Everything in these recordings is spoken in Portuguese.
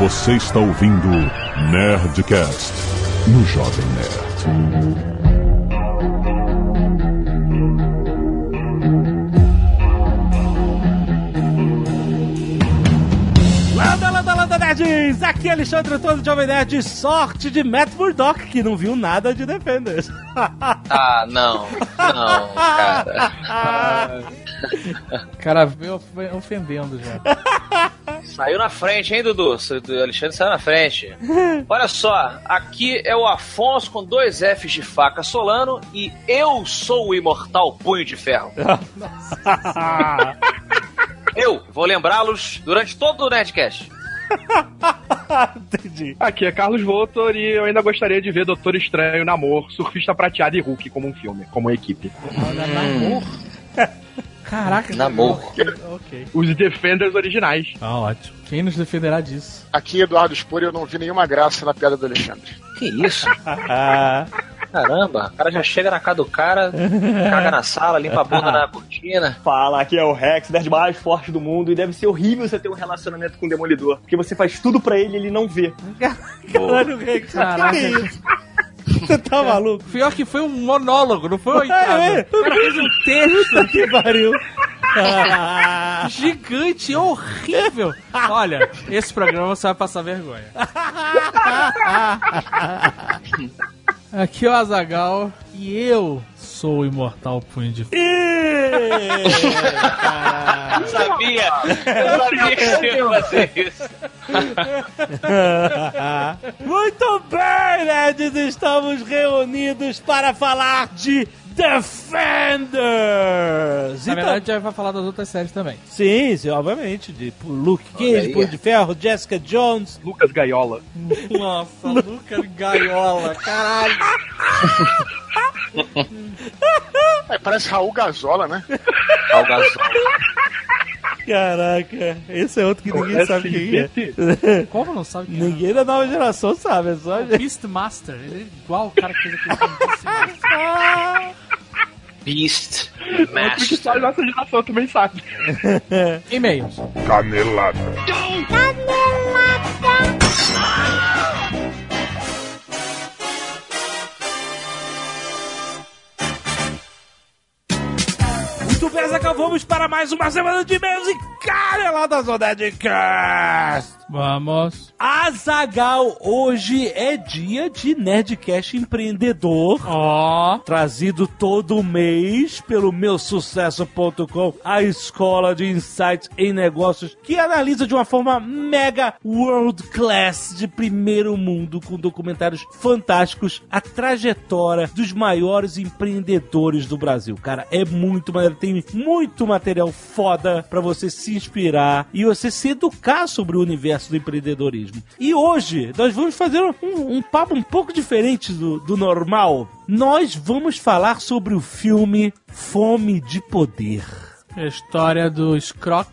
Você está ouvindo Nerdcast no Jovem Nerd. Landa, landa, landa, nerds! Aqui é Alexandre Antônio Jovem Nerd. Sorte de Matt Murdock, que não viu nada de Defenders. Ah, não. Não, cara. O cara veio of- ofendendo já. Saiu na frente, hein, Dudu? O Alexandre saiu na frente. Olha só, aqui é o Afonso com dois Fs de faca Solano e eu sou o imortal Punho de Ferro. Eu vou lembrá-los durante todo o Nerdcast. Entendi. Aqui é Carlos Voltor e eu ainda gostaria de ver Doutor Estranho, Namor, Surfista Prateado e Hulk como um filme, como equipe. Olha, namor. Caraca, Namor. Ok. ok. Os Defenders originais. Tá ótimo. Quem nos defenderá disso? Aqui, Eduardo Spor, eu não vi nenhuma graça na piada do Alexandre. Que isso? Ah, Caramba, o cara já chega na casa do cara, caga na sala, limpa a bunda na cortina. Fala, aqui é o Rex, nerd mais forte do mundo, e deve ser horrível você ter um relacionamento com o Demolidor, porque você faz tudo pra ele e ele não vê. caralho, Rex. Caraca. Que é isso? Você tá maluco? Pior que foi um monólogo, não foi, É, é. O cara fez um texto que pariu. Gigante, horrível. Olha, esse programa você vai passar vergonha. Aqui é o Azagal e eu sou o imortal punho de Eu sabia! Eu sabia que você ia fazer isso. Muito bem, nerds! Estamos reunidos para falar de Defenders! Na Então- verdade, a gente vai falar das outras séries também. Sim, sim, obviamente. De Luke Cage, aí. Punho de Ferro, Jessica Jones. Lucas Gaiola. Nossa, Lucas Gaiola, caralho. É, parece Raul Gazola, né? Ao gasol. Caraca, esse é outro que ninguém sabe quem é. Como não sabe quem é? Ninguém da nova geração sabe, é só a gente. Beastmaster, ele é igual o cara que fez aquele filme Beastmaster. Beast que Master. só a nossa geração também sabe. E-mails. Canelada. Muito bem, Zagal, vamos para mais uma semana de e-mails e caneladas do. Vamos. Azagal, hoje é dia de Nerdcast Empreendedor. Ó. Trazido todo mês pelo meusucesso.com, a escola de insights em negócios que analisa de uma forma mega world class de primeiro mundo com documentários fantásticos a trajetória dos maiores empreendedores do Brasil. Cara, é muito maneiro, tem muito material foda pra você se inspirar e você se educar sobre o universo do empreendedorismo. E hoje nós vamos fazer um, um papo um pouco diferente do, do normal. Nós vamos falar sobre o filme Fome de Poder. A história do Scroc.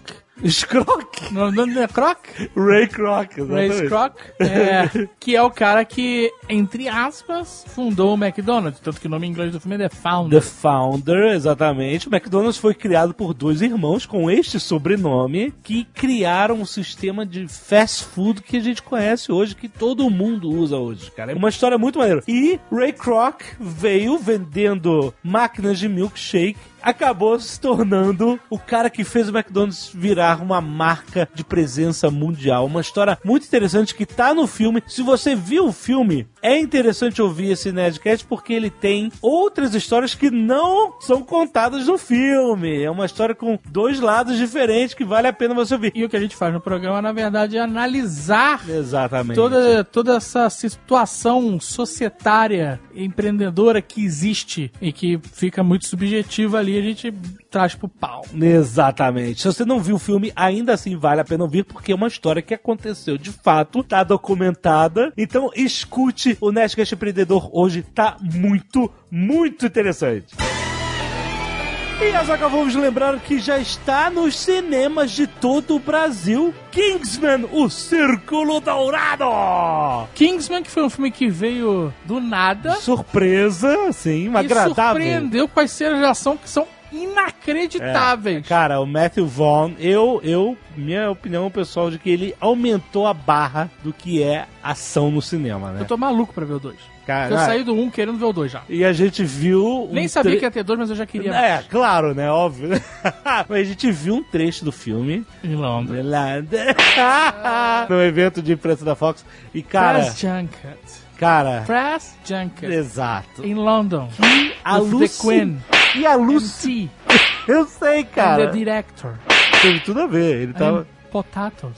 Scrock? Não, não é Croc? Ray Ray exatamente. Scroc. É, que é o cara que, entre aspas, fundou o McDonald's. Tanto que o nome em inglês do filme é The Founder. The Founder, exatamente. O McDonald's foi criado por dois irmãos com este sobrenome que criaram um sistema de fast food que a gente conhece hoje, que todo mundo usa hoje, cara. É uma história muito maneira. E Ray Kroc veio vendendo máquinas de milkshake acabou se tornando o cara que fez o McDonald's virar uma marca de presença mundial. Uma história muito interessante que tá no filme. Se você viu o filme, é interessante ouvir esse Nerdcast porque ele tem outras histórias que não são contadas no filme. É uma história com dois lados diferentes que vale a pena você ouvir. E o que a gente faz no programa, na verdade, é analisar Exatamente. toda, toda essa situação societária, empreendedora que existe e que fica muito subjetiva ali, a gente traz pro pau. Exatamente. Se você não viu o filme, ainda assim vale a pena ouvir, porque é uma história que aconteceu de fato, tá documentada. Então escute o Nerdcast Empreendedor hoje, tá muito, muito interessante. E Azaghal, vamos lembrar que já está nos cinemas de todo o Brasil Kingsman, o Círculo Dourado! Kingsman, que foi um filme que veio do nada Surpresa, sim, uma agradável. surpreendeu com as cenas de ação que são inacreditáveis. Cara, o Matthew Vaughn, eu, eu, minha opinião pessoal de que ele aumentou a barra do que é ação no cinema, né? Eu tô maluco pra ver o 2. Cara, Eu ah, saí do 1 um querendo ver o 2 já. E a gente viu. um Nem sabia tre- que ia ter dois, mas eu já queria. É, claro, né? Óbvio. Mas a gente viu um trecho do filme. Em Londres. no evento de imprensa da Fox. E, cara, Press Junket. Cara. Press Junket. Exato. Em London. Lucy. The Queen. E a Lucy. Eu sei, And the cara. director. Teve tudo a ver. Ele tava. And potatoes.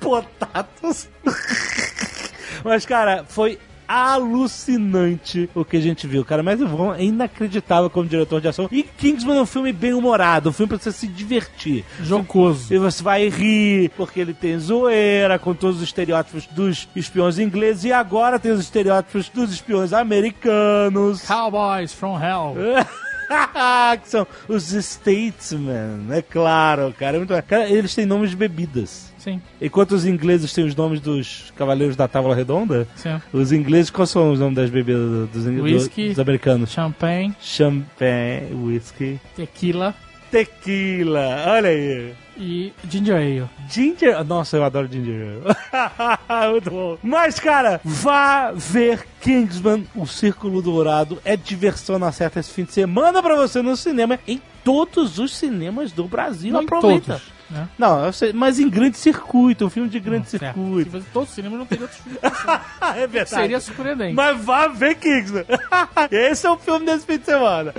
Potatos. Mas, cara, foi alucinante o que a gente viu, cara. Mas o Von é inacreditável como diretor de ação. E Kingsman é um filme bem humorado, um filme pra você se divertir. Jocoso. E você vai rir, porque ele tem zoeira com todos os estereótipos dos espiões ingleses. E agora tem os estereótipos dos espiões americanos. Cowboys from Hell. que são os Statesmen, é claro, cara. É muito... cara. Eles têm nomes de bebidas. Sim, Enquanto os ingleses têm os nomes dos cavaleiros da Távola Redonda, sim. os ingleses, quais são os nomes das bebidas dos, Whisky. dos americanos? Champanhe, Champanhe, whisky, tequila tequila, olha aí. E ginger ale. Ginger, nossa, eu adoro ginger ale. Muito bom. Mas, cara, vá ver Kingsman, o Círculo Dourado. É diversão na certa esse fim de semana pra você no cinema, em todos os cinemas do Brasil. Não em Aproveita. todos, né? Não, eu sei, mas em grande circuito, um filme de grande Certo. Se circuito. fosse todos os cinemas, não teria outros filmes. é verdade. Seria surpreendente. Mas vá ver Kingsman. Esse é o filme desse fim de semana.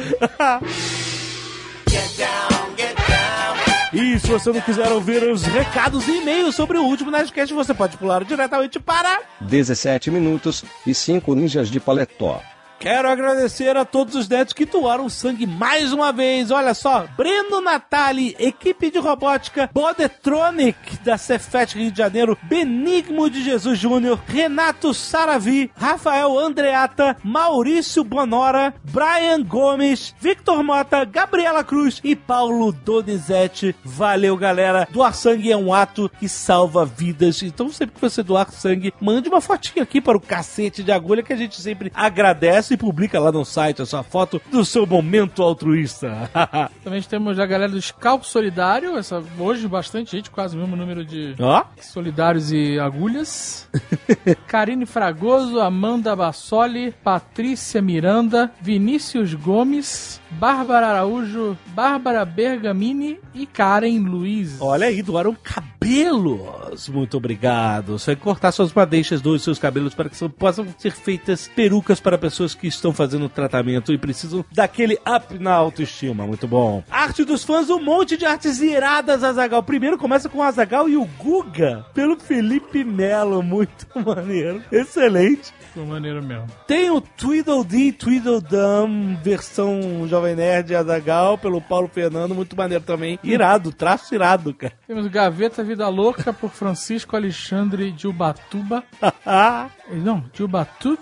E se você não quiser ouvir os recados e e-mails sobre o último Nerdcast, você pode pular diretamente para... 17 minutos e 5 ninjas de paletó. Quero agradecer a todos os netos que doaram sangue mais uma vez. Olha só, Breno Natali, equipe de robótica, Bodetronic, da Cefet Rio de Janeiro, Benigmo de Jesus Júnior, Renato Saravi, Rafael Andreata, Maurício Bonora, Brian Gomes, Victor Mota, Gabriela Cruz e Paulo Donizete. Valeu, galera. Doar sangue é um ato que salva vidas. Então, sempre que você doar sangue, mande uma fotinha aqui para o cacete de agulha que a gente sempre agradece e publica lá no site a sua foto do seu momento altruísta. Também temos a galera do Scalpo Solidário. Essa, hoje bastante gente, quase o mesmo número de Ó, solidários e agulhas. Karine Fragoso, Amanda Bassoli, Patrícia Miranda, Vinícius Gomes, Bárbara Araújo, Bárbara Bergamini e Karen Luiz. olha aí, doaram cabelos. Muito obrigado. Você vai cortar suas madeixas dos seus cabelos para que possam ser feitas perucas para pessoas que estão fazendo tratamento e precisam daquele up na autoestima. Muito bom. Arte dos fãs, um monte de artes iradas, Azagal. Primeiro começa com o Azagal e o Guga, pelo Felipe Melo. Muito maneiro. Excelente. Ficou maneiro mesmo. Tem o Tweedledee Tweedledum, versão Jovem Nerd Azagal, pelo Paulo Fernando, muito maneiro também. Irado, traço irado, cara. Temos Gaveta Vida Louca por Francisco Alexandre de Ubatuba. Não, de Ubatuba?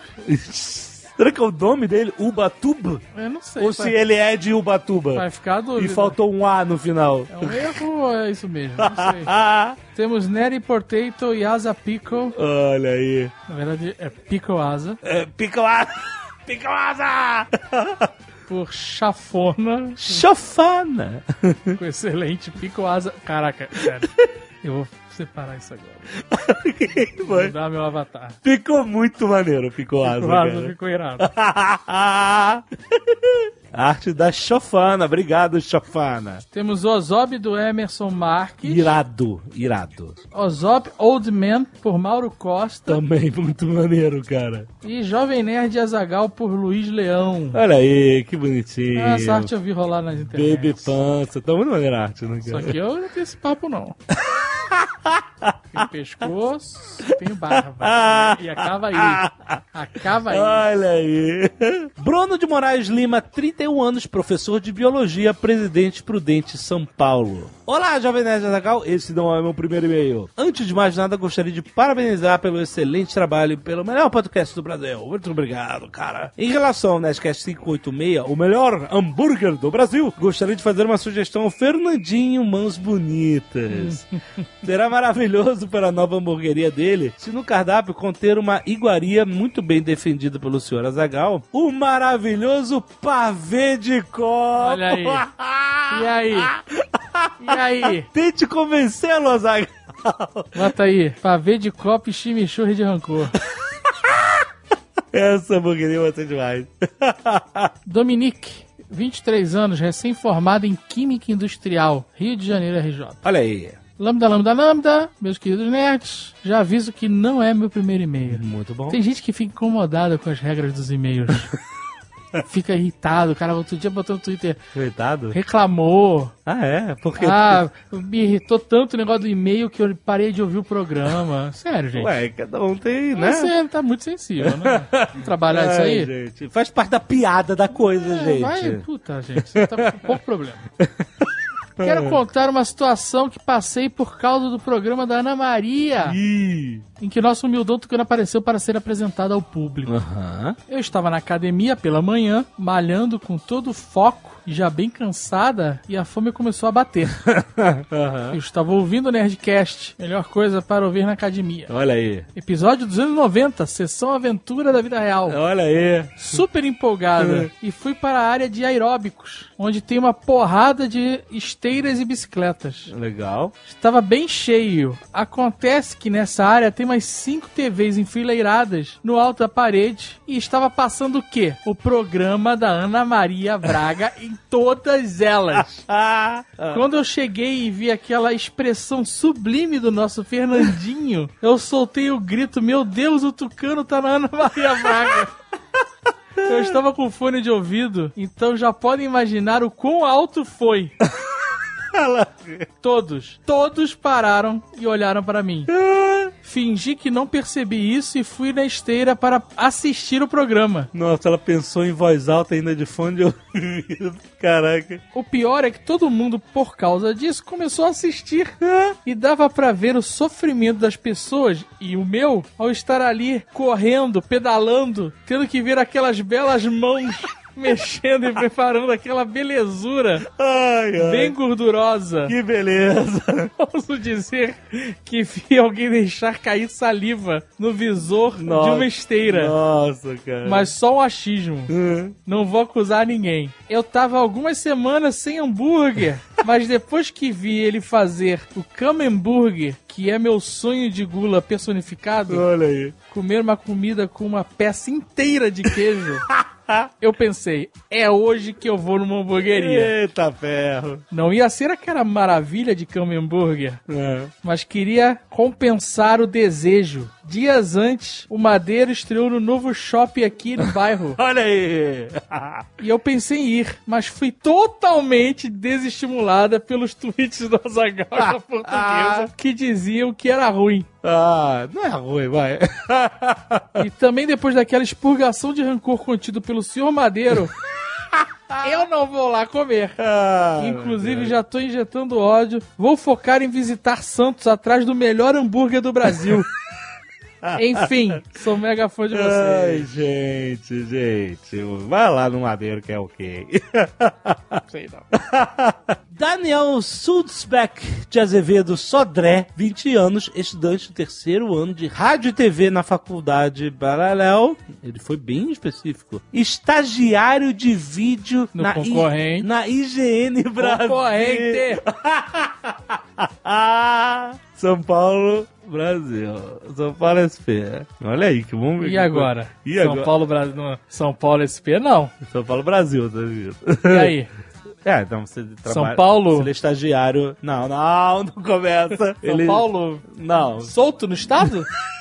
Será que é o nome dele? Ubatuba? Eu não sei. Ou vai, se ele é de Ubatuba? vai ficar a E faltou um A no final. É um erro ou é isso mesmo? Não sei. Temos Neri Potato e Asa Pico. olha aí. Na verdade é Pico Asa. É, Picoasa! Picoasa! Por Chafona. Chofana! Com excelente Pico Asa. Caraca, sério. Eu vou separar isso agora. Vou Vai. dar meu avatar. Ficou muito maneiro. Pico Asa cara. ficou irado. Arte da Chofana. Obrigado, Chofana. Temos Ozob do Emerson Marques. Irado, irado. Ozob Old Man por Mauro Costa. Também muito maneiro, cara. E Jovem Nerd Azagal por Luiz Leão. Olha aí, que bonitinho. Ah, Essa arte eu vi rolar nas internet. Baby pança. Tá muito maneiro a arte, né, Só cara? que eu não tenho esse papo, não. Tenho pescoço, tenho barba. E acaba aí. Acaba aí. Olha aí. Bruno de Moraes Lima, 31 anos, professor de biologia, presidente Prudente São Paulo. Olá, Jovem Nerd Azaghal. Esse não é meu primeiro e-mail. Antes de mais nada, gostaria de parabenizar pelo excelente trabalho e pelo melhor podcast do Brasil. Muito obrigado, cara. Em relação ao Nerdcast 586, o melhor hambúrguer do Brasil, gostaria de fazer uma sugestão ao Fernandinho Mãos Bonitas. Será maravilhoso maravilhoso para a nova hamburgueria dele se no cardápio conter uma iguaria muito bem defendida pelo senhor Azagal, o maravilhoso pavê de copo. Olha aí. E aí? E aí? Tente convencê-lo, Azagal. Bota aí. Pavê de copo e chimichurri de rancor. Essa hamburgueria vai ser demais. Dominique, 23 anos, recém-formado em Química Industrial, Rio de Janeiro, RJ. Olha aí. Lambda, lambda, lambda, meus queridos nerds, já aviso que não é meu primeiro e-mail. Muito bom. Tem gente que fica incomodada com as regras dos e-mails. Fica irritado. O cara outro dia botou no Twitter, Coitado. reclamou. Ah, é? Porque. Ah, me irritou tanto o negócio do e-mail que eu parei de ouvir o programa. Sério, gente. Ué, cada um tem, né? Você tá muito sensível, né? Vamos Trabalhar isso aí? gente. Faz parte da piada da coisa, É, gente. Vai, puta, gente, você tá com pouco problema. Quero contar uma situação que passei por causa do programa da Ana Maria, Ih. em que nosso humildão tucano apareceu para ser apresentado ao público. Aham. Eu estava na academia pela manhã, malhando com todo o foco já bem cansada, e a fome começou a bater. Aham. Eu estava ouvindo o Nerdcast, melhor coisa para ouvir na academia. Olha aí. Episódio 290, sessão aventura da vida real. Olha aí. super empolgada e fui para a área de aeróbicos, onde tem uma porrada de esteiras e bicicletas. Legal. Estava bem cheio. Acontece que nessa área tem mais cinco TVs enfileiradas no alto da parede e estava passando o quê? O programa da Ana Maria Braga em todas elas. Ah. Quando eu cheguei e vi aquela expressão sublime do nosso Fernandinho, eu soltei o grito: Meu Deus, o Tucano tá na Ana Maria Braga. Eu estava com fone de ouvido, então já podem imaginar o quão alto foi. Todos, todos pararam e olharam para mim. Fingi que não percebi isso e fui na esteira para assistir o programa. Nossa, ela pensou em voz alta ainda de fone de ouvido. Caraca. O pior é que todo mundo, por causa disso, começou a assistir. E dava pra ver o sofrimento das pessoas e o meu ao estar ali correndo, pedalando, tendo que ver aquelas belas mãos mexendo e preparando aquela belezura Ai, ai. bem gordurosa. Que beleza. Posso dizer que vi alguém deixar cair saliva no visor de Nossa. uma esteira. Nossa, cara. Mas só um achismo. Hum. Não vou acusar ninguém. Eu tava algumas semanas sem hambúrguer, mas depois que vi ele fazer o Camembert, que é meu sonho de gula personificado, Olha aí. comer uma comida com uma peça inteira de queijo, eu pensei, é hoje que eu vou numa hamburgueria. Eita ferro. Não ia ser aquela maravilha de Camembert, É. mas queria compensar o desejo. Dias antes, o Madeiro estreou no novo shopping aqui no bairro. Olha aí. E eu pensei em ir, mas fui totalmente desestimulada pelos tweets do Azaghal da portuguesa que diziam que era ruim. ah, não é ruim, vai. E também depois daquela expurgação de rancor contido pelo senhor Madeiro, eu não vou lá comer. Ah, Inclusive, já tô injetando ódio. Vou focar em visitar Santos atrás do melhor hambúrguer do Brasil. Enfim, sou mega fã de Ai, vocês. gente, gente. Vai lá no Madeiro que é ok. Sei não. Daniel Sulzbeck de Azevedo Sodré, 20 anos, estudante do terceiro ano de rádio e TV na faculdade Baraléu. Ele foi bem específico. Estagiário de vídeo No na, concorrente. na IGN Brasil. Concorrente! São Paulo, Brasil. São Paulo SP. Olha aí, que bom. E agora? E São agora? Paulo Brasil. não, São Paulo SP não. São Paulo, Brasil, tá vendo? E aí? É, então você trabalha... Paulo? Se é estagiário... Não, não, não começa. São ele... Paulo Não, solto no estado?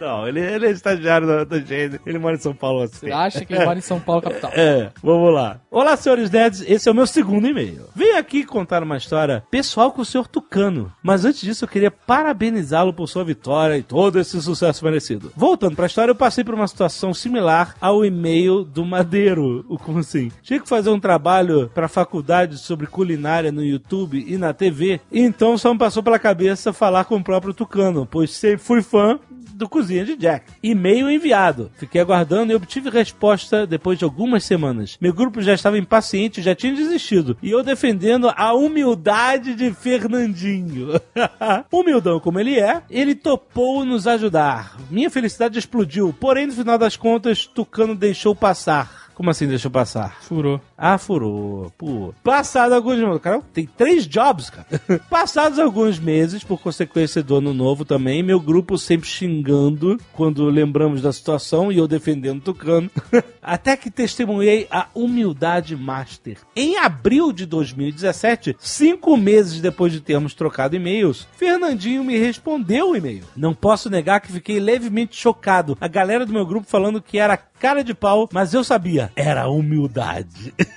não, ele, ele é estagiário do gênero. Ele mora em São Paulo assim. Você acha que ele mora em São Paulo, capital? É, vamos lá. Olá, senhores nerds, esse é o meu segundo e-mail. Vim aqui contar uma história pessoal com o senhor Tucano, mas antes disso eu queria parabenizá-lo por sua vitória e todo esse sucesso merecido. Voltando pra história, eu passei por uma situação similar ao e-mail do Madeiro, o como assim? Tinha que fazer um trabalho pra faculdade sobre culinária no YouTube e na TV, e então só me passou pela cabeça falar com o próprio Tucano, pois sempre fui fã do Cozinha de Jack. E-mail enviado. Fiquei aguardando e obtive resposta depois de algumas semanas. Meu grupo já estava impaciente, já tinha desistido. E eu defendendo a humildade de Fernandinho. Humildão como ele é, ele topou nos ajudar. Minha felicidade explodiu, porém, no final das contas, Tucano deixou passar. Como assim deixou passar? Furou. Ah, furou. Pô. Passado alguns meses. Cara, tem três jobs, cara. Passados alguns meses, por consequência do ano novo também, meu grupo sempre xingando quando lembramos da situação e eu defendendo Tucano. Até que testemunhei a humildade master. Em abril de 2017, cinco meses depois de termos trocado e-mails, Fernandinho me respondeu o e-mail. Não posso negar que fiquei levemente chocado. A galera do meu grupo falando que era cara de pau, mas eu sabia. Era humildade.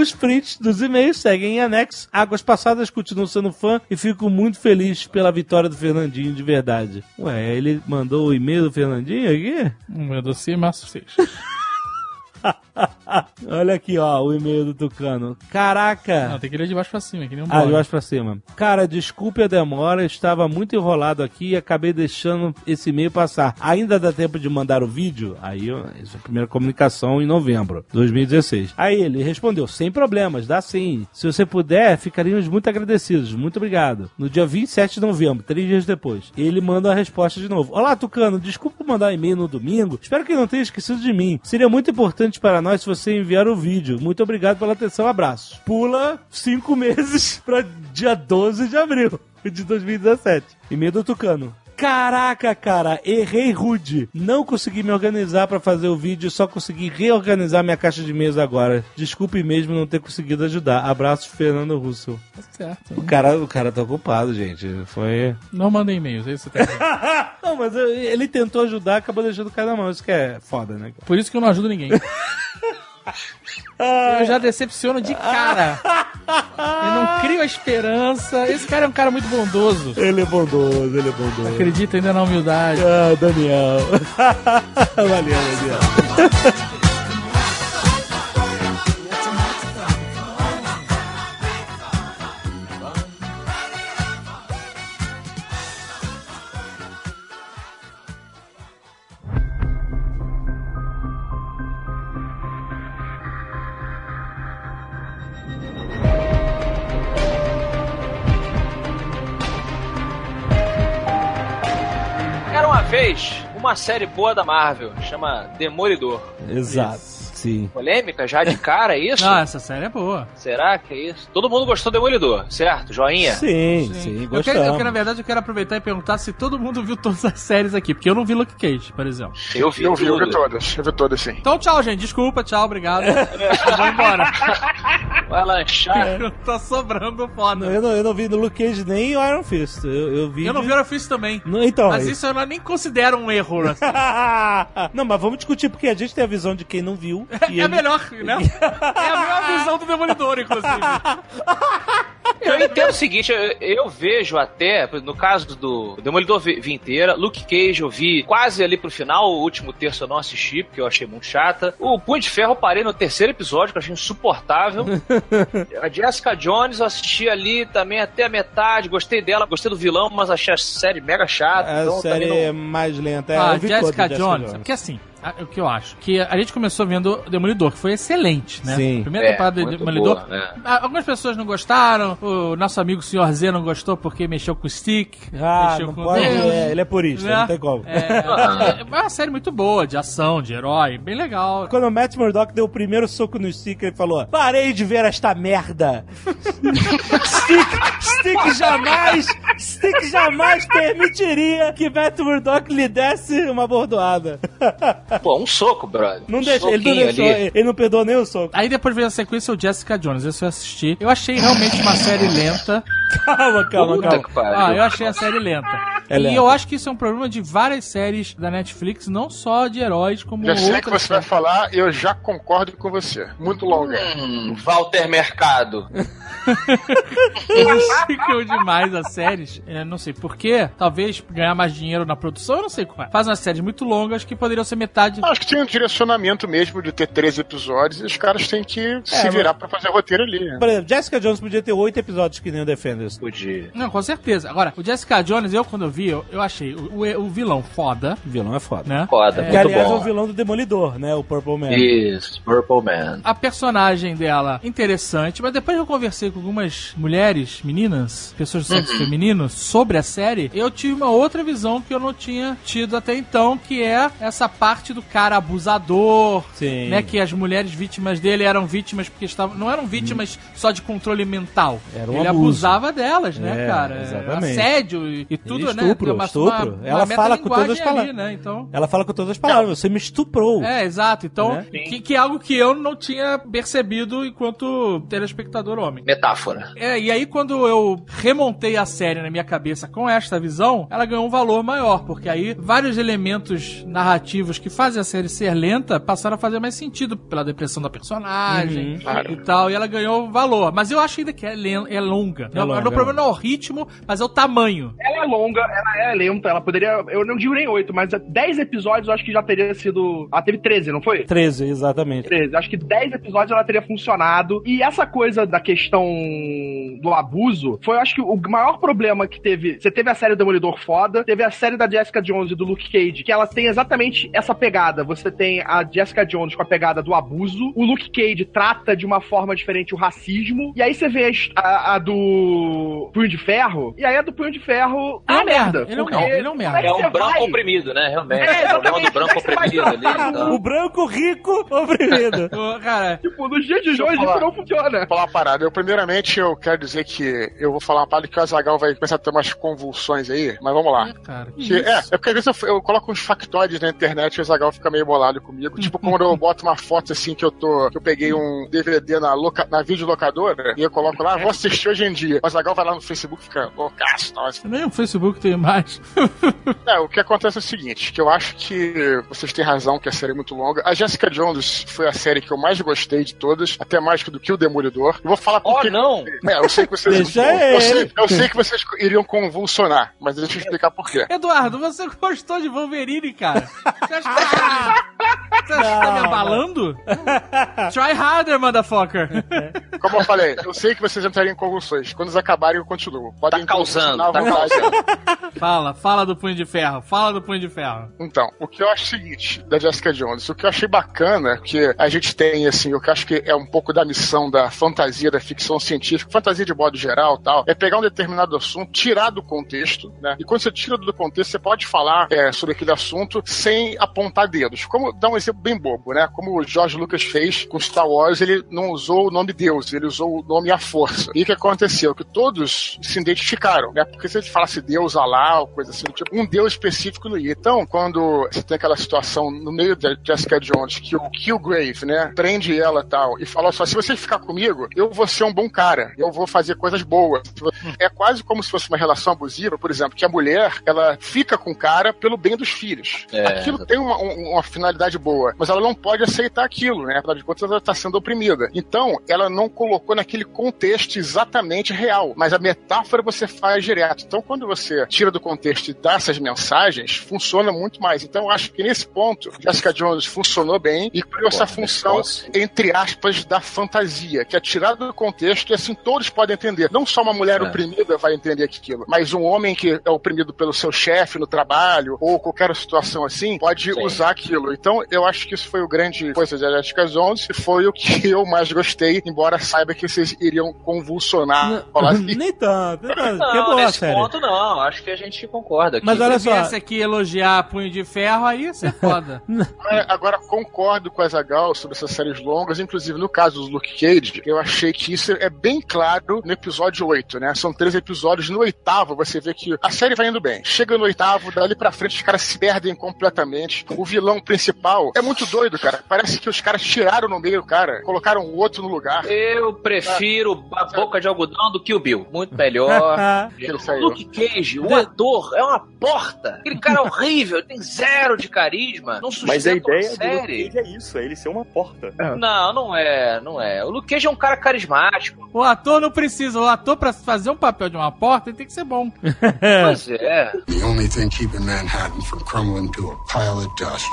Os prints dos e-mails seguem em anexo. Águas passadas continuo sendo fã e fico muito feliz pela vitória do Fernandinho de verdade. Ué, ele mandou o e-mail do Fernandinho aqui? Um meu doce massa 6. Olha aqui, ó, o e-mail do Tucano. Caraca! Não, tem que ler de baixo pra cima, que nem um Ah, de baixo pra cima. Cara, desculpe a demora, estava muito enrolado aqui e acabei deixando esse e-mail passar. Ainda dá tempo de mandar o vídeo? Aí, ó, essa é a primeira comunicação em novembro de 2016. Aí ele respondeu, sem problemas, dá sim. Se você puder, ficaríamos muito agradecidos. Muito obrigado. No dia 27 de novembro, três dias depois, ele manda a resposta de novo. Olá, Tucano, desculpa mandar um e-mail no domingo. Espero que não tenha esquecido de mim. Seria muito importante para nós se você enviar o vídeo. Muito obrigado pela atenção. Abraços. Pula cinco meses para dia 12 de abril de 2017. E-mail do Tucano. Caraca, cara, errei rude. Não consegui me organizar pra fazer o vídeo, só consegui reorganizar minha caixa de e-mails agora. Desculpe mesmo não ter conseguido ajudar. Abraço, Fernando Russo. Tá certo. O cara, o cara tá ocupado, gente. Foi. Não mandem e-mails, é isso que você não, mas ele tentou ajudar, acabou deixando o cara na mão. Isso que é foda, né? Por isso que eu não ajudo ninguém. Eu já decepciono de cara. Eu não crio a esperança. Esse cara é um cara muito bondoso. Ele é bondoso, ele é bondoso. Acredita ainda na humildade. Ah, Daniel. Valeu, Daniel. Vez uma série boa da Marvel, chama Demolidor. Exato. Sim. Polêmica já de cara, é isso? Não, essa série é boa. Será que é isso? Todo mundo gostou do Demolidor, certo? Joinha? Sim, sim, Eu quero, gostamos. eu quero, na verdade, eu quero aproveitar e perguntar se todo mundo viu todas as séries aqui, porque eu não vi Luke Cage, por exemplo. Eu vi Eu vi, eu vi todas. Eu vi todas, sim. Então, tchau, gente. Desculpa, tchau, obrigado. Eu Vou embora. Vai lanchar. tá sobrando foda. Não, eu, não, eu não vi no Luke Cage nem o Iron Fist. Eu, eu vi. Eu não vi o Office também. Não, então. Mas isso eu não- nem considero um erro. assim. não, mas vamos discutir, porque a gente tem a visão de quem não viu. É ele- melhor, né? É a melhor visão do Demolidor, inclusive. Eu entendo o seguinte, eu, eu vejo até, no caso do Demolidor vi, vi inteira, Luke Cage eu vi quase ali pro final, o último terço eu não assisti, porque eu achei muito chata. O Punho de Ferro eu parei no terceiro episódio, que eu achei insuportável. a Jessica Jones eu assisti ali também até a metade, gostei dela, gostei do vilão, mas achei a série mega chata. A então série também é não... mais lenta. É, Ah, vi Jessica, toda, Jones. Porque assim, o que eu acho? Que a gente começou vendo Demolidor, que foi excelente, né? Sim. A primeira É, temporada de muito Demolidor. boa, né? Algumas pessoas não gostaram, o nosso amigo Sr. Z não gostou porque mexeu com o stick, Ah, mexeu não com pode. Deus. é, ele é purista, né? não tem como. É, é uma série muito boa, de ação, de herói, bem legal. Quando o Matt Murdock deu o primeiro soco no Stick, ele falou: Parei de ver esta merda! Stick, Stick jamais, Stick jamais permitiria que Matt Murdock lhe desse uma bordoada. Pô, um soco, brother. Não Um deixa, ele não deixou, ali. ele, ele não perdoou nem o soco. Aí depois veio a sequência o Jessica Jones, esse eu assisti. Eu achei realmente uma série lenta. Calma, calma, Puta calma. que pariu. Ah, eu achei a série lenta. É e lenta. eu acho que isso é um problema de várias séries da Netflix, não só de heróis, como Já sei o que você vai séries. falar e eu já concordo com você. Muito longa. Hum, Walter Mercado. Eles esticam demais as séries. É, não sei porquê. Talvez ganhar mais dinheiro na produção, eu não sei qual é. Faz umas séries muito longas que poderiam ser metade. Acho que tem um direcionamento mesmo de ter três episódios e os caras têm que se mas- virar pra fazer roteiro ali. né? Por exemplo, Jessica Jones podia ter oito episódios que nem o Defenders. Podia. Não, com certeza. Agora, o Jessica Jones, eu quando eu vi, eu, eu achei o, o- o vilão foda, O vilão é foda. né? Foda, Que, muito aliás, é o bom. vilão do Demolidor, né? O Purple Man. Isso, Purple Man. A personagem dela interessante, mas depois que eu conversei com algumas mulheres, meninas, pessoas do sexo feminino, sobre a série, eu tive uma outra visão que eu não tinha tido até então, que é essa parte do cara abusador, Sim. né? Que as mulheres vítimas dele eram vítimas porque estavam. Não eram vítimas só de controle mental. Era um Ele abuso. abusava delas, né, É, cara? exatamente. Assédio e, e tudo, né? estupro, Tem uma- estupro. uma- Ela uma fala com todas as palavras. ali, né? Então. Ela fala com todas as palavras. Você me estuprou. É, exato. Então, Né? que, que é algo que eu não tinha percebido enquanto telespectador homem. Metáfora. É, e aí quando eu remontei a série na minha cabeça com esta visão, ela ganhou um valor maior, porque aí vários elementos narrativos que fazem a série ser lenta passaram a fazer mais sentido pela depressão da personagem Claro. e tal, e ela ganhou valor. Mas eu acho ainda que é, é longa. É longa, meu problema não é o ritmo, mas é o tamanho. Ela é longa, ela é lenta, ela poderia. Eu não digo nem oito, mas 10 episódios eu acho que já teria sido. Ela teve 13, não foi? 13, exatamente. 13. Acho que 10 episódios ela teria funcionado. E essa coisa da questão do abuso foi, eu acho que, o maior problema que teve. Você teve a série Demolidor foda, teve a série da Jessica Jones e do Luke Cage, que ela tem exatamente essa pegada. Você tem a Jessica Jones com a pegada do abuso, o Luke Cage trata de uma forma diferente o racismo, e aí você vê a, a do Punho de Ferro, e aí a do Punho de Ferro Ele é uma um merda, ele é um porque merda, ele é um merda. É um branco vai? oprimido, né? Realmente. É, É, o problema do branco oprimido ali. então. O branco rico oprimido. Ô, Cara, Tipo, nos dias de hoje isso não funciona. Vou falar uma parada. Eu, primeiramente, eu quero dizer que eu vou falar uma parada que o Azagal vai começar a ter umas convulsões aí, mas vamos lá. cara. que Que, é, é porque às vezes eu, eu coloco uns factoides na internet e o Zagal fica meio bolado comigo. Tipo, quando eu boto uma foto assim que eu tô. que eu peguei um DVD na, loca, na videolocadora e eu coloco lá, vou assistir hoje em dia. O Zagal vai lá no Facebook e fica loucaço. Nossa. Nem o Facebook tem mais. É, o que acontece é o seguinte, que eu acho que vocês têm razão que a série é muito longa. A Jessica Jones foi a série que eu mais gostei de todas, até mais do que o Demolidor. Eu vou falar Oh, porque... não! É, eu sei que vocês... Deixa eu, sei, eu sei que vocês iriam convulsionar, mas deixa eu explicar por quê. Eduardo, você gostou de Wolverine, cara? Você acha que tá, você acha que tá me abalando? Try harder, motherfucker. Como eu falei, eu sei que vocês entrariam em convulsões. Quando acabarem, eu continuo. Podem Tá causando, tá vontade. Fala, fala do punho de ferro, fala do punho de ferro. Então, o que eu acho o seguinte, da Jessica Jones, o que eu achei bacana, que a gente tem, assim, o que eu acho que é um pouco da missão da fantasia, da ficção científica, fantasia de modo geral tal, é pegar um determinado assunto, tirar do contexto, né? E quando você tira do contexto, você pode falar é, sobre aquele assunto sem apontar dedos. Como, dá um exemplo bem bobo, né? Como o George Lucas fez com Star Wars, ele não usou o nome Deus, ele usou o nome A Força. E o que aconteceu? Que todos se identificaram, né? Porque se ele falasse Deus, Alá, ou coisa assim, tipo, um Deus específico não ia. Então, quando você tem aquela situação no meio da Jessica Jones, que o Killgrave, né, prende ela e tal, e fala só, se você ficar comigo, eu vou ser um bom cara, eu vou fazer coisas boas. É quase como se fosse uma relação abusiva, por exemplo, que a mulher, ela fica com o cara pelo bem dos filhos. É, aquilo tem uma, um- uma finalidade boa, mas ela não pode aceitar aquilo, né? Afinal de contas, ela está sendo oprimida. Então, ela não colocou naquele contexto exatamente real, mas a metáfora você faz direto. Então, quando você tira do contexto e dá essas mensagens, funciona muito mais. Então, eu acho que nesse ponto, Jessica Jones funcionou bem e criou essa função, entre aspas, da fantasia, que é tirada do contexto e assim todos podem entender. Não só uma mulher É. oprimida vai entender aquilo, mas um homem que é oprimido pelo seu chefe no trabalho ou qualquer situação assim, pode Sim. usar aquilo. Então, eu acho que isso foi o grande coisa da Jessica Jones e foi o que eu mais gostei, embora saiba que vocês iriam convulsionar. falar assim. Nem tanto, nem tanto. Não, que é boa a nesse série. ponto não, acho que a gente concorda aqui. Mas olha Se só. viesse aqui elogiar punho de ferro, aí ia ser foda. É, Agora, concordo com a Zagal sobre essas séries longas, inclusive no caso do Luke Cage, eu achei que isso é bem claro no episódio 8, né? São três episódios. No oitavo, você vê que a série vai indo bem. Chega no oitavo, dali pra frente, os caras se perdem completamente. O vilão principal é muito doido, cara. Parece que os caras tiraram no meio, cara, colocaram o outro no lugar. Eu prefiro a boca de algodão do que o Bill. Muito melhor. Luke Cage, o De- ator é uma porta. Aquele cara é horrível, tem zero de carisma. Não sustenta Mas a ideia uma do série. Luke Cage é isso, é ele ser uma porta. Não, não é, não é. O Luke Cage é um cara carismático. O ator não precisa. O ator, pra fazer um papel de uma porta, ele tem que ser bom. Pois é. The only thing keeping Manhattan from crumbling to a pile of dust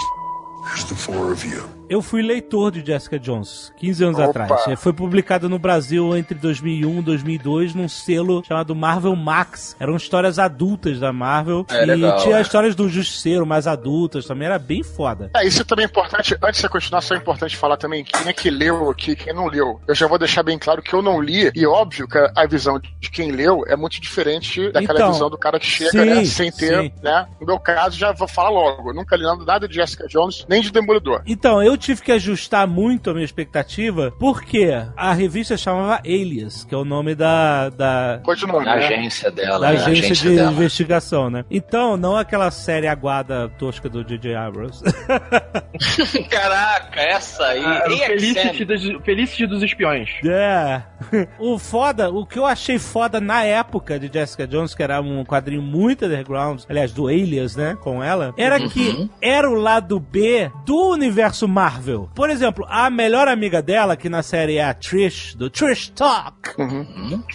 is the four of you. Eu fui leitor de Jessica Jones 15 anos Opa. atrás. É, Foi publicado no Brasil entre 2001 e 2002 num selo chamado Marvel Max. Eram histórias adultas da Marvel. É, e legal, tinha é. histórias do Justiceiro mais adultas também. Era bem foda. É, isso também é importante. Antes de você continuar, só é importante falar também quem é que leu aqui, quem não leu. Eu já vou deixar bem claro que eu não li, e óbvio que a visão de quem leu é muito diferente daquela Então, visão do cara que chega, sim, né, sem ter, sim. né? No meu caso, já vou falar logo. Eu nunca li nada de Jessica Jones, nem de Demolidor. Então, eu tive que ajustar muito a minha expectativa, porque a revista chamava Alias, que é o nome da, da, Continua, Na né? agência dela. da né? agência, agência de dela. investigação, né? Então, não aquela série aguada tosca do J.J. Abrams. Caraca, essa aí. Ah, Felicity dos, Felicity dos espiões. É. O foda, o que eu achei foda na época de Jessica Jones, que era um quadrinho muito underground, aliás, do Alias, né, com ela, era que era o lado B do universo Marvel. Por exemplo, a melhor amiga dela, que na série é a Trish, do Trish Talk,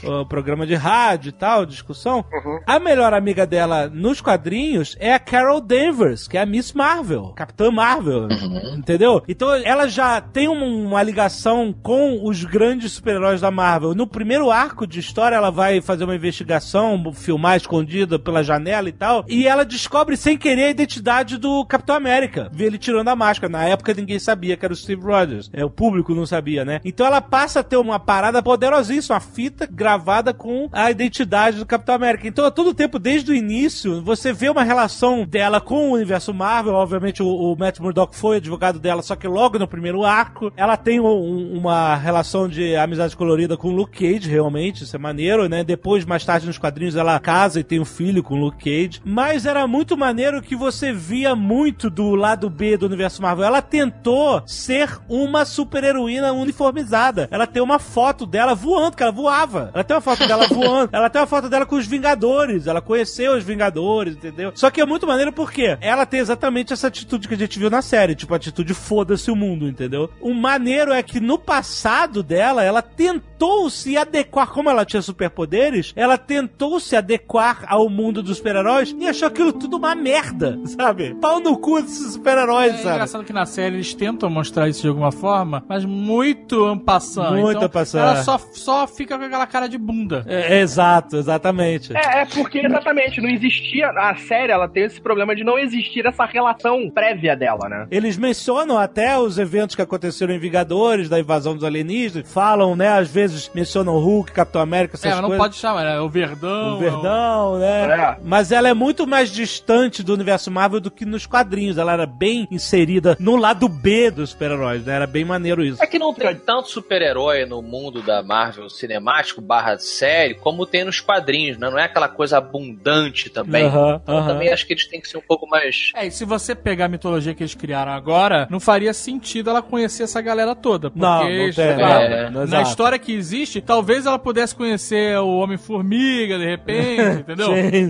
o programa de rádio e tal, discussão, a melhor amiga dela nos quadrinhos é a Carol Danvers, que é a Miss Marvel, Capitã Marvel, entendeu? Então ela já tem um- uma ligação com os grandes super-heróis da Marvel. No primeiro arco de história, ela vai fazer uma investigação, filmar escondida pela janela e tal, e ela descobre sem querer a identidade do Capitão América. Vê ele tirando a máscara. Na época ninguém sabia que era o Steve Rogers. É, o público não sabia, né? Então ela passa a ter uma parada poderosíssima, uma fita gravada com a identidade do Capitão América. Então, a todo tempo, desde o início, você vê uma relação dela com o universo Marvel. Obviamente, o, o Matt Murdock foi advogado dela, só que logo no primeiro arco, ela tem um- um- uma relação de amizade colorida com o Luke Cage, realmente, isso é maneiro, né? Depois, mais tarde, nos quadrinhos, ela casa e tem um filho com o Luke Cage. Mas era muito maneiro que você via muito do lado B do universo Marvel. Ela tentou ser uma super-heroína uniformizada. Ela tem uma foto dela voando, que ela voava. Ela tem uma foto dela voando. Ela tem uma foto dela com os Vingadores. Ela conheceu os Vingadores, entendeu? Só que é muito maneiro porque ela tem exatamente essa atitude que a gente viu na série. Tipo, a atitude foda-se o mundo, entendeu? O maneiro é que no passado dela, ela tentou se adequar, como ela tinha superpoderes, ela tentou se adequar ao mundo dos super-heróis e achou aquilo tudo uma merda, sabe? Pau no cu desses super-heróis, É sabe? engraçado que na série eles tentam mostrar isso de alguma forma, mas muito ampassando. Muito então, ampassando. Ela só, só fica com aquela cara de bunda. É, é exato, exatamente. É, é porque exatamente, não existia. A série ela tem esse problema de não existir essa relação prévia dela, né? Eles mencionam até os eventos que aconteceram em Vingadores, da invasão dos alienígenas. Falam, né? Às vezes mencionam Hulk, Capitão América, essas É, mas não coisas. pode chamar, é o Verdão. O Verdão, né? É. Mas ela é muito mais distante do universo Marvel do que nos quadrinhos. Ela era bem inserida no lado B dos super-heróis, né? Era bem maneiro isso. É que não tem tanto super-herói no mundo da Marvel cinemático barra série como tem nos quadrinhos, né? Não é aquela coisa abundante também. Aham, Então, também acho que eles têm que ser um pouco mais. É, e se você pegar a mitologia que eles criaram agora, não faria sentido ela conhecer essa galera toda. Porque, Não, não tem, sei não, lá, É, na exato. história que existe, talvez ela pudesse conhecer o Homem-Formiga, de repente, entendeu? Sim,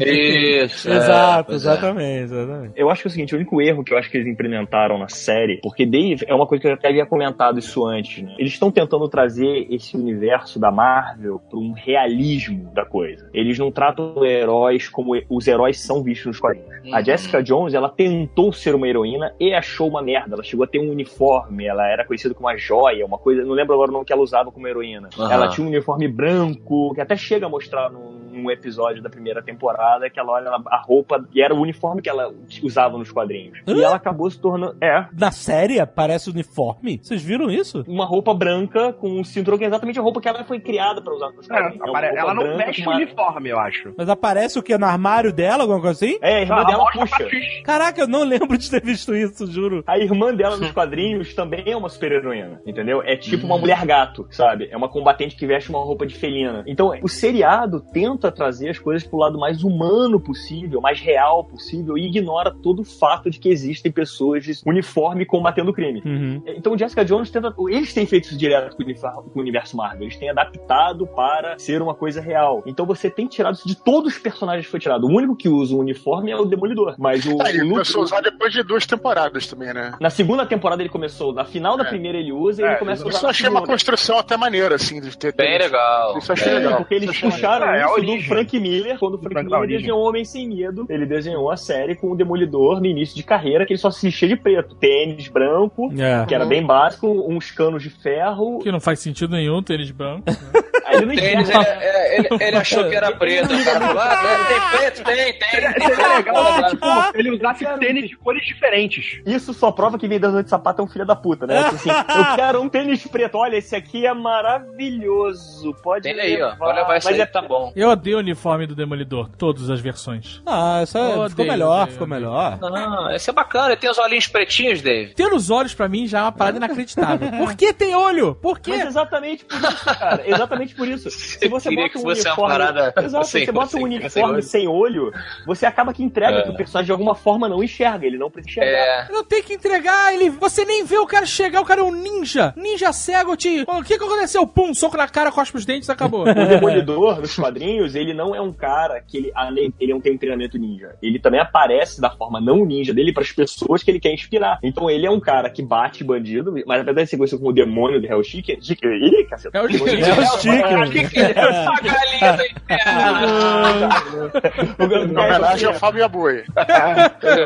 Isso, é, Exato, é. exatamente, exatamente. Eu acho que é o seguinte, o único erro que eu acho que eles implementaram na série, porque Dave é uma coisa que eu até havia comentado isso antes, né? Eles estão tentando trazer esse universo da Marvel para um realismo da coisa. Eles não tratam heróis como os heróis são vistos nos quadrinhos. A Uhum. Jessica Jones, ela tentou ser uma heroína e achou uma merda. Ela chegou a ter um uniforme, ela era conhecida como uma joia, uma coisa, não lembro agora o nome que ela usava como heroína. Aham. Ela tinha um uniforme branco, que até chega a mostrar num, num episódio da primeira temporada, que ela olha a roupa, e era o uniforme que ela usava nos quadrinhos. E Hã? ela acabou se tornando, é, Na série aparece uniforme? Vocês viram isso? uma roupa branca com um cinturão que é exatamente a roupa que ela foi criada pra usar nos É, quadrinhos. É uma apare- roupa ela não veste o uma- uniforme, eu acho. Mas aparece o que? No armário dela, alguma coisa assim? É, a irmã Ela dela puxa. Caraca, eu não lembro de ter visto isso, juro. A irmã dela nos quadrinhos também é uma super-heroína, entendeu? É tipo uma mulher gato, sabe? É uma combatente que veste uma roupa de felina. Então, o seriado tenta tenta trazer as coisas pro lado mais humano possível, mais real possível, e ignora todo o fato de que existem pessoas de uniforme combatendo o crime. Uhum. Então Jessica Jones tenta. Eles têm feito isso direto com o o universo Marvel. Eles têm adaptado para ser uma coisa real. Então você tem tirado isso de todos os personagens que foi tirado. O único que usa o uniforme é o Demolidor. Mas o. Ah, ele o começou a usar depois de duas temporadas também, né? Na segunda temporada ele começou, na final da É. primeira ele usa e ele É, começa a usar Isso eu achei uma construção até maneira, assim, de ter. Bem legal. Isso eu achei É, legal. porque eles puxaram É, é a isso do origem. Frank Miller, quando o Frank Frank Miller origem. desenhou Homem Sem Medo. Ele desenhou a série com o Demolidor no início de carreira, que ele só se vestia de preto. Tênis branco, É. que era bem básico, uns canos de ferro. Que não faz sentido nenhum, tênis branco. Aí ele não Tênis, enxerga. é, é, ele, ele achou que era preto. Cara ah, tem preto? Tem, tem. Seria legal, tipo, ele usasse tênis de cores diferentes. Isso só prova que vendedor de sapato é um filho da puta, né? Tipo assim, eu quero um tênis preto. Olha, esse aqui é maravilhoso. Pode Tem aí, ó. Pode levar isso Mas aí, é tá bom. Eu odeio o uniforme do Demolidor, todas as versões. Ah, isso é- Odeio, ficou melhor, odeio, ficou odeio. melhor. Não, esse é bacana. Tem os olhinhos pretinhos, Dave. Ter os olhos pra mim já é uma parada inacreditável. Por que tem olho? Por quê? Mas exatamente por isso, cara. Exatamente por isso. Se você bota que um fosse uma uniforme. parada Exato, sem- você bota sem- um sem uniforme olho. sem olho, você acaba que entrega É. que o personagem de alguma forma não enxerga. Ele não precisa enxergar. É. Não tem que entregar ele. Você nem vê o cara chegar, o cara é um ninja. Ninja cego, te. O que que aconteceu? Pum, soco na cara, cospe os dentes, acabou. O Demolidor, nos quadrinhos, ele não é um cara que ele, além, ele não tem um treinamento ninja. Ele também aparece da forma não ninja dele para as pessoas que ele quer inspirar. Então ele é um cara que bate bandido, mas apesar de ser conhecido como o demônio do Hell Chicken, ih, caceta. É o Chicken. É. Essa galinha do inferno. Homenagem ao Fábio Aboi.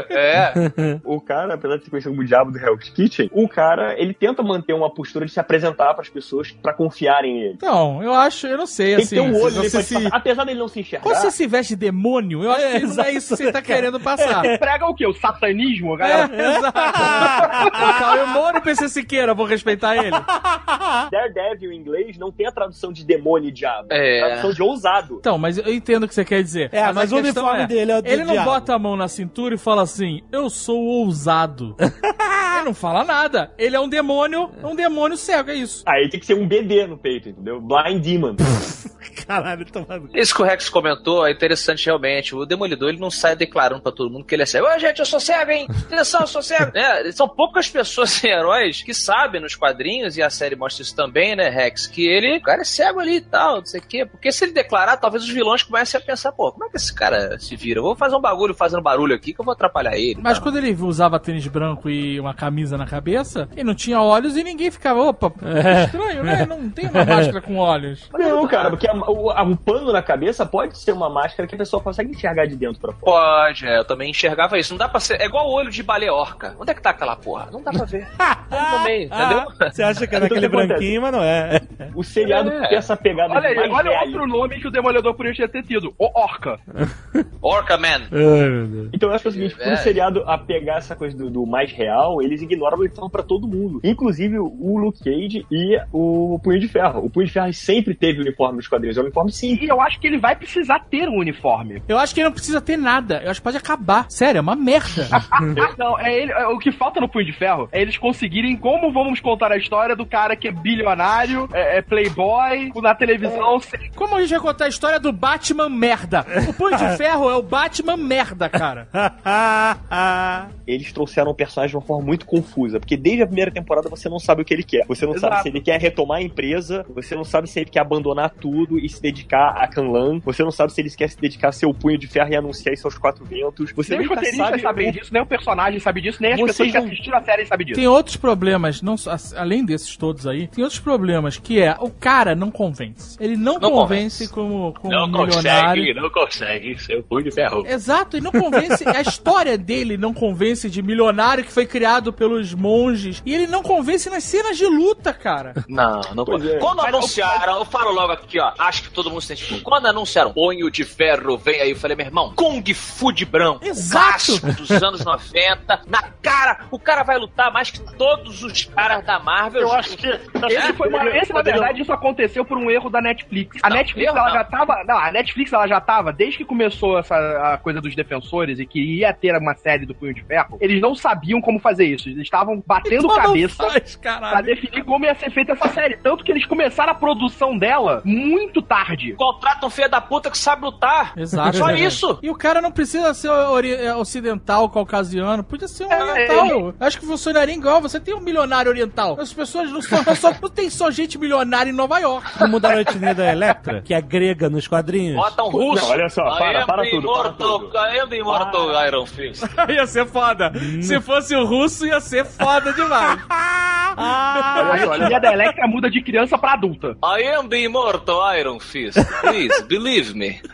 É. O cara, apesar de ser conhecido como o diabo do Hell's Kitchen, o cara, ele tenta manter uma postura de se apresentar para as pessoas para confiarem nele. Então, eu acho, eu não sei, Tem que assim. ter um olho se você se... Apesar dele não se enxergar. Quando você se veste de demônio, eu acho que não é isso que você tá querendo passar. É, Prega o quê? O satanismo? Galera exato. o Caio Moro, PC Siqueira, vou respeitar ele. Daredevil em inglês não tem a tradução de demônio e diabo. É. a tradução de ousado. Então, mas eu entendo o que você quer dizer. É, mas a o uniforme dele é o do Ele não diabo. bota a mão na cintura e fala assim, eu sou ousado. ele não fala nada. Ele é um demônio, um demônio cego, é isso. Aí tem que ser um BD no peito, entendeu? Blind Demon. Caralho, tomando. Isso que o Rex comentou é interessante realmente. O Demolidor ele não sai declarando pra todo mundo que ele é cego. Ô, gente, eu sou cego, hein? Atenção, eu sou cego. É, são poucas pessoas e heróis que sabem nos quadrinhos, e a série mostra isso também, né, Rex? Que ele, o cara é cego ali e tal, não sei o quê. Porque se ele declarar, talvez os vilões comecem a pensar, pô, como é que esse cara se vira? Eu vou fazer um bagulho fazendo barulho aqui que eu vou atrapalhar ele. Mas Não. quando ele usava tênis branco e uma camisa na cabeça, ele não tinha olhos e ninguém ficava, opa, estranho, né? Não tem uma máscara com olhos. Não, cara, porque a- o, a- o pano na cabeça pode ser uma máscara que a pessoa consegue enxergar de dentro pra fora. Pode, é, eu também enxergava isso. Não dá pra ser. É igual o olho de baleia orca. Onde é que tá aquela porra? Não dá pra ver. No meio, entendeu? Ah, Você acha que era Então, aquele o acontece? branquinho, mas não é. O seriado É. tem essa pegada Olha de aí, olha realismo. outro nome que o Demolidor podia ter tido. O Orca. Orca Man. Ai, meu Deus. Então eu acho que é o seguinte, por É. um seriado a pegar essa coisa do, do mais real, eles ignoram e falam pra todo mundo. Inclusive o Luke Cage e o Punho de Ferro. O Punho de Ferro sempre teve uniforme nos quadrinhos. É um uniforme sim. E eu acho que ele vai precisar ter um uniforme. Eu acho que ele não precisa ter nada. Eu acho que pode acabar. Sério, é uma merda. Não, é ele, é- o que falta no Punho de Ferro é eles conseguirem como vamos contar a história do cara que é bilionário, é, é playboy, na televisão, sem- Como a gente vai contar a história do Batman merda? O Punho de Ferro é o Batman merda, cara. Eles trouxeram o personagem de uma forma muito confusa, porque desde a primeira temporada você não sabe o que ele quer. Você não sabe Exato. se ele quer retomar a empresa, você não sabe se ele quer abandonar tudo e se dedicar a Kanlan, você não sabe se ele quer se dedicar a seu punho de ferro e anunciar isso aos quatro ventos. Você nem os roteiristas sabe sabem o- disso, nem o personagem sabe disso, nem as Vocês pessoas que não- assistiram a série sabem disso. Tem outros problemas, não além desses todos aí, tem outros problemas, que é o cara não convence. Ele não, Não convence, como, como um milionário. não consegue ser o punho de ferro. Exato, e não convence. a história dele não convence de milionário que foi criado pelos monges. E ele não convence nas cenas de luta, cara. Não, não pode. é. Quando anunciaram, eu falo logo aqui, ó. Acho que todo mundo sente. tipo, Quando anunciaram punho de ferro, vem aí, eu falei, meu irmão, Kung Fu de branco. Exato. dos anos 90. Na cara, o cara vai lutar mais que todos os caras da Marvel. Eu acho que. Esse, foi uma, esse, na verdade, isso aconteceu por um erro da Netflix. A Não, Netflix, erro ela não. já tava. Não, a Netflix, ela já tava, desde que começou essa a coisa dos defensores e que ia ter uma série do Punho de Ferro, eles não sabiam como fazer isso. Eles estavam batendo Então cabeça faz, pra caralho. definir como ia ser feita essa série. Tanto que eles começaram a produção dela muito tarde. Contrata um filho da puta que sabe lutar. Exato. Só isso. E o cara não precisa ser é, ocidental, caucasiano, podia ser um É, oriental. ele- Acho que funcionaria igual. Você tem um milionário oriental. As pessoas não, são, só, não tem só gente milionária em Nova York. Não mudaram a etnia da Electra, que é grega nos quadrinhos. Bota um russo. Não, olha só, para, para the tudo, para tudo. Immortal Iron Fist. ia ser foda. Se fosse o russo, ia ser foda demais. A etnia da Electra muda de criança pra adulta. I am the Immortal Iron Fist. Please, believe me.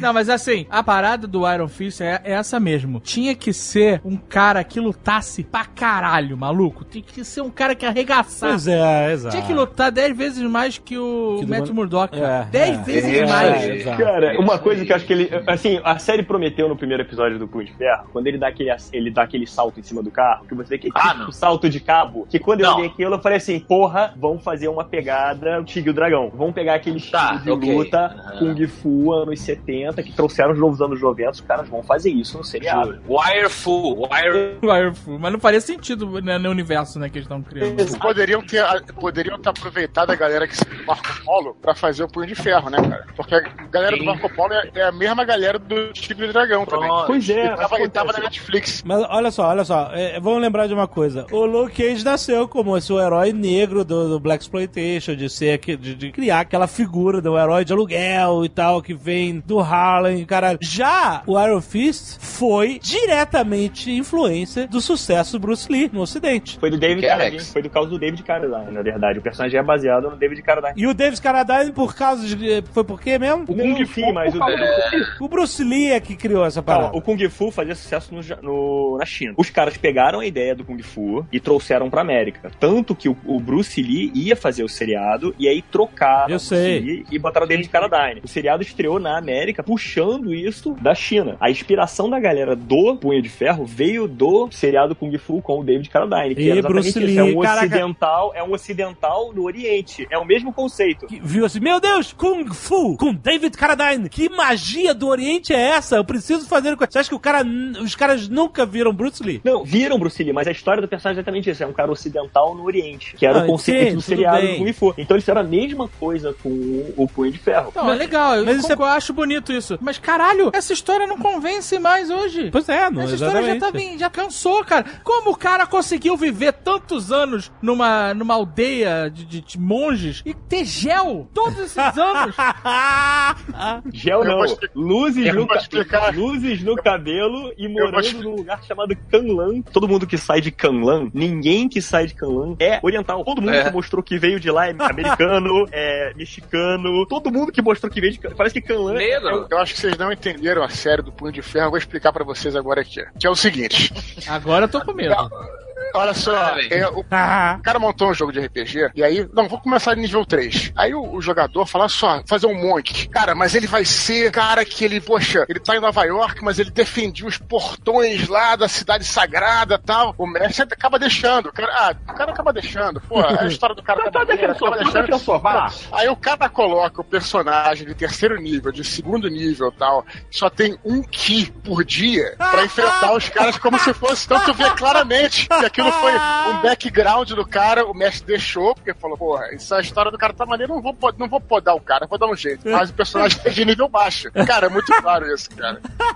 Não, mas assim, a parada do Iron Fist é, é essa mesmo. Tinha que ser um cara que lutasse pra caralho, maluco. Tinha que ser um cara que arregaçasse. Pois é, exato. Tinha que lutar 10 vezes mais que o Que Matt Man- Murdock. É, 10 é. vezes É, mais. é, exato. Cara, uma coisa que eu acho que ele. Assim, a série prometeu no primeiro episódio do Punho de Ferro, quando ele dá aquele, ele dá aquele salto em cima do carro, que você vê que Ah, tipo salto de cabo, que quando eu Não. olhei aquilo, eu falei assim, porra, vamos fazer uma pegada Tigre e o Dragão. Vamos pegar aquele estilo Tá, de ok. luta Aham. Kung Fu anos 70, que trouxeram os novos anos 90, os caras vão fazer isso no seriado. Wirefu, Wire... Wireful. Mas não faria sentido né, no universo né, que eles estão criando. Eles poderiam ter, poderiam ter aproveitado a galera que o Marco Polo pra fazer o Punho de Ferro, né, cara? Porque a galera do Sim. Marco Polo é, é a mesma galera do Tigre e Dragão também. Pronto. Pois é, E tava, tava na Netflix. Mas olha só, olha só, é, vamos lembrar de uma coisa. O Luke Cage nasceu como esse o herói negro do, do Black Exploitation, de ser aqui- de, de criar aquela figura do herói de aluguel e tal, que vem do Harlem, caralho. Já o Iron Fist foi diretamente influência do sucesso do Bruce Lee no ocidente. Foi do David é Carradine. Foi do caso do David Carradine, na verdade. O personagem é baseado no David Carradine. E o David Carradine, por causa de... Foi por quê mesmo? O Kung Fu mas o- causa O Bruce Lee é que criou essa Não, parada. o Kung Fu fazia sucesso no, no- na China. Os caras pegaram a ideia do Kung Fu e trouxeram pra América. Tanto que o, o Bruce Lee ia fazer o seriado e aí trocaram Eu sei. Bruce Lee e botaram o David Carradine. O seriado estreou na América puxando isso da China. A inspiração da galera do Punho de Ferro veio do seriado Kung Fu com o David Carradine. Que E Bruce isso. É Lee, um caraca. ocidental, é um ocidental no Oriente. É o mesmo conceito. que viu assim, meu Deus, Kung Fu com David Carradine. Que magia do Oriente é essa? Eu preciso fazer. Você acha que o cara, os caras nunca viram Bruce Lee? Não, viram Bruce Lee, mas a história do personagem é exatamente isso. É um cara ocidental no Oriente, que era Ah, o conceito sim, do seriado bem. do Kung Fu. Então eles fizeram a mesma coisa com o, Punho de Ferro. Não, é legal, eu, mas isso é- eu acho bonito isso. Mas caralho, essa história não convence mais hoje. Pois é, não, Essa história já, exatamente. tá bem, já cansou, cara. Como o cara conseguiu viver tantos anos numa, numa aldeia de, de- de monges e ter gel todos esses anos? Gel não, luzes, no, ca- luzes no cabelo e morando num lugar chamado Canlan. Todo mundo que sai de Canlan, ninguém que sai de Canlan é oriental. Todo mundo É. que mostrou que veio de lá é americano, é mexicano. Todo mundo que mostrou que veio. Parece que Canlan é Negro. Eu acho que vocês não entenderam a série do Punho de Ferro. Eu vou explicar pra vocês agora aqui. Que é o seguinte. Agora eu tô com medo. Olha só, Peraí. é, o Ah, cara montou um jogo de RPG, e aí, não, vou começar nível 3. Aí o, o jogador fala só, fazer um monk. Cara, mas ele vai ser cara que ele, poxa, ele tá em Nova York, mas ele defendia os portões lá da cidade sagrada tal. O mestre acaba deixando. O cara, ah, o cara acaba deixando. Pô, a história do cara Tá, tá tá defensor, acaba deixando. defensor, vai lá. Aí o cara coloca o personagem de terceiro nível, de segundo nível e tal, só tem um ki por dia pra enfrentar os caras como se fosse. Então tu vê claramente que aquilo foi um background do cara, o mestre deixou, porque falou, porra, essa história do cara tá maneira, não vou, pod- não vou podar o cara, vou dar um jeito. Mas o personagem é de nível baixo. Cara, é muito claro isso, cara.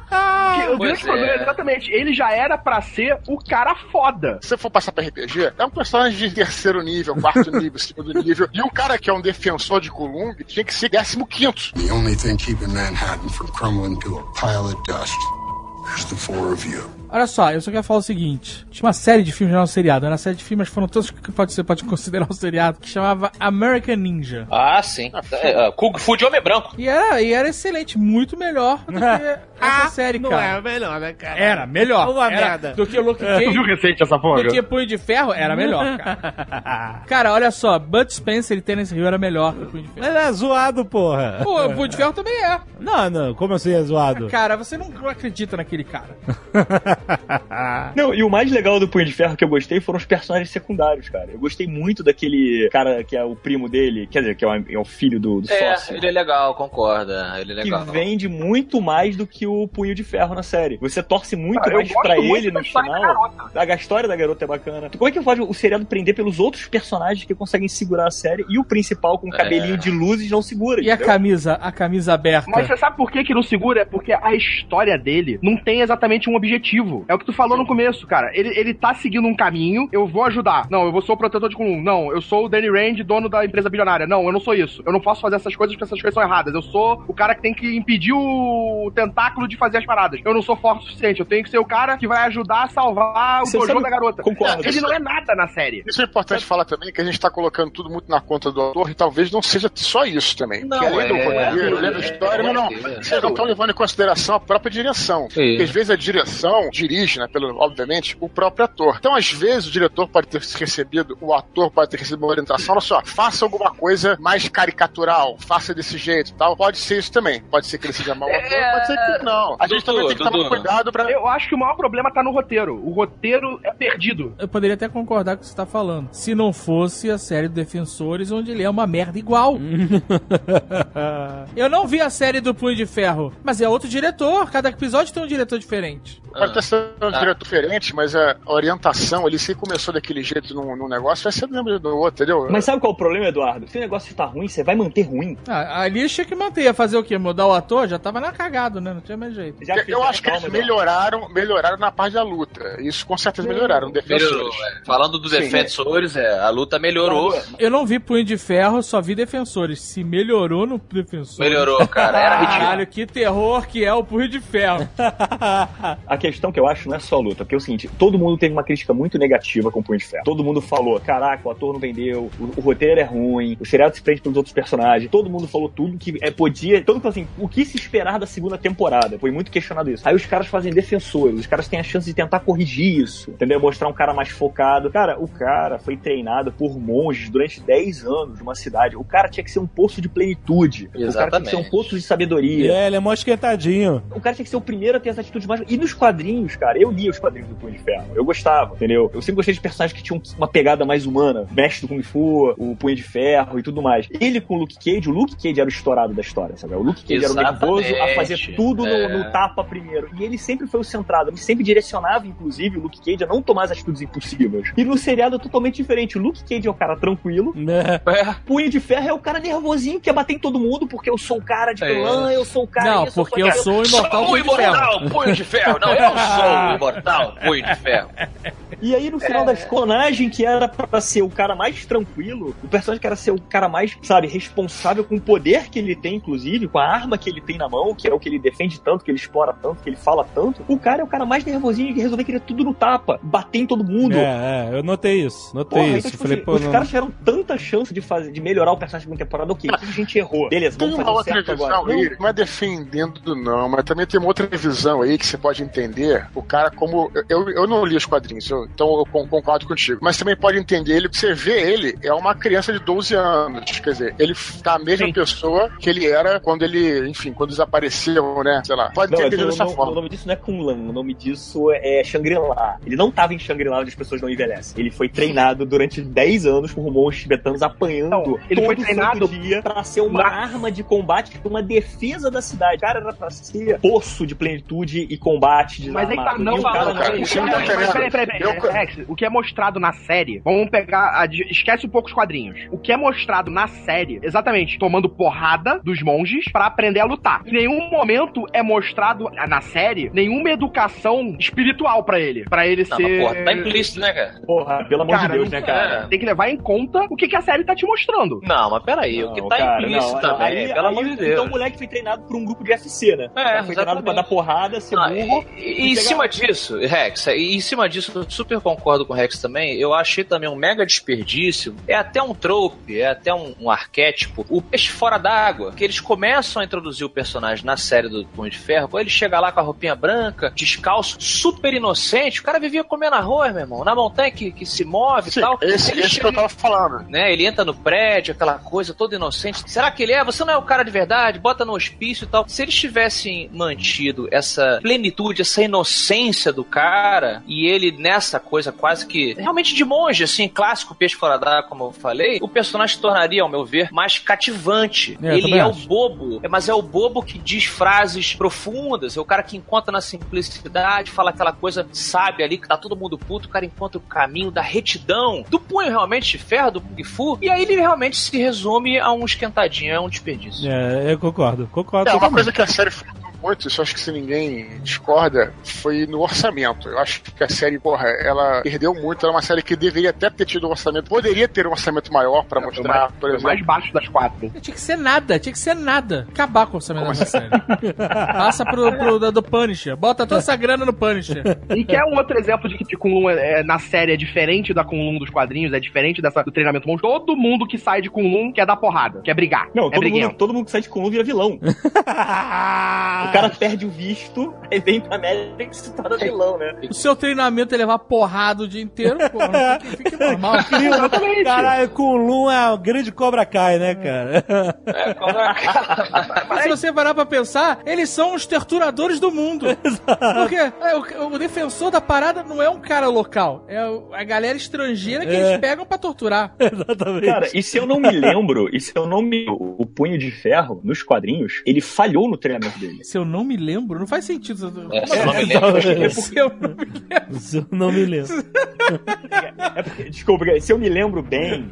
Que o grande problema é é. exatamente, ele já era pra ser o cara foda. Se você for passar pra RPG, é um personagem de terceiro nível, quarto nível, segundo nível. E um cara que é um defensor de Columb tinha que ser décimo quinto. The only thing keeping Manhattan from crumbling to a pile of dust is the four of you. Olha só, eu só quero falar o seguinte: tinha uma série de filmes, não era um seriado, era uma série de filmes, foram todos que pode, você pode considerar um seriado, que chamava American Ninja. Ah, sim. É, é, Kung Fu de Homem Branco. E era, e era excelente, muito melhor do que essa série, não cara. é melhor, né, cara? Era melhor. Uma era merda. Do que o Luke Tu Cage. viu recente essa porra? Do que Punho de Ferro era melhor, cara. cara, olha só, Bud Spencer e Terence Hill era melhor que o Punho de Ferro. É zoado, porra. Pô, o Punho de Ferro também é. Não, não, como assim é zoado? Cara, você não, não acredita naquele cara. Não, e o mais legal do Punho de Ferro que eu gostei foram os personagens secundários, cara. Eu gostei muito daquele cara que é o primo dele, quer dizer, que é o, é o filho do, do É, sócio. ele é legal, concorda. Ele é Que legal. vende muito mais do que o Punho de Ferro na série. Você torce muito eu mais pra muito ele no final. A, a história da garota é bacana. Como é que pode o seriado prender pelos outros personagens que conseguem segurar a série e o principal com um cabelinho de luzes não segura? E a entendeu? camisa, a camisa aberta? Mas você sabe por que que não segura? É porque a história dele não tem exatamente um objetivo. É o que tu falou no começo, cara. Ele, ele tá seguindo um caminho, eu vou ajudar. Não, eu vou ser o protetor de Kunlun. Não, eu sou o Danny Rand, dono da empresa bilionária. Não, eu não sou isso. Eu não posso fazer essas coisas porque essas coisas são erradas. Eu sou o cara que tem que impedir o tentáculo de fazer as paradas. Eu não sou forte o suficiente. Eu tenho que ser o cara que vai ajudar a salvar o Você Gojo sabe- da garota. concordo. Ele não é nada na série. Isso é importante falar também, que a gente tá colocando tudo muito na conta do autor, e talvez não seja só isso também. Não, Porque além do é, roteiro, é, além da história, é, mas não, é. vocês não estão levando em consideração a própria direção. Porque às vezes a direção dirige, né, pelo, obviamente, o próprio ator. Então, às vezes, o diretor pode ter recebido, o ator pode ter recebido uma orientação, olha só, faça alguma coisa mais caricatural, faça desse jeito e tal. Pode ser isso também. Pode ser que ele seja mau ator, pode ser que não. A gente Dudu, também tem que tomar Dudu. cuidado pra... Eu acho que o maior problema tá no roteiro. O roteiro é perdido. Eu poderia até concordar com o que você tá falando. Se não fosse a série do Defensores, onde ele é uma merda igual. Eu não vi a série do Punho de Ferro, mas é outro diretor. Cada episódio tem um diretor diferente. Pode ter um tá. diretor diferente, mas a orientação, ele se começou daquele jeito num, num negócio, vai ser do mesmo do outro, entendeu? Mas sabe qual é o problema, Eduardo? Se o negócio tá ruim, você vai manter ruim. Ah, ali tinha que manter. Ia fazer o quê? Mudar o ator? Já tava na cagado, né? Não tinha mais jeito. Já Eu- acho que eles melhoraram, melhoraram na parte da luta. Isso com certeza melhoraram. Defensores. Melhorou, é. Falando dos Sim, defensores, é, a luta melhorou. Eu não vi Punho de Ferro, só vi Defensores. Se melhorou no Defensores. Melhorou, cara. Era ridículo. Caralho, que terror que é o Punho de Ferro. A questão que eu acho não é só a luta, porque é o seguinte, todo mundo teve uma crítica muito negativa com o Punho de Ferro. Todo mundo falou, caraca, o ator não vendeu, o, o roteiro é ruim, o seriado se prende pelos outros personagens. Todo mundo falou tudo que é, podia, todo mundo falou assim, o que se esperar da segunda temporada? Foi muito questionado isso. Aí os caras fazem defensores, os caras têm a chance de tentar corrigir isso, entendeu? Mostrar um cara mais focado. Cara, o cara foi treinado por monges durante 10 anos numa cidade. O cara tinha que ser um poço de plenitude. O cara tinha que ser um Exatamente. poço de sabedoria. É, ele é mó esquentadinho. O cara tinha que ser o primeiro a ter as atitudes mais. E nos quadrinhos, cara, eu lia os quadrinhos do Punho de Ferro. Eu gostava, entendeu? Eu sempre gostei de personagens que tinham uma pegada mais humana. Mestre do Kung Fu, o Punho de Ferro e tudo mais. Ele com o Luke Cage, o Luke Cage era o estourado da história, sabe? O Luke Cage era o nervoso a fazer Exatamente. tudo no, É. no tapa primeiro. E ele sempre foi o centrado. Ele sempre direcionava, inclusive, o Luke Cage a não tomar as atitudes impossíveis. E no seriado é totalmente diferente. O Luke Cage é o cara tranquilo. É. Punho de Ferro é o cara nervosinho que quer bater em todo mundo porque eu sou o cara de É. vilã, eu sou o cara Não, isso, sou porque eu sou o imortal Sou o Punho de Ferro. imortal punho de ferro. Não, eu sou o imortal punho de ferro. E aí, no final das personagem que era pra ser o cara mais tranquilo, o personagem que era ser o cara mais, sabe, responsável com o poder que ele tem, inclusive, com a arma que ele tem na mão, que é o que ele defende tanto, que ele explora tanto, que ele fala tanto, o cara é o cara mais nervosinho que resolver querer tudo no tapa, bater em todo mundo. É, é, eu notei isso. Notei Porra, isso. então, tipo Falei, assim, pô, os não. caras tiveram tanta chance de, fazer, de melhorar o personagem na segunda temporada, ok, o que a gente errou? Beleza, Tem vamos uma fazer outra certo visão agora. aí, não é defendendo não, mas também tem uma outra visão aí que você pode entender o cara como... Eu, eu não li os quadrinhos, eu- então eu con- concordo contigo, mas também pode entender ele, porque você vê ele, é uma criança de 12 anos, quer dizer, ele tá a mesma Sim. pessoa que ele era quando ele, enfim, quando desapareceu, né, sei lá, pode Não, entender mas o, dessa nome- forma. o nome disso não é Kunlan, o nome disso é Shangri-La. Ele não tava em Shangri-La onde as pessoas não envelhecem. Ele foi treinado durante 10 anos por monges tibetanos apanhando Não, ele foi treinado dia pra ser uma na- arma de combate, uma defesa da cidade. O cara era pra ser poço de plenitude e combate de Mas aí tá, não, E o cara não, não não Mas entendendo. peraí, peraí, peraí. Eu- Rex, o que é mostrado na série, vamos pegar. a esquece um pouco os quadrinhos. O que é mostrado na série, exatamente, tomando porrada dos monges pra aprender a lutar. Em nenhum momento é mostrado ah, na série nenhuma educação espiritual pra ele. Pra ele Não, ser. mas porra, tá implícito, né, cara? Porra, pelo amor Cara, de Deus, não- né, cara? É. Tem que levar em conta o que, que a série tá te mostrando. Não, mas peraí, o que Não, tá cara, implícito não, também, aí- pelo aí, amor de Então Deus. o moleque foi treinado por um grupo de UFC, né? É, foi treinado pra dar porrada, ser Não, burro. e, e em pegar- cima disso, Rex, e em cima disso, eu super concordo com o Rex também. Eu achei também um mega desperdício. É até um trope, é até um, um arquétipo. O peixe fora d'água, que eles começam a introduzir o personagem na série do Punho de Ferro. Pô, ele chega lá com a roupinha branca, descalço, super inocente. O cara vivia comendo arroz, meu irmão, na montanha que, que se move Sim, e tal. esse, Ele esse que chega- eu tava falando. né? Ele entra no prédio, aquela coisa toda inocente. Será que ele é? Você não é o cara de verdade? Bota no hospício e tal. Se eles tivessem mantido essa plenitude, essa inocência do cara, e ele nessa coisa quase que realmente de monge, assim, clássico peixe fora d'água, como eu falei, o personagem se tornaria, ao meu ver, mais cativante. É, ele é o acho. bobo, é, mas é o bobo que diz frases profundas, é o cara que encontra na simplicidade, fala aquela coisa sábia ali, que tá todo mundo puto, o cara encontra o caminho da retidão, do punho realmente de ferro, do Kung Fu, e aí ele realmente se resume a um esquentadinho, é um desperdício. É, eu concordo, concordo. É, uma coisa que a série muito, isso eu acho que se ninguém discorda, foi no orçamento. Eu acho que a série, porra, ela perdeu muito. Ela é uma série que deveria até ter tido um orçamento, poderia ter um orçamento maior pra Foi o mostrar, mais, por exemplo. mais baixo das quatro. Tinha que ser nada, tinha que ser nada. Acabar com o orçamento dessa série. Passa pro, pro da- do Punisher. Bota toda essa grana no Punisher. E que é um outro exemplo de que Kunlun é, é, na série é diferente da Kunlun dos quadrinhos, é diferente dessa, do treinamento monstro. Todo mundo que sai de Kunlun quer dar porrada, quer brigar. Não, é todo briguento. mundo, todo mundo que sai de Kunlun vira vilão. o cara perde o visto, aí vem pra América e se torna vilão, né? O seu treinamento é levar porrada o dia inteiro, porra. Fique, fique normal. Caralho, Kunlun é a grande cobra cai, né, cara? É, cobra. Mas se você parar pra pensar, eles são os torturadores do mundo. Porque é, o, o defensor da parada não é um cara local, é o- a galera estrangeira que É. eles pegam pra torturar. Exatamente. Cara, e se eu não me lembro, e se eu não me. O Punho de Ferro, nos quadrinhos, ele falhou no treinamento dele. Se eu não me lembro, não faz sentido. É, eu não me lembro, que É porque eu não me lembro. Se eu não me lembro. É porque, desculpa, se eu me lembro bem.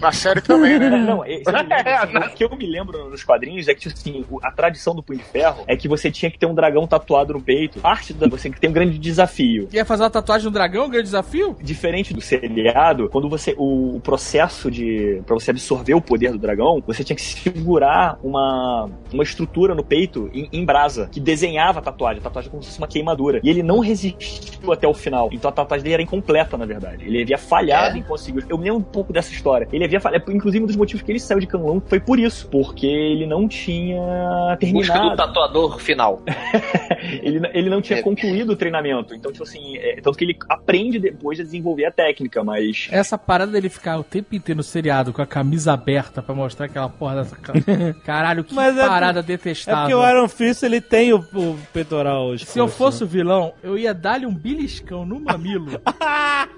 Na série também, né? Não, é- se eu me lembro, assim, o que eu me lembro nos quadrinhos é que, tipo assim, a tradição do Punho de Ferro é que você tinha que ter um dragão tatuado no peito. Parte da você tem um grande desafio. Quer fazer uma tatuagem no dragão? Um grande desafio? Diferente do seriado, quando você. O, o processo de. pra você absorver o poder do dragão, você tinha que segurar uma, uma estrutura no peito em, em brasa, que desenhava a tatuagem. A tatuagem é como se fosse uma queimadura. E ele não resistiu até o final. Então a tatuagem dele era incompleta, na verdade. Ele havia falhado É? em conseguir. Eu me lembro um pouco dessa história. Ele havia falhado. Inclusive, um dos motivos que ele saiu de Kanlun foi por isso. Porque ele não tinha Busca do terminado. tatuador final. ele, ele não tinha É. concluído o treinamento. Então, tipo assim, é, tanto que ele aprende depois de desenvolver a técnica, mas. Essa parada dele ficar o tempo inteiro no seriado com a camisa aberta pra mostrar aquela porra dessa. ca- Caralho, que Mas é parada É detestável. porque o Iron Fist, ele tem o, o peitoral Se eu fosse o vilão, eu ia dar-lhe um beliscão no mamilo.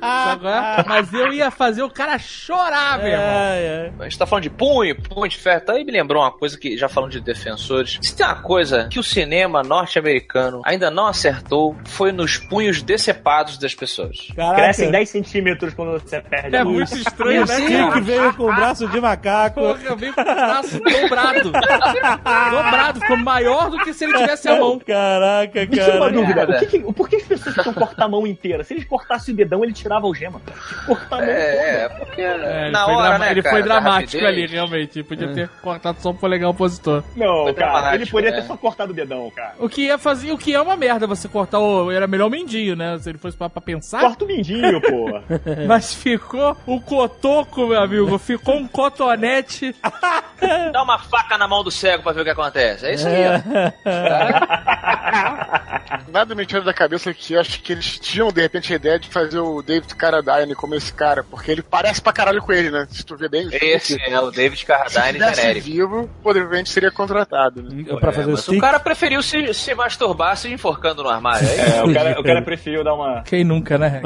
É? Mas eu ia fazer o cara chorar, meu irmão. É, é. A gente tá falando de punho, punho de ferro, tá aí me lembrou uma coisa que, já falando de defensores, se tem uma coisa que o cinema norte-americano ainda não acertou, foi nos punhos decepados das pessoas. Caraca. Crescem 10 centímetros quando você perde É a luz. muito estranho, O né, Stick cara? veio com o braço de macaco. Porra, veio com o braço dobrado. dobrado, ficou maior do que se ele tivesse a mão. Caraca, Me tira uma cara. dúvida, Cara. o que que- por que as pessoas precisam cortar a mão inteira? Se eles cortassem o dedão, ele tirava a algema. Cortar a mão É, é, porque É, ele na foi, hora, né, ele cara, foi dramático ali, realmente. Ele podia ter cortado só o polegar opositor. toda. Não, Foi cara, ele poderia né? ter só cortado o dedão, cara. O que ia fazer, o que é uma merda você cortar o. Era melhor o mendinho, né? Se ele fosse pra, pra pensar. Corta o mindinho, pô. Mas ficou o cotoco, meu amigo. Ficou um cotonete. Dá uma faca na mão do cego pra ver o que acontece. É isso aí, ó. Nada me tira da cabeça que eu acho que eles tinham, de repente, a ideia de fazer o David Carradine como esse cara, porque ele parece pra caralho com ele, né? Se tu vê bem, Esse é o David se Carradine genérico. vivo, provavelmente seria contratado, né? pra fazer o Mas stick. o cara preferiu se, se masturbar se enforcando no armário. É. É, o cara, o cara preferiu dar uma. Quem nunca, né?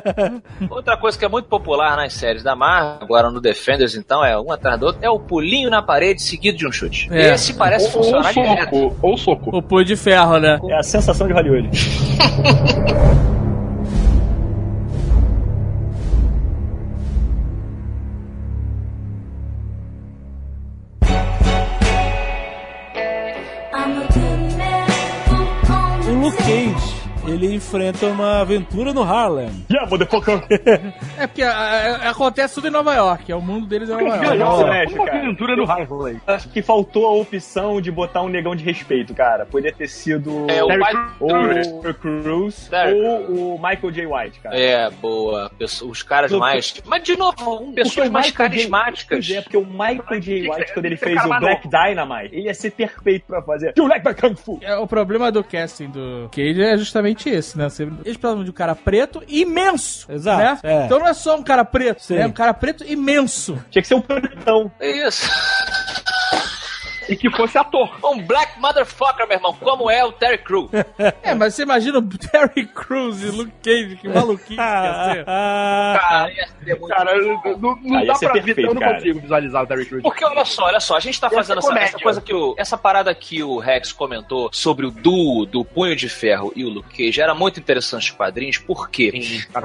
Outra coisa que é muito popular nas séries da Marvel, agora no Defenders, então, é um atrás do outro, é o pulinho na parede seguido de um chute. É. Esse parece Ou, ou funcionar direto. Ou soco. O punho de ferro, né? É a sensação de Hollywood. ele enfrenta uma aventura no Harlem. Yeah, motherfucker! É porque a- a- acontece tudo em Nova York. É o mundo deles é Nova York. Celeste, Uma cara. aventura no Harley. Acho que faltou a opção de botar um negão de respeito, cara. Poderia ter sido É o Terry Crews. o Cruz Terry ou o Michael J. White, cara. É, boa. Os caras mais. Mas, de novo, pessoas mais J- carismáticas. Pois é, porque o Michael J. White, quando ele fez o Black Dynamite, ele ia ser perfeito pra fazer. You like my Kung Fu? É, o problema do casting do Cage é justamente exatamente esse, né? Você- Eles precisavam de um cara preto imenso. Exato, Né? é. Então não é só um cara preto, Sim. é um cara preto imenso. Tinha que ser um pretão. Isso. E que fosse ator. Um black motherfucker, meu irmão, como é o Terry Crew. É, mas você imagina o Terry Crews e Luke Cage, que maluquice que ia ser. Cara, ia ser muito Cara, bom. não, não Ah, ia dá ser pra ver, eu não cara. consigo visualizar o Terry Crews. Porque olha só, olha só, a gente tá fazendo essa, essa coisa que o. Essa parada que o Rex comentou sobre o duo do Punho de Ferro e o Luke Cage era muito interessante nos quadrinhos, porque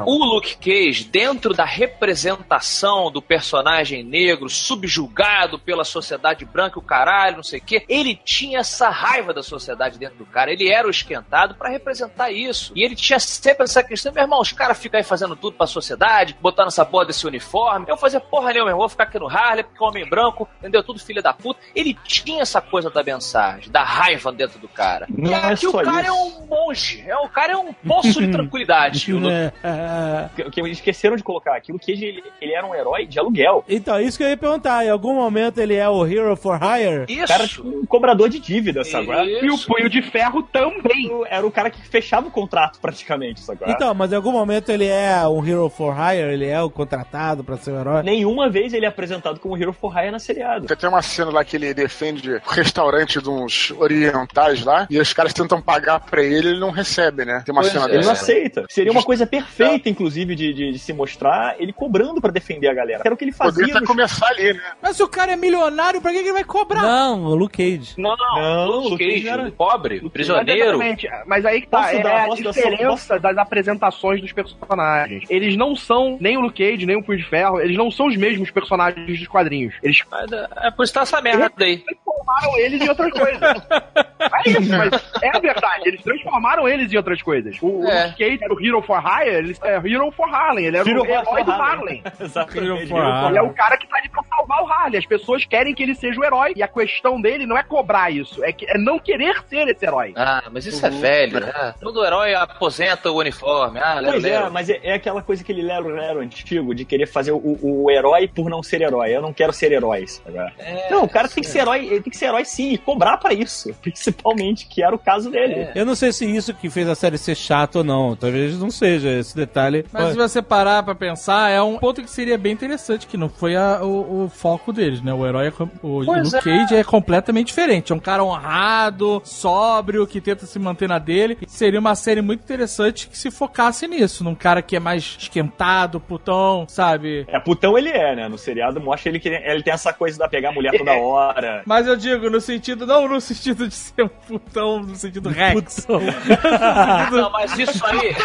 o Luke Cage, dentro da representação do personagem negro subjugado pela sociedade branca, o caralho, não sei o quê, ele tinha essa raiva da sociedade dentro do cara. Ele era o esquentado pra representar isso. E ele tinha sempre essa questão, meu irmão, os caras ficam aí fazendo tudo pra sociedade, botando essa porra desse uniforme. Eu fazia porra nenhuma, meu irmão, vou ficar aqui no Harley, porque é homem branco, entendeu? Tudo filho da puta. Ele tinha essa coisa da mensagem, da raiva dentro do cara. Não e é aqui o cara isso. é um monge, é, o cara é um poço de tranquilidade. o É, é. O que eles esqueceram de colocar aquilo que ele, ele era um herói de aluguel. Então, isso que eu ia perguntar. Em algum momento ele é o Hero for Hire? Isso. O cara tipo um cobrador de dívida, sabe? E o punho de ferro também. Era o cara que fechava o contrato praticamente, sabe? Então, mas em algum momento ele é um Hero for Hire? Ele é o contratado pra ser o herói? Nenhuma vez ele é apresentado como Hero for Hire na seriado. Tem uma cena lá que ele defende o restaurante de uns orientais lá, e os caras tentam pagar pra ele ele não recebe, né? Tem uma Pois cena é. Ele não aceita. Seria uma coisa perfeita, inclusive, de, de- de se mostrar ele cobrando pra defender a galera. Era o que ele fazia. Poderia até nos- começar ali, né? Mas se o cara é milionário, pra que que ele vai cobrar? Não, o Luke Cage. Não, não, Não, Cage, Cage era- pobre, prisioneiro. Exatamente. Mas aí que tá, Posso é dar- a dar diferença das apresentações dos personagens. Eles não são nem o Luke Cage, nem o Punho de Ferro, eles não são os mesmos personagens dos quadrinhos. Eles Mas, É por isso que tá essa merda aí. transformaram eles em outras coisas. É isso, mas é a verdade. Eles transformaram eles em outras coisas. O, o É. Luke Cage era o Hero for Hire, ele é Hero for Harlem. Ele era Hero o for herói do Harlem. Exatamente. Hire. Ele é o cara que tá ali pra salvar o Harley. As pessoas querem que ele seja o herói. E a questão dele não é cobrar isso, é, é não querer ser esse herói. Ah, mas isso é velho, né? Todo herói aposenta o uniforme. Ah, lero, Pois é, lero. mas é, é aquela coisa que ele lero lero antigo de querer fazer o, o herói por não ser herói. Eu não quero ser herói. É, não, o cara tem que ser herói, ele tem que ser herói sim, e cobrar pra isso. Principalmente, que era o caso dele. É. Eu não sei se isso que fez a série ser chata ou não. Talvez não seja esse detalhe. Mas se você parar pra pensar, é um ponto que seria bem interessante, que não foi a- o, o foco deles, né? O herói, é o Pois Luke Cage é completamente diferente. É um cara honrado, sóbrio, que tenta se manter na dele. Seria uma série muito interessante que se focasse nisso, num cara que é mais esquentado, putão, sabe? É, putão ele é, né? No seriado mostra ele que ele tem essa coisa da pegar a mulher toda hora. Mas eu digo, no sentido, não no sentido de ser um putão, no sentido Rex. Não, mas isso aí.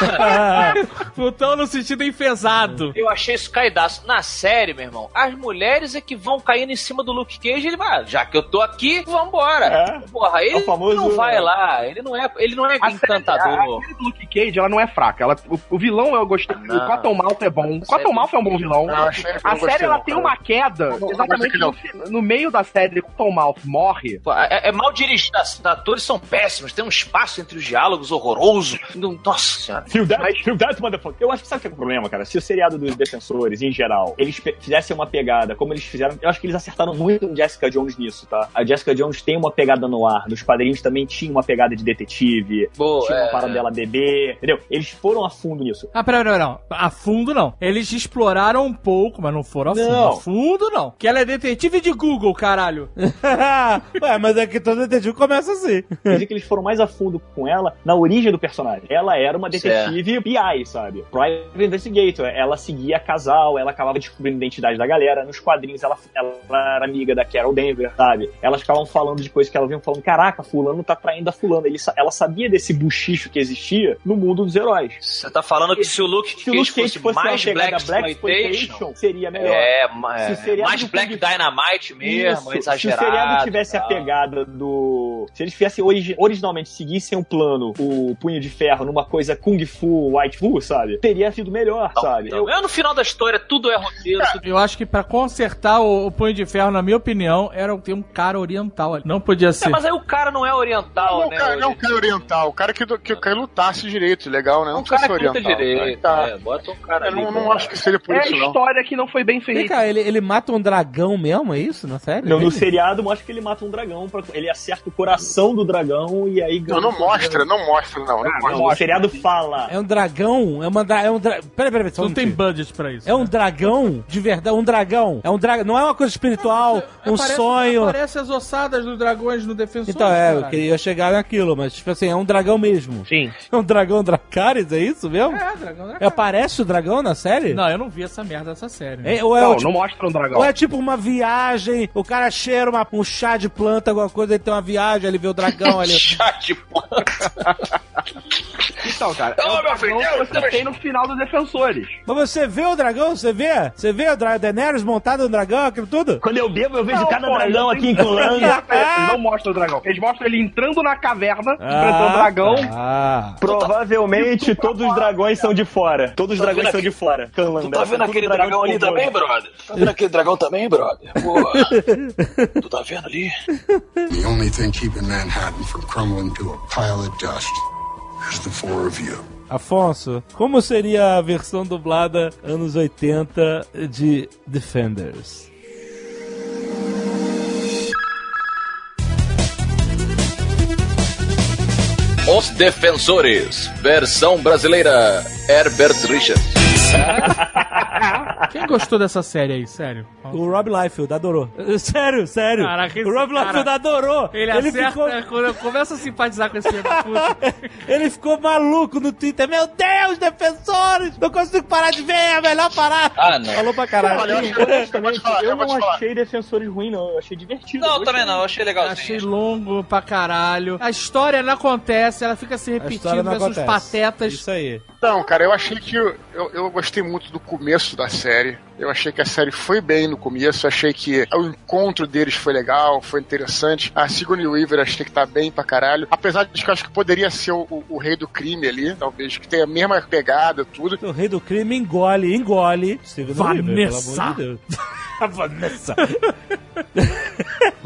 putão no sentido enfesado. Eu achei isso caidaço. Na série, meu irmão, as mulheres é que vão caindo em cima do Luke Cage e ele vai, "Ah, já que eu tô aqui, vambora. É. Porra, ele É famoso- não vai lá, ele não é, ele não é A série- encantador. A série do Luke Cage, ela não é fraca. Ela, o, o vilão eu gostei. Não. O Cottonmouth é bom. O Cottonmouth é um bom vilão. Não, a série A série ela não, tem cara. uma queda, Não, não exatamente no, no meio da série, o Cottonmouth morre. Pô, É, é mal dirigido, os atores são péssimos, tem um espaço entre os diálogos horroroso. Nossa senhora. Feel that, feel that, motherfucker. Eu acho que sabe o que é o problema, cara? Se o seriado dos defensores, em geral, eles fizessem uma pegada, como eles fizeram, eu acho que eles acertaram muito em Jessica Jones nisso, tá? A Jessica Jones tem uma pegada no ar, nos quadrinhos também tinha uma pegada de detetive, Boa, tinha uma é. parada dela bebê, entendeu? Eles foram a fundo nisso. Ah, peraí, peraí, não. A fundo não. Eles exploraram um pouco, mas não foram a fundo. Não. A fundo não. Que ela é detetive de Google, caralho. Ué, mas é que todo detetive começa assim. Quer dizer que eles foram mais a fundo com ela na origem do personagem. Ela era uma detetive PI, sabe? Private Investigator. Ela seguia casal, ela acabava descobrindo a identidade da galera. Nos quadrinhos, ela, ela era amiga da Carol Denver, sabe? Elas ficavam falando de coisas que ela vinha falando: caraca, fulano tá traindo a fulana. Ele, ela sabia desse buchicho que existia no mundo dos heróis. Você tá falando que se o Luke Se o Luke Cage fosse fosse mais Black pegada Black Exploitation, seria melhor. é, Se o é, seriado mais Black Kung- Dynamite mesmo, Isso. exagerado. Se o seriado tivesse a tal. pegada do. Se eles fizessem origi- originalmente seguissem o plano, o punho de ferro, numa coisa Kung Fu, White Fu, sabe? Teria sido melhor, sabe? Então, Eu- eu, no final da história, tudo é roteiro. tudo- Eu acho que pra consertar o, o punho de ferro, na minha opinião, era ter um cara oriental ali. Não podia É, ser. Mas aí o cara não é oriental, Não, né? o cara, não o cara oriental, o cara que, que, que lutasse direito, legal, né? Não um precisa cara ser que luta oriental. direito. Tá. é, bota um cara Eu ali. não, não cara. acho que seria por É a isso, não. história que não foi bem Vem feita. cá, ele, ele mata um dragão mesmo, é isso na série? Não, no Ele? seriado mostra que ele mata um dragão, pra- ele acerta o coração do dragão e aí Não, não mostra, não mostra, não. Não, Não, o seriado fala. É um dragão, é uma dra- é um dra... Peraí, peraí, só um Não tem budget pra isso. É um dragão de verdade, um dragão. É um dragão, não é uma coisa espiritual, um sonho. Aparece as ossadas dos dragões no defensor. Então, é, eu queria chegar naquilo, mas tipo assim, é um dragão mesmo. Sim. É um dragão Dracarys, é isso mesmo? É, dragão, dragão. É, Aparece o dragão na série? Não, eu não vi essa merda dessa série. né? É, ou, é, Não, tipo, não mostra um dragão. ou é tipo uma viagem, o cara cheira uma- um chá de planta, alguma coisa, ele tem uma viagem, ele vê o dragão ali. Chá de planta. Então, cara, é Ô, o meu filho, que você Deus. tem no final dos Defensores. Mas você vê o dragão? Você vê? Você vê o Dra Daenerys montado no dragão, aquilo tudo? Quando eu bebo, eu vejo Não, cada pô, dragão aqui têm- encolando. Eles não mostram o dragão. Eles mostram ele entrando na caverna, enfrentando o dragão. Ah, Provavelmente todos os dragões são de fora. Todos os Tá dragões são de fora. Tu tá vendo tudo aquele dragão dragão ali também, brother? Tá vendo aquele dragão também, brother? Porra. tu tá vendo ali? The only thing keeping Manhattan from crumbling to a pile of dust is the four of you. Afonso, como seria a versão dublada anos 80 de Defenders? Os Defensores, versão brasileira, Herbert Richards. Quem gostou dessa série aí, sério? O Rob Liefeld adorou. Sério, sério. Caraca, o Rob cara- Liefeld adorou. Ele, acerta ficou, quando eu começo a simpatizar com esse filho da puta. ele ficou maluco no Twitter. Meu Deus, defensores! Não consigo parar de ver, é a melhor parada. Ah, não. Falou pra caralho. Olha, eu falar, Eu eu não achei Defensores ruim, não. Eu achei divertido. Não, eu também não, eu achei legalzinho. Achei longo pra caralho. A história não acontece, ela fica se repetindo, versus os acontece. patetas. Isso aí. Não, cara, eu achei que. Eu, eu, eu gostei muito do começo da série. Eu achei que a série foi bem no começo. Achei que o encontro deles foi legal, foi interessante. A Sigourney Weaver achei que tá bem pra caralho. Apesar de que eu acho que poderia ser o, o- o rei do crime ali, talvez, que tenha a mesma pegada, tudo. O rei do crime engole, engole. Vanessa. pelo amor de Deus. A Vanessa.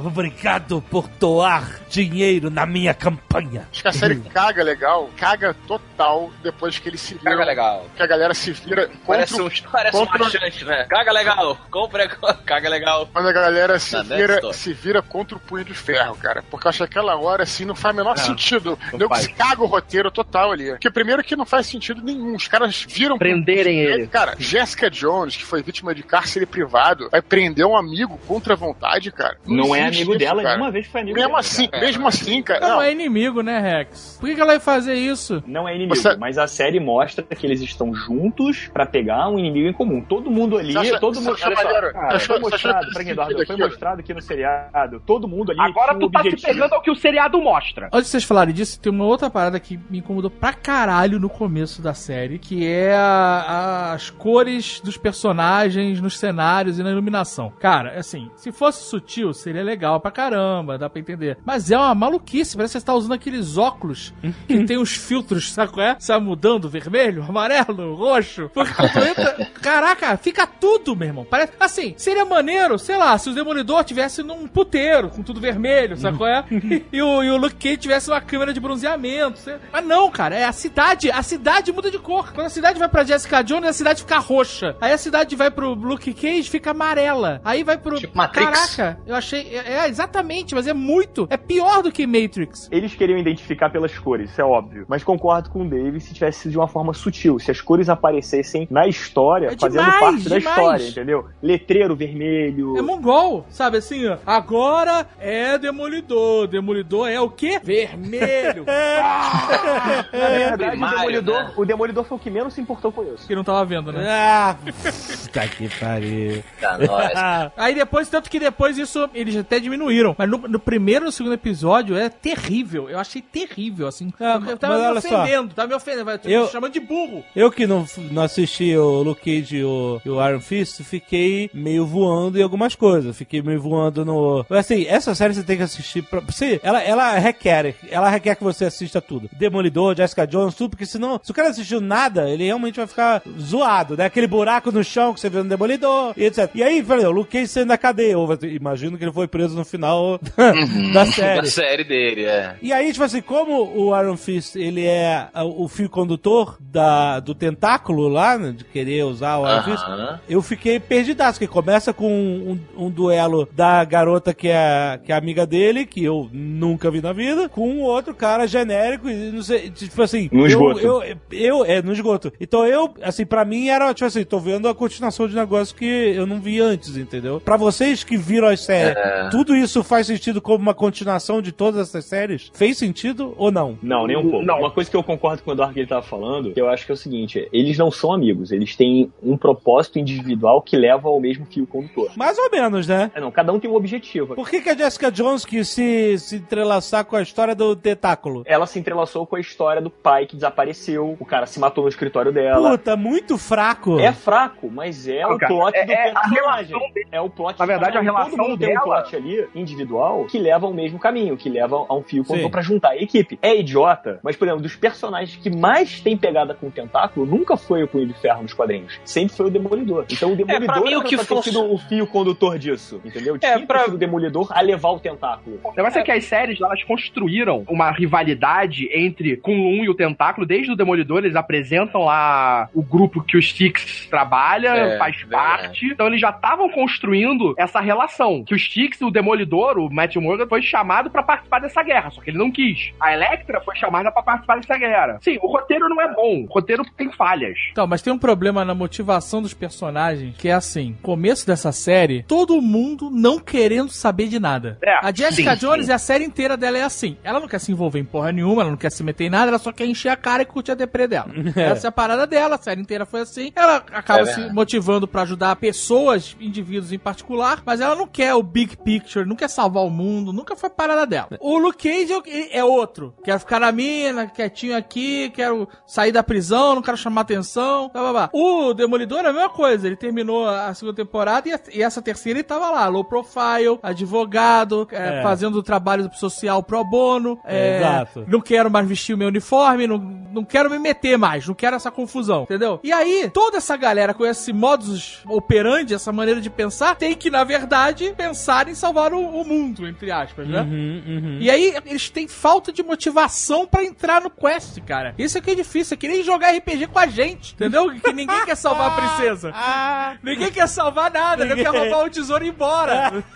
Obrigado por doar dinheiro na minha campanha. Acho que a série caga legal, caga total depois que eles se viram. Caga legal. Que a galera se vira contra Parece um, parece um contra- achante, né? Caga legal. Compra, caga legal. Quando a galera se Na Death vira, se vira contra o punho de ferro, cara. Porque eu acho que aquela hora, assim, não faz o menor sentido. não Nego faz. se caga o roteiro total ali. Porque primeiro que não faz sentido nenhum. Os caras viram... Prenderem ele. Cara, Jessica Jones, que foi vítima de cárcere privado, vai prender um amigo contra a vontade, cara. Não é existe amigo isso, dela, cara. nenhuma vez foi amigo Mesmo dela. assim, cara. mesmo assim, cara. Não, Não, é inimigo, né, Rex? Por que, que ela ia fazer isso? Não é inimigo, Você- mas a série mostra que eles estão juntos pra pegar um inimigo em comum. Todo mundo ali, acha- todo mundo. acha cara, achou- foi mostrado, pra Eduardo, foi mostrado aqui no seriado. Todo mundo ali. Agora tu tá se objetivo. pegando ao que o seriado mostra. Antes de vocês falarem disso, tem uma outra parada que me incomodou pra caralho no começo da série, que é a- as cores dos personagens nos cenários e na iluminação. Cara, assim, se fosse sutil, seria legal pra caramba, dá pra entender. Mas é uma maluquice, parece que você tá usando aqueles óculos que tem os filtros, sabe qual é? Sai mudando, vermelho, amarelo, roxo. Porque entra- Caraca, fica tudo, meu irmão. Parece, assim, seria maneiro, sei lá, se o Demolidor tivesse num puteiro, com tudo vermelho, sabe qual é? E o, e o Luke Cage tivesse uma câmera de bronzeamento. sei- Mas não, cara, é a cidade, a cidade muda de cor. Quando a cidade vai pra Jessica Jones, a cidade fica roxa. Aí a cidade vai pro Luke Cage, fica amarela. Aí vai pro... Tipo Matrix. Caraca, eu achei... É, é, exatamente, mas é muito... É pior do que Matrix. Eles queriam identificar pelas cores, isso é óbvio. Mas concordo com o Dave se tivesse sido de uma forma sutil. Se as cores aparecessem na história, É fazendo demais, parte da demais. história, entendeu? Letreiro vermelho. É mongol, sabe assim, ó. Agora é demolidor. Demolidor é o quê? Vermelho. Ah, Na verdade, o Demolidor, né? o Demolidor foi o que menos se importou com isso. que não tava vendo, né? Ah, tá que pariu. Tá, nós. Aí depois, tanto que depois isso eles até diminuíram. Mas no, no primeiro e no segundo episódio é terrível. Eu achei terrível, assim. Ah, eu tava me olha só. ofendendo, tava me ofendendo. vai, Eu- Me chamando de burro. eu que não, não assisti o Luke Cage e o, e o Iron Fist, fiquei meio voando em algumas coisas. Fiquei meio voando no. Assim, essa série você tem que assistir. Pra, você, ela, ela requer, ela requer que você assista tudo. Demolidor, Jessica Jones, tudo, porque senão, se o cara assistiu nada, ele realmente vai ficar zoado, né? Aquele buraco no chão que você vê no Demolidor e etc. E aí, falei, o Luke Cage saindo da cadeia. Ou, imagino que ele foi preso preso no final da série. Da série dele, é. E aí, tipo assim, como o Iron Fist, ele é ah, o fio condutor da, do tentáculo lá, né, de querer usar o Iron Fist, eu fiquei perdidaço, que começa com um, um duelo da garota que é, que é amiga dele, que eu nunca vi na vida, com um outro cara genérico, e não sei, tipo assim... No eu- esgoto. Eu, eu, é, no esgoto. Então eu, assim, pra mim era, tipo assim, tô vendo a continuação de negócio que eu não vi antes, entendeu? Pra vocês que viram as séries, É. tudo isso faz sentido como uma continuação de todas essas séries? Fez sentido ou não? Não, nem um pouco. Não. Uma coisa que eu concordo com o Eduardo que ele tava falando, que eu acho que é o seguinte, eles não são amigos, eles têm um propósito individual que leva ao mesmo fio condutor. Mais ou menos, né? É, não, cada um tem um objetivo. Por que, que a Jessica Jones quis se, se entrelaçar com a história do tentáculo? Ela se entrelaçou com a história do pai que desapareceu, o cara se matou no escritório dela. Puta, muito fraco. É fraco, mas é Não, o cara, plot é- do é a personagem. É o plot Na verdade, a relação Todo mundo tem um dela- ali, individual, que leva ao mesmo caminho, que leva a um fio condutor pra juntar a equipe. É idiota, mas, por exemplo, dos personagens que mais tem pegada com o tentáculo, nunca foi o Punho de Ferro nos quadrinhos. Sempre foi o Demolidor. Então o Demolidor pra mim, era o que fosse- sido o fio condutor disso, entendeu? Tinha que pra- o Demolidor a levar o tentáculo. O negócio é que as séries, elas construíram uma rivalidade entre Kunlun e o Tentáculo. Desde o Demolidor, eles apresentam lá o grupo que o Styx trabalha, É, faz parte. Então eles já estavam construindo essa relação. Que o Styx, o Demolidor, o Matt Morgan, foi chamado pra participar dessa guerra, só que ele não quis. A Electra foi chamada pra participar dessa guerra. Sim, o roteiro não é bom. O roteiro tem falhas. Então, mas tem um problema na motivação dos personagens, que é assim, começo dessa série, todo mundo não querendo saber de nada. É, a Jessica sim, Jones, sim. a série inteira dela é assim. Ela não quer se envolver em porra nenhuma, ela não quer se meter em nada, ela só quer encher a cara e curtir a deprê dela. Essa é a parada dela, a série inteira foi assim. Ela acaba É se motivando pra ajudar pessoas, indivíduos em particular, mas ela não quer o big picture, não quer salvar o mundo, nunca foi parada dela. O Luke Cage é- é outro. Quero ficar na mina, quietinho aqui, quero sair da prisão, não quero chamar atenção, blá, blá, blá. O Demolidor é a mesma coisa, ele terminou a segunda temporada e, e essa terceira ele tava lá, low profile, advogado, é, É. fazendo o trabalho social pro bono, é, Exato. não quero mais vestir o meu uniforme, não, não quero me meter mais, não quero essa confusão, entendeu? E aí, toda essa galera com esse modus operandi, essa maneira de pensar, tem que, na verdade, pensar em salvar o, o mundo, entre aspas, né? Uhum, uhum. E aí, eles têm falta de motivação pra entrar no quest, cara. Isso aqui é difícil, é que nem jogar RPG com a gente, entendeu? Que ninguém quer salvar a princesa. Ah, Ninguém quer salvar nada, ninguém quer roubar o tesouro e ir embora.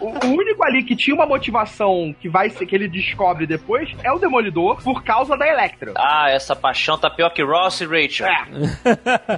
O, o único ali que tinha uma motivação que vai ser que ele descobre depois é o Demolidor por causa da Electra. Ah, essa paixão tá pior que Ross e Rachel. É.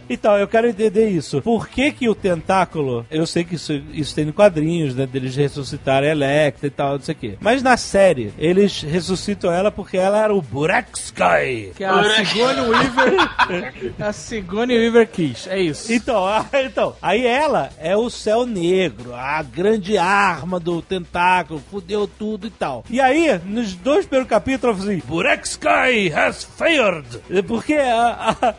então, eu quero entender isso. Por que que o tentáculo... Eu sei que isso, isso tem no quadrinhos, né? Deles ressuscitarem a Electra e tal, não sei o quê. Mas na série, eles ressuscitam ela porque ela era o Buraksky. Que a Sigourney Weaver. a Sigourney Weaver quis. É isso. Então, ah, então, aí ela é o céu negro, a grande arma do tentáculo, fudeu tudo e tal. E aí, nos dois primeiros capítulos, assim, Buraksky has failed. Porque a- a-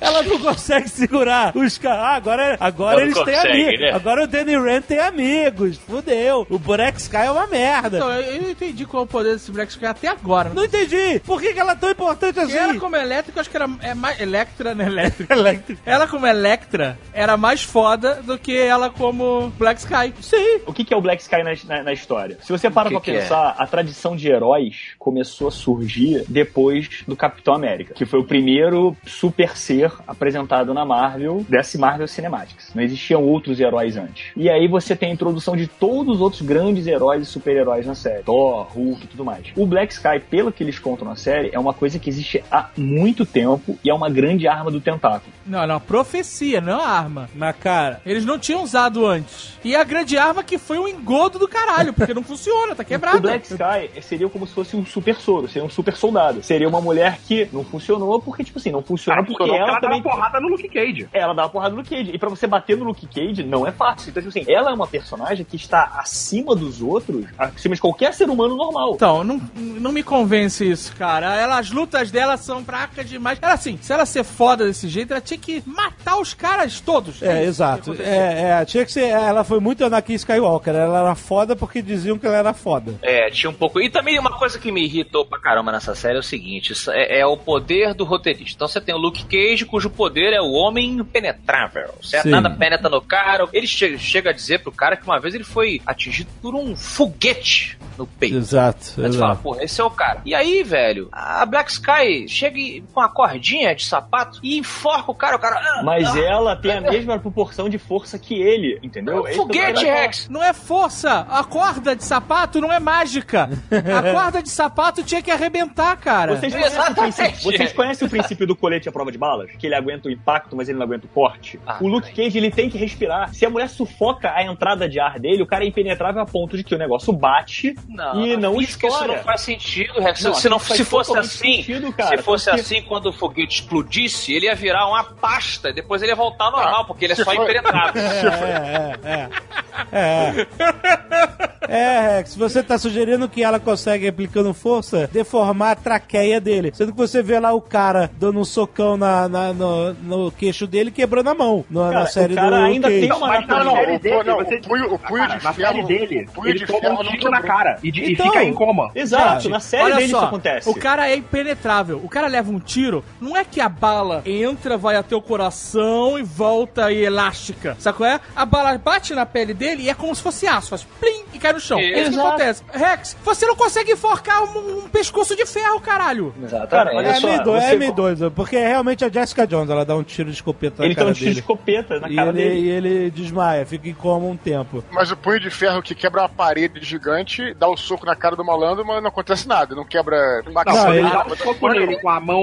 ela não consegue segurar os caras. Ah, agora, agora eles não têm consegue, amigos. né? Agora o Danny Rand tem amigos. Fudeu. O Buraksky é uma merda. Então, eu eu não entendi qual é o poder desse Black Sky até agora. Não entendi. Por que, que ela é tão importante assim? Ela como elétrica, eu acho que era é mais. Electra, né? Elétrica. Elétrica. Ela como Electra era mais foda do que ela como Black Sky. Sim. O que, que é o Black Sky na, na- na história? Se você para que pra que é? pensar, a tradição de heróis começou a surgir depois do Capitão América, que foi o primeiro super ser apresentado na Marvel, desse Marvel Cinematics. Não existiam outros heróis antes. E aí você tem a introdução de todos os outros grandes heróis e super-heróis na série. Thor, Hulk e tudo mais. O Black Sky, pelo que eles contam na série, é uma coisa que existe há muito tempo e é uma grande arma do tentáculo. Não, não, profecia, não a arma. Mas, cara, Eles não tinham usado antes. E a grande arma que foi um engodo do caralho, porque não funciona, tá quebrado. O Black Sky seria como se fosse um super soro, seria um super soldado. Seria uma mulher que não funcionou porque, tipo assim, não funciona Cara, porque funcionou ela também. dá uma porrada no Luke Cage. Ela dá uma porrada no Luke Cage. E pra você bater no Luke Cage não é fácil. Então, tipo assim, ela é uma personagem que está acima dos outros, acima de qualquer ser humano normal. Então, não, não me convence isso, cara. Ela, as lutas dela são fracas demais. Ela, assim, se ela ser foda desse jeito, ela tinha que matar os caras todos. É, isso exato. É, é, tinha que ser. Ela foi muito Anakin Skywalker. Ela era foda porque diziam que ela era foda. É, tinha um pouco. E também uma coisa que me irritou pra caramba nessa série é o seguinte: é, é o poder do roteirista. Então você tem o Luke Cage cujo poder é o homem impenetrável, certo? Nada penetra no cara. Ele chega, chega a dizer pro cara que uma vez ele foi atingido por um foguete no peito. Exato, Aí tu fala, exato. porra, esse é o cara. E aí, velho, a Black Sky chega com a cordinha de sapato e enforca o cara. O cara. ah, Mas ah, ela tem a mesma proporção de força que ele, entendeu? É tô Foguete, Rex! Não é força! A corda de sapato não é mágica! A corda de sapato tinha que arrebentar, cara. Vocês conhecem, o Exatamente. princípio, vocês conhecem o princípio do colete à prova de balas? Que ele aguenta o impacto, mas ele não aguenta o corte? Ah, o Luke Cage, ele tem que respirar. Se a mulher sufoca a entrada de ar dele, o cara é impenetrável a ponto de que o negócio bate e não isso que isso não faz sentido, Rex. Não, se, não, se fosse assim, sentido, cara, se fosse porque- assim, quando o foguete explodisse, ele ia virar uma pasta, depois ele ia voltar ao normal, porque ele é só for- impenetrável. É, é, é. É. É, Rex, você tá sugerindo que ela consegue, aplicando força, deformar a traqueia dele. Sendo que você vê lá o cara dando um socão na, na- no, no queixo dele quebrando a mão no- Cara, na série o cara do ainda tem uma Mas na Não, não, série o- dele, não, você... o punho- o punho Cara, de na ferro- série dele, o punho ele de toma ferro um tiro na cara e, de- e Então, fica em coma. Exato, na série Olha dele só, isso acontece. o cara é impenetrável. O cara leva um tiro, não é que a bala entra, vai até o coração e volta e elástica. Sabe qual é? A bala bate na pele dele e é como se fosse aço, faz plim e cai no chão. É isso que Exato. acontece. Rex, você não consegue enforcar um, um pescoço de ferro, caralho. Cara, olha É só, meio doido, você- é meio doido, porque realmente a Jessica Jones, ela dá um tiro de escopeta na Ele tem cara um tiro de dele. escopeta na E cara ele, dele. e ele desmaia, fica em coma um tempo. Mas o punho de ferro que quebra uma parede gigante, dá um soco na cara do malandro, mas não acontece nada. Não quebra Não, Não, ele ele- dá um soco nele com a mão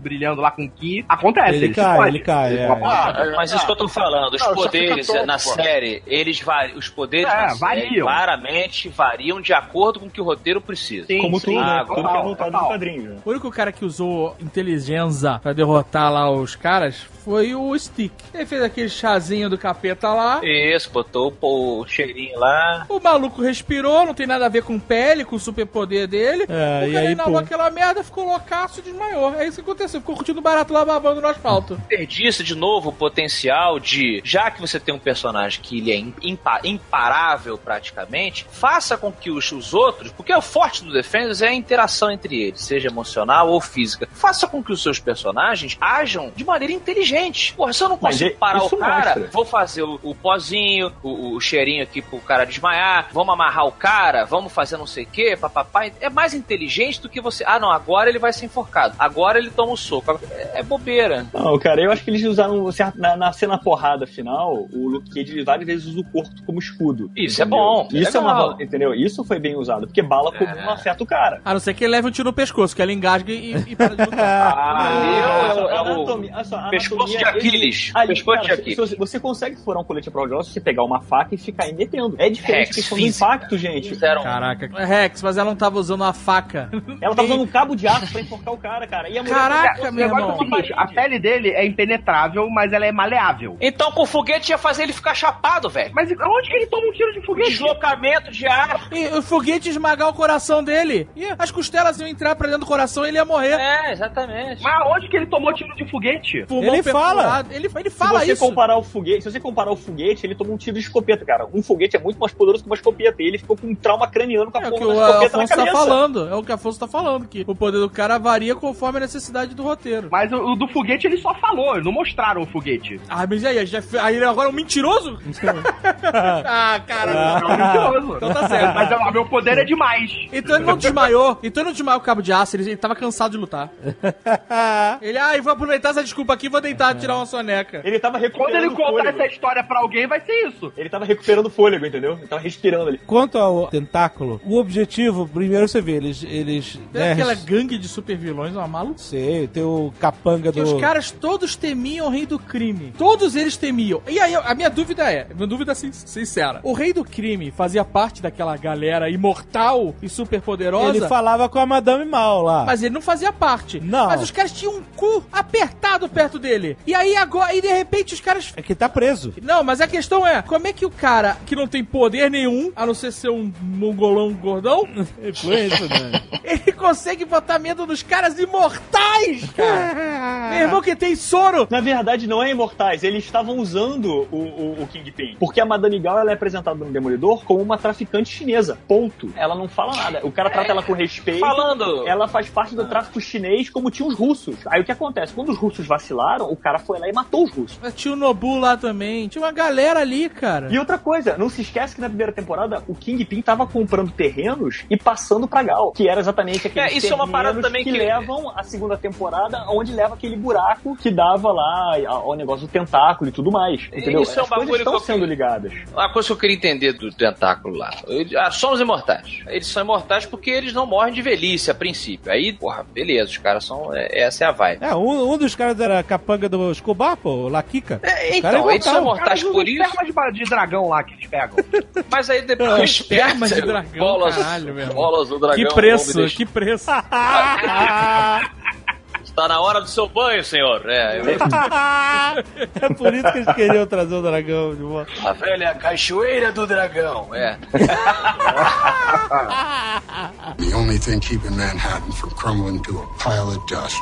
brilhando lá com o Ki. Acontece, Ele se cai, ele cai, é. Ah, é, Mas isso que eu tô falando, os Não, poderes tonto, na pô. série, eles vari... os poderes É, na série variam. claramente variam de acordo com o que o roteiro precisa. Sim, Como sim, tudo, né? Ah, Tudo que é total, voltado total. no quadrinho. O único cara que usou inteligência pra derrotar lá os caras foi o Stick. Ele fez aquele chazinho do capeta lá. Isso, botou o cheirinho lá. O maluco respirou, não tem nada a ver com pele, com o superpoder dele. É, o e cara inalou aquela merda, ficou loucaço e desmaiou. É isso que aconteceu. Ficou curtindo barato lá babando no asfalto. Desperdiça de novo o potencial de, já que você tem um personagem que ele é impa- imparável praticamente, faça com que os, os outros, porque o forte do Defenders é a interação entre eles, seja emocional ou física. Faça com que os seus personagens de maneira inteligente. Porra, se eu não consigo é- parar o cara, mostra. vou fazer o, o pozinho, o, o cheirinho aqui pro cara desmaiar, vamos amarrar o cara, vamos fazer não sei o que, papapá. É mais inteligente do que você. Ah, não, agora ele vai ser enforcado. Agora ele toma o soco. É, é bobeira. Não, cara, eu acho que eles usaram na, na cena porrada final, o Luke Cage várias vezes usa o corpo como escudo. Isso é entendeu? bom, é Isso é legal. uma, entendeu? Isso foi bem usado, porque bala comum É. não acerta o cara. A não ser que ele leve um tiro no pescoço, que ela engasga e, e para de lutar. Ah, ali é o- é o- é o Anatomia- olha só, a pescoço de Aquiles. ele- ali, Pescoço cara, de Aquiles. se você, você consegue furar um colete à prova de bala se você pegar uma faca e ficar aí metendo. É diferente Rex, questão do impacto, gente. Fizeram- Caraca. Rex, mas ela não tava usando a faca. Ela tá usando um cabo de aço pra enforcar o cara, cara. E a mulher Caraca, O meu é irmão. o seguinte, a pele dele é impenetrável, mas ela é maleável. Então com o foguete ia fazer ele ficar chapado, velho. Mas onde que ele toma um tiro de foguete? Deslocamento de ar. E o foguete ia esmagar o coração dele. E as costelas iam entrar pra dentro do coração e ele ia morrer. É, exatamente. Mas onde que ele tomou tiro de foguete? Pulmão Ele fala. Ele, ele Se fala você isso. comparar o foguete, se você comparar o foguete, ele tomou um tiro de escopeta, cara. Um foguete é muito mais poderoso que uma escopeta. E ele ficou com um trauma craniano com a É o porra que da o escopeta na Afonso tá cabeça. falando. É o que o Afonso tá falando, que o poder do cara varia conforme a necessidade do roteiro. Mas o, o do foguete ele só falou, eles não mostraram o foguete. Ah, mas e aí? Já, aí ele agora é um mentiroso? ah, cara. É um mentiroso. Então tá certo. Mas o meu poder é demais. Então ele não desmaiou. Então ele não desmaiou com o cabo de aço, ele, ele tava cansado de lutar. Ele, ah, e vou aproveitar essa desculpa aqui e vou deitar tirar uma soneca. Ele tava recuperando Quando ele contar fôlego. essa história pra alguém, vai ser isso. Ele tava recuperando fôlego, entendeu? Ele tava respirando ali. Quanto ao tentáculo, o objetivo, primeiro você vê, eles. eles Tem né, aquela gangue de super vilões, uma maluca. Sei, tem o capanga Que do. os caras todos temiam o rei do crime. Todos eles temiam. E aí, a minha dúvida é, minha dúvida sin- sincera. O rei do crime fazia parte daquela galera imortal e super poderosa? Ele falava com a Madame Mal lá. Mas ele não fazia parte. Não. Mas os caras tinham um cu apertado perto dele. E aí agora, e de repente os caras É que tá preso. Não, mas a questão é, como é que o cara que não tem poder nenhum, a não ser ser um mongolão gordão, Influência, né? ele consegue botar medo nos caras imortais, cara? Meu irmão que tem soro. Na verdade, não é imortais. Eles estavam usando o, o, o Kingpin. Porque a Madame Gal ela é apresentada no Demolidor como uma traficante chinesa. Ponto. Ela não fala nada. O cara trata ela com respeito. Falando. Ela faz parte do tráfico chinês como tinha os russos. Aí o que acontece? Quando os russos vacilaram, o cara foi lá e matou os russos. Mas Tinha o Nobu lá também. Tinha uma galera ali, cara. E outra coisa, não se esquece que na primeira temporada o Kingpin tava comprando terrenos e passando pra Gal, que era exatamente aqueles É, isso é uma parada também que, que- levam a segunda temporada, onde leva aquele buraco que dava lá ao negócio do tentáculo e tudo mais. Entendeu? Isso é um As coisas bagulho estão que eu- sendo ligadas. Uma coisa que eu queria entender do tentáculo lá. Ah, somos imortais. Eles são imortais porque eles não morrem de velhice a princípio. Aí, porra, beleza, os caras são. é- essa é a vibe. É, um, um dos caras era capanga do Escobar, pô, o Laquica. É, então, é eles são Cara, por os isso. espermas de, de dragão lá que eles pegam. Mas aí depois. Esperma de dragão, bolas, caralho, meu bolas do dragão. Que preço, que preço. Está na hora do seu banho, senhor. É, eu- é por isso que eles queriam trazer o dragão de volta. a velha cachoeira do dragão. É. The only thing keeping Manhattan from crumbling to a pile of dust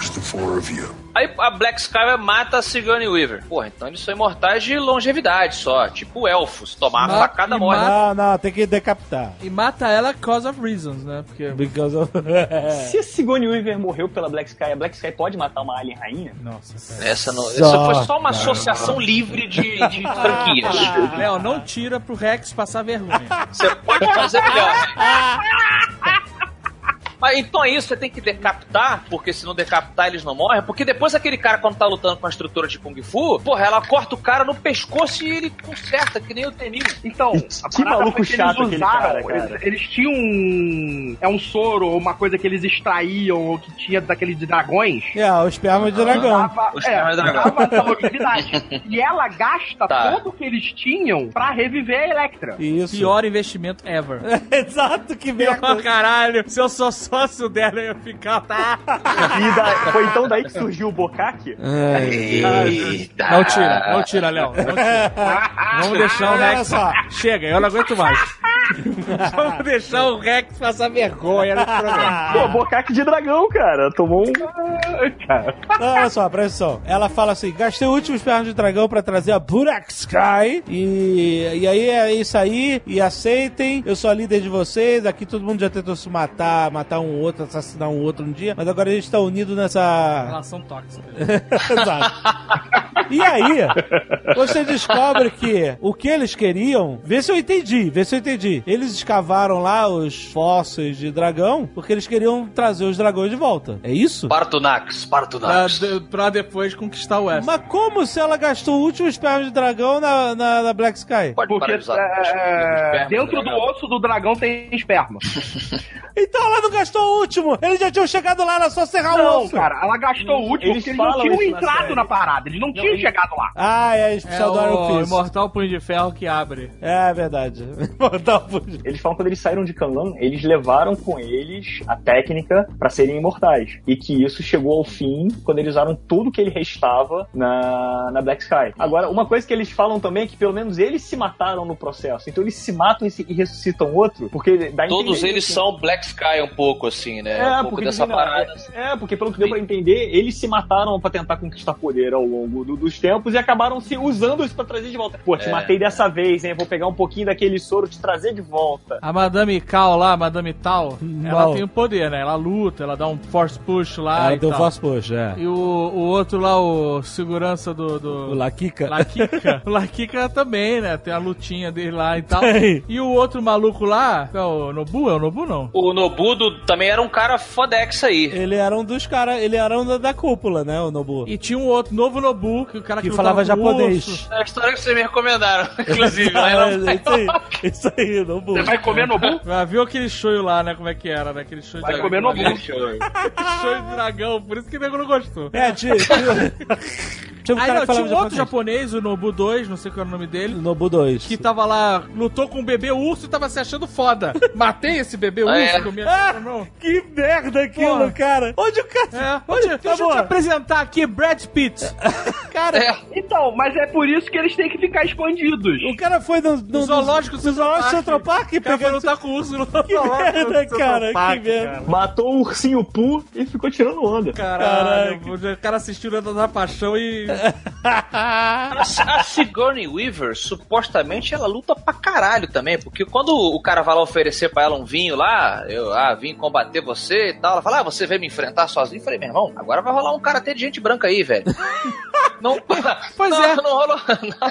is the four of you. Aí a Black Sky mata a Sigourney Weaver. Porra, então eles são imortais de longevidade só. Tipo elfos. Tomar Ma- a facada morre. Não, não, tem que decapitar. E mata ela cause of reasons, né? Porque. Because of... Se a Sigourney Weaver morreu pela Black Sky, a Black Sky pode matar uma alien rainha? Nossa, cara. Essa, não, Só, essa foi só uma cara. associação livre de, de franquias. Léo, não tira pro Rex passar vergonha. Você pode fazer melhor. Mas então é isso, você tem que decapitar, porque se não decapitar eles não morrem. Porque depois aquele cara, quando tá lutando com a estrutura de Kung Fu, porra, ela corta o cara no pescoço e ele conserta, que nem o Tenil. Então, a Que maluco foi que chato eles aquele usaram, cara, cara. Eles, eles tinham um. É um soro, ou uma coisa que eles extraíam, ou que tinha daquele de dragões. É, o esperma de dragão. Dava, O é, esperma de dragão. e ela gasta Tá. todo o que eles tinham pra reviver a Electra. Isso. Pior investimento ever. Exato, que Pior, merda. caralho. Se eu sou sócio dela, eu ia ficar. Tá. E da- foi então daí que surgiu o Bokak? Eita. Não tira, não tira, Léo. Não tira. Vamos deixar o Rex. só. Chega, eu não aguento mais. Vamos deixar o Rex passar vergonha no programa. Pô, Bokak de dragão, cara. Tomou um. Não, olha só, presta atenção. Ela fala assim: gastei o último esperma de dragão pra trazer a Burak Sky. E, e aí é isso aí. E aceitem. Eu sou a líder de vocês. Aqui todo mundo já tentou se matar, matar um outro, assassinar um outro um dia. Mas agora a gente tá unido nessa. Relação tóxica. Exato. E aí, você descobre que o que eles queriam. Vê se eu entendi, vê se eu entendi. Eles escavaram lá os fósseis de dragão porque eles queriam trazer os dragões de volta. É isso? Partunax, Pra, Partunax. de- pra depois conquistar o West. Mas como se ela gastou o último esperma de dragão na, na, na Black Sky? Pode Porque usar é, dentro do dragão. osso do dragão tem esperma. Então ela não gastou o último! Eles já tinham chegado lá, era só serrar o Não, osso! cara, ela gastou o último Eles porque eles não tinham na entrado série. na parada. Eles não, tinham eles- chegado lá. Ah, é a É especial do Iron o Fist. Imortal Punho de Ferro que abre. É verdade. Imortal Punho. Eles falam que quando eles saíram de Kanlan, eles levaram com eles a técnica pra serem imortais. E que isso chegou ao fim quando eles usaram tudo que ele restava na, na Black Sky. Agora, uma coisa que eles falam também é que pelo menos eles se mataram no processo. Então eles se matam e, se- e ressuscitam outro, porque dá Todos eles são Black Sky um pouco, assim, né? É, um pouco porque dessa dizem, parada. É, é, porque pelo que deu pra entender, eles se mataram pra tentar conquistar poder ao longo do- dos tempos e acabaram se usando isso pra trazer de volta. Pô, te É. matei dessa vez, hein? Vou pegar um pouquinho daquele soro te trazer de volta. A Madame Cal lá, a Madame Tal, ela tem o poder, né? Ela luta, ela dá um force push lá Ela deu tal. fast push, é. E o, o outro lá, o segurança do... do... O Laquica. Laquica. o Laquica também, né? Tem a lutinha dele lá e tal. Tem. E o outro maluco lá, é o Nobu? É o Nobu, não? O Nobudo também era um cara fodex aí. Ele era um dos caras, ele era um da, da cúpula, né, o Nobu. E tinha um outro novo Nobu, que o cara que, Que falava japonês. urso. É a história que vocês me recomendaram, inclusive. lá É, ela- é isso aí, isso aí, Nobu. Você vai comer Nobu? Já viu aquele show lá, né? Como é que era, né? Aquele show de Vai dragão. comer Nobu. show de dragão, por isso que o nego não gostou. É, tinha, tinha, tinha um Aí cara não, que falava tinha um outro japonês. japonês, o Nobu 2, não sei qual era o nome dele. Nobu 2. Que tava lá, lutou com um bebê urso e tava se achando foda. Matei esse bebê urso, é? que eu me Ah, não. que merda aquilo, Porra. cara. Onde o cara... É, onde, Tá deixa eu bom. te apresentar aqui, Brad Pitt. Cara, É. Então, mas é por isso que eles têm que ficar escondidos. O cara foi no, no, no zoológico no zoológico Central Park O cara foi lutar com o urso no Que merda, cara, que merda. Matou o ursinho Poo e ficou tirando onda. Caralho, o cara assistiu Lenda da Paixão e A, Sigourney Weaver, supostamente, ela luta pra caralho também, porque quando o cara vai lá oferecer pra ela um vinho lá, eu ah, vim combater você e tal, ela fala, ah, você veio me enfrentar sozinho? Eu falei, meu irmão, agora vai rolar um karatê de gente branca aí, velho. Não, Pois não, é. não rolou.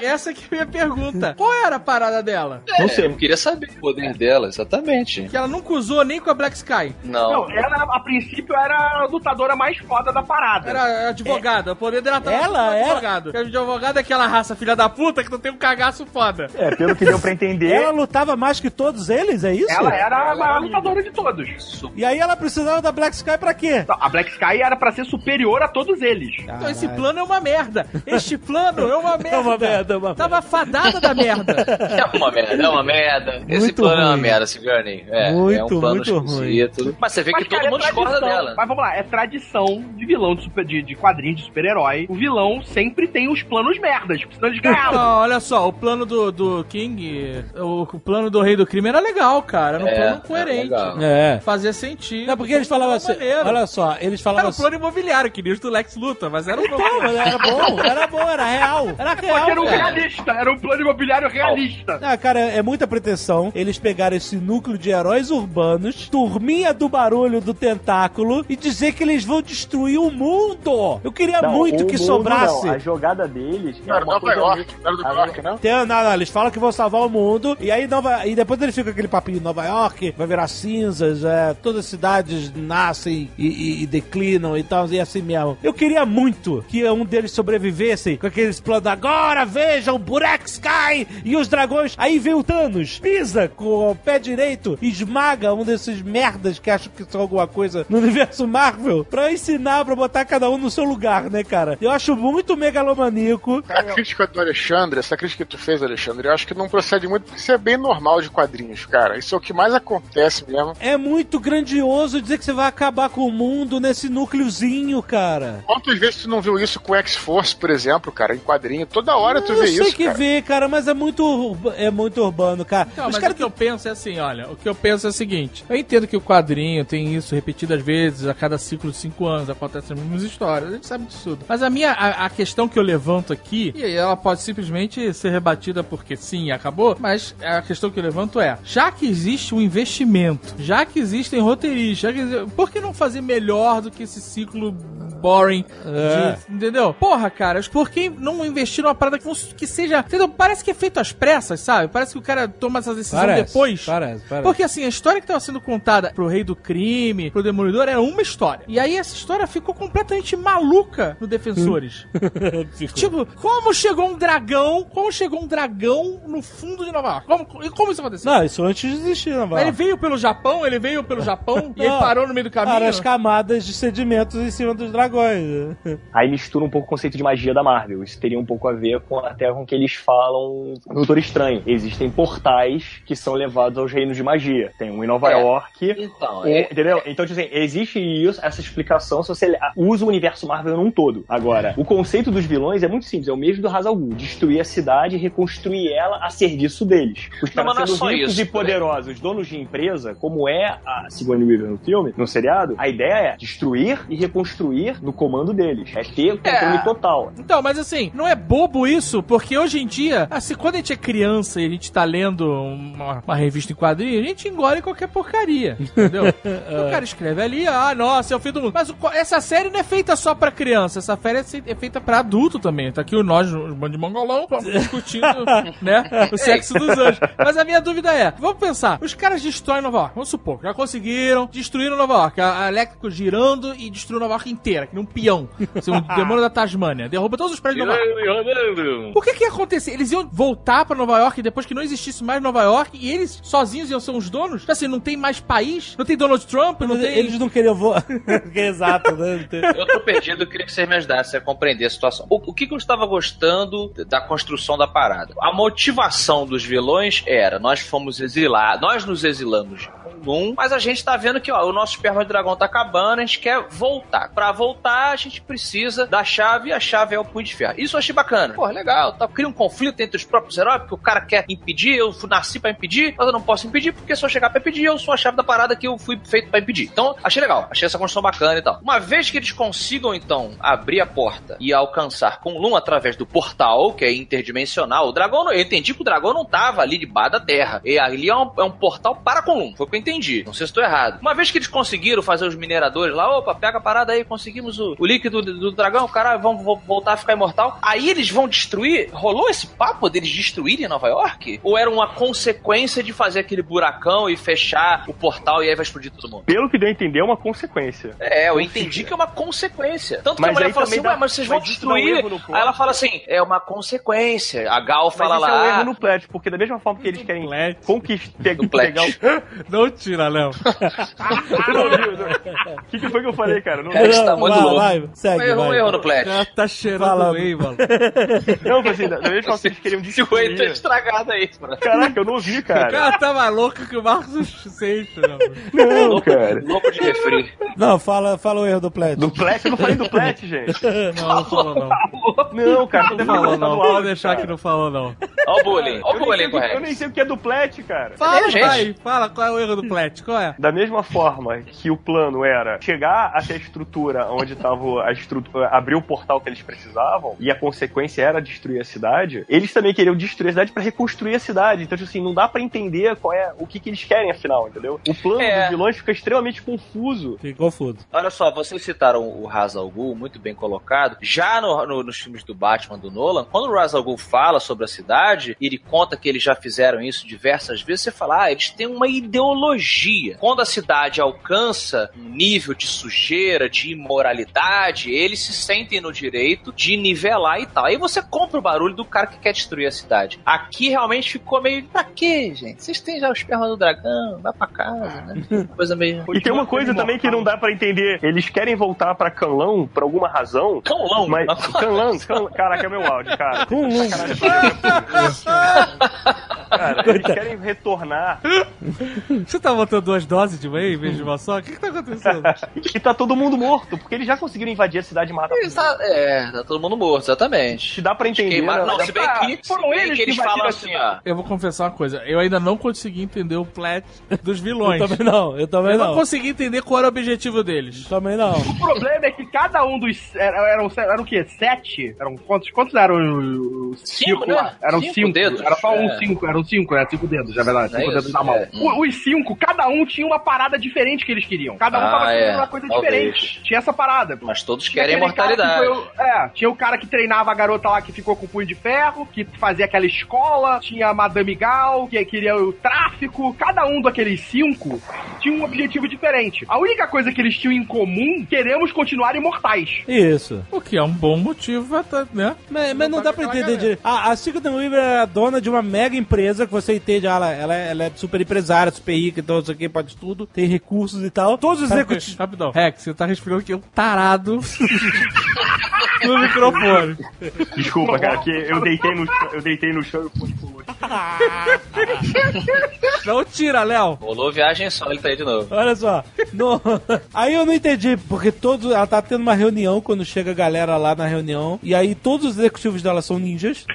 Essa que é a minha pergunta. Qual era a parada dela? Não sei, eu queria saber o poder dela, exatamente. Que ela nunca usou nem com a Black Sky. Não. Não, ela a princípio era a lutadora mais foda da parada. Era advogada. O poder dela tava Ela era- advogado. Porque advogado é aquela raça filha da puta que não tem um cagaço foda. É, pelo que deu pra entender. Ela lutava mais que todos eles, é isso? Ela era a maior lutadora de todos. E aí ela precisava da Black Sky pra quê? A Black Sky era pra ser superior a todos eles. Então esse plano é uma merda. Este plano é uma merda. É uma merda, é uma Tava fadada da merda. É uma merda, é uma merda. Esse Muito plano é uma ruim. merda, Sigourney. É, é um Muito, plano muito esquisito. Mas você vê que todo cara, é mundo discorda tradição. dela. Mas vamos lá, é tradição de vilão de, super, de, de quadrinho de super-herói. O vilão sempre tem os planos merdas, senão eles ganhavam. Não, olha só, o plano do, do King, o, o plano do Rei do Crime era legal, cara. Era um É, plano é coerente. É. Fazia sentido. Não, porque eles falavam assim. Maneiro. Olha só, eles Era falavam um assim. plano imobiliário, que nem os do Lex Luthor, mas era um plano. Pô, mas era bom, era bom, era real. Era Porque real. era um cara. realista, era um plano imobiliário realista. Ah, cara, é muita pretensão eles pegaram esse núcleo de heróis urbanos, turminha do barulho do tentáculo e dizer que eles vão destruir o mundo. Eu queria Não, muito que mundo sobrasse. Não, a jogada deles Não, é era uma Nova York, muito- não era do a- York, não? Tem, não, não, eles falam que vão salvar o mundo, e aí Nova, e depois eles ficam com aquele papinho Nova York, vai virar cinzas, é, todas as cidades nascem e, e- e declinam e tal, e assim mesmo. Eu queria muito que um deles sobrevivesse com aqueles planos, agora vejam, Burek Sky e os dragões. Aí vem o Thanos, pisa com o pé direito, esmaga um desses merdas que acham que são alguma coisa no universo Marvel, pra ensinar, pra botar cada um no seu lugar, né, cara? Eu acho muito megalomaníaco. A crítica do Alexandre, essa crítica que tu fez, Alexandre, eu acho que não procede muito, porque isso é bem normal de quadrinhos, cara. Isso é o que mais acontece mesmo. É muito grandioso dizer que você vai acabar com o mundo nesse núcleozinho, cara. Quantas vezes tu não viu isso com X-Force, por exemplo, cara, em quadrinho? Toda hora tu eu vê sei isso, que cara. vê, cara, mas é muito, é muito urbano, cara. Não, Os mas caras o que eu penso é assim, olha, o que eu penso é o seguinte, eu entendo que o quadrinho tem isso repetidas vezes, a cada ciclo de cinco anos acontecem as mesmas histórias, a gente sabe disso tudo. Mas a minha, a, a questão que eu levanto aqui, e ela pode simplesmente ser rebatida porque sim, acabou, mas a questão que eu levanto é, já que existe um investimento, já que existem roteiristas, já que, por que não fazer melhor do que esse ciclo boring É. de- entendeu? Porra, cara, por que não investir numa parada que, que seja, entendeu? Parece que é feito às pressas, sabe? Parece que o cara toma essa decisão Parece, depois. parece, parece. Porque assim, a história que estava sendo contada pro rei do crime, pro demolidor, era uma história. E aí essa história ficou completamente maluca no Defensores. Tipo, como chegou um dragão? Como chegou um dragão no fundo de Nova York? Como, e como isso aconteceu? Não, isso antes de existir, não vai. Ele veio pelo Japão, ele veio pelo Japão e ele parou no meio do caminho. Cara, as camadas de sedimentos em cima dos dragões. Aí mistura um pouco o conceito de magia da Marvel. Isso teria um pouco a ver com até com o que eles falam no Doutor Estranho. Existem portais que são levados aos reinos de magia. Tem um em Nova É. York. Então, é, entendeu? Então, tipo assim, existe isso, essa explicação se você usa o universo Marvel num todo. Agora, o conceito dos vilões é muito simples, é o mesmo do Hazal Ghul, destruir a cidade e reconstruir ela a serviço deles. Os caras não é sendo ricos isso, e poderosos, donos de empresa, como é a Sigourney Weaver no filme, no seriado, a ideia é destruir e reconstruir no comando deles. É ter o controle É. total. Então, mas assim, não é bobo isso, porque hoje em dia, assim, quando a gente é criança e a gente tá lendo uma, uma revista em quadrinho, a gente engole qualquer porcaria, entendeu? o cara escreve ali, ah, nossa, é o fim do mundo. Mas o essa série não é feita só pra criança, essa série é é feita pra adulto também. Tá aqui o nós, o bando de mongolão, discutindo, né, o sexo dos anjos. Mas a minha dúvida é, vamos pensar, os caras destroem Nova York, vamos supor, já conseguiram, destruíram Nova York, a, a Elétrico girando e destruiu Nova York inteira, que nem um peão. Assim, um demônio da Tasmânia, derruba todos os prédios de Nova York. O que que ia acontecer? Eles iam voltar pra Nova York depois que não existisse mais Nova York e eles sozinhos iam ser os donos? Tipo assim, não tem mais país? Não tem Donald Trump? Não tem... Eles não queriam voar. Exato, né? Eu tô perdido, eu queria que vocês me ajudassem a compreender a situação. O, o que, que eu estava gostando da construção da parada? A motivação dos vilões era: nós fomos exilados, nós nos exilamos mas a gente tá vendo que, ó, o nosso esperma de dragão tá acabando, a gente quer voltar. Pra voltar, a gente precisa da chave e a chave é o punho de ferro. Isso eu achei bacana. Pô, legal, tá, cria um conflito entre os próprios heróis, porque o cara quer impedir, eu nasci pra impedir, mas eu não posso impedir, porque se eu chegar pra impedir, eu sou a chave da parada que eu fui feito pra impedir. Então, achei legal, achei essa construção bacana e tal. Uma vez que eles consigam, então, abrir a porta e alcançar Kunlun através do portal, que é interdimensional, o dragão, eu entendi que o dragão não tava ali debaixo da terra. E ali é um, é um portal para Kunlun, foi o que eu entendi. Não sei se estou errado. Uma vez que eles conseguiram fazer os mineradores lá, opa, pega a parada aí, conseguimos o, o líquido do, do dragão, cara, vamos vo- voltar a ficar imortal. Aí eles vão destruir. Rolou esse papo deles destruírem Nova York? Ou era uma consequência de fazer aquele buracão e fechar o portal e aí vai explodir todo mundo? Pelo que deu a entender, é uma consequência. É, eu entendi que é uma consequência. Tanto que Mas a mulher fala assim, dá- ué, mas vocês vão mas um destruir. plot. aí ela fala assim, é uma consequência. A Gal Mas fala isso lá. é um erro no plat, porque da mesma forma que eles querem conquistar, pegar o... Não tira, Léo. Não não. O que, que foi que eu falei, cara? Não, É, isso tá muito vai, louco. vai, segue, Um erro, vai. um erro no plat. Tá cheirando Fala. whey, mano. não assim, da forma que eles queriam Se o Whey tá estragado aí, mano. Caraca, eu não ouvi, O cara. cara tá mais louco que o Marcos Seixas, né, mano. Não, cara. Louco de refri. Não, fala, fala o erro do Plat. Do plat, eu não falei do plat, gente. Não, não falou não. Não, cara, tô Não falou não. Pode deixar cara. que não falou não. Ó o bullying. Ó o bullying o que, eu correto. nem sei o que é do plat, cara. Fala, gente. vai. Fala qual é o erro do É? Da mesma forma que o plano era chegar até a estrutura onde tava a estrutura, abrir o portal que eles precisavam, e a consequência era destruir a cidade, eles também queriam destruir a cidade pra reconstruir a cidade. Então, tipo assim, não dá pra entender qual é o que, que eles querem afinal, entendeu? O plano É. dos vilões fica extremamente confuso. Ficou confuso. Olha só, vocês citaram o Ra's al Ghul, muito bem colocado. Já no- no- nos filmes do Batman, do Nolan, quando o Ra's al Ghul fala sobre a cidade, e ele conta que eles já fizeram isso diversas vezes, você fala, ah, eles têm uma ideologia. Quando a cidade alcança um nível de sujeira, de imoralidade, eles se sentem no direito de nivelar e tal. Aí você compra o barulho do cara que quer destruir a cidade. Aqui realmente ficou meio, pra quê, gente? Vocês têm já o esperma do dragão, vai pra casa, né? Coisa meio... E tem uma coisa também que não dá pra entender. Eles querem voltar pra Canlão por alguma razão. Cãolão. Mas Canlão, Canlão, caraca, é meu áudio, cara. Canlão. Cara, eles querem retornar Você tá botando duas doses de whey em vez de uma só? O que que tá acontecendo? e tá todo mundo morto, porque eles já conseguiram invadir a cidade e matar. Tá, é, tá todo mundo morto, exatamente. Se dá pra entender. Queimaram, né? não, se bem que, foram eles que eles falam assim, ó. Eu vou confessar uma coisa. Eu ainda não consegui entender o Plet dos Eu vilões. também não, eu também Eu não não. consegui entender qual era o objetivo deles. Também não. O problema é que cada um dos. Eram, eram, eram o quê? Sete? Eram quantos? Quantos eram os Cinco, né? lá? Eram Cinco cinco. dedos, Era só um é. cinco, eram cinco, né? Cinco dedos, na verdade. É Cinco isso, dedos na mão. é. Os cinco, cada um tinha uma parada diferente que eles queriam. Cada um Ah, tava querendo é. uma coisa Talvez. diferente. Tinha essa parada. Mas todos Tinha querem que imortalidade. foi o- é, tinha o cara que treinava a garota lá que ficou com o punho de ferro, que fazia aquela escola, tinha a Madame Gal, que queria o tráfico. Cada um daqueles cinco tinha um objetivo diferente. A única coisa que eles tinham em comum, queremos continuar imortais. Isso. O que é um bom motivo, né? Mas, mas não dá pra entender direito. A, a Sigourney Weaver é a dona de uma mega empresa que você entende, ela, ela, ela é super empresária, super rica, então isso aqui pode tudo, tem recursos e tal. Todos os executivos. Rapidão. Rex, você tá respirando que é um tarado no microfone. Desculpa, cara, que eu deitei no chão, eu deitei no chão e o Pony pulou. Não tira, Léo. Rolou viagem sólita aí de novo. Olha só. no- Aí eu não entendi, porque todos. Ela tá tendo uma reunião quando chega a galera lá na reunião. E aí todos os executivos dela são ninjas.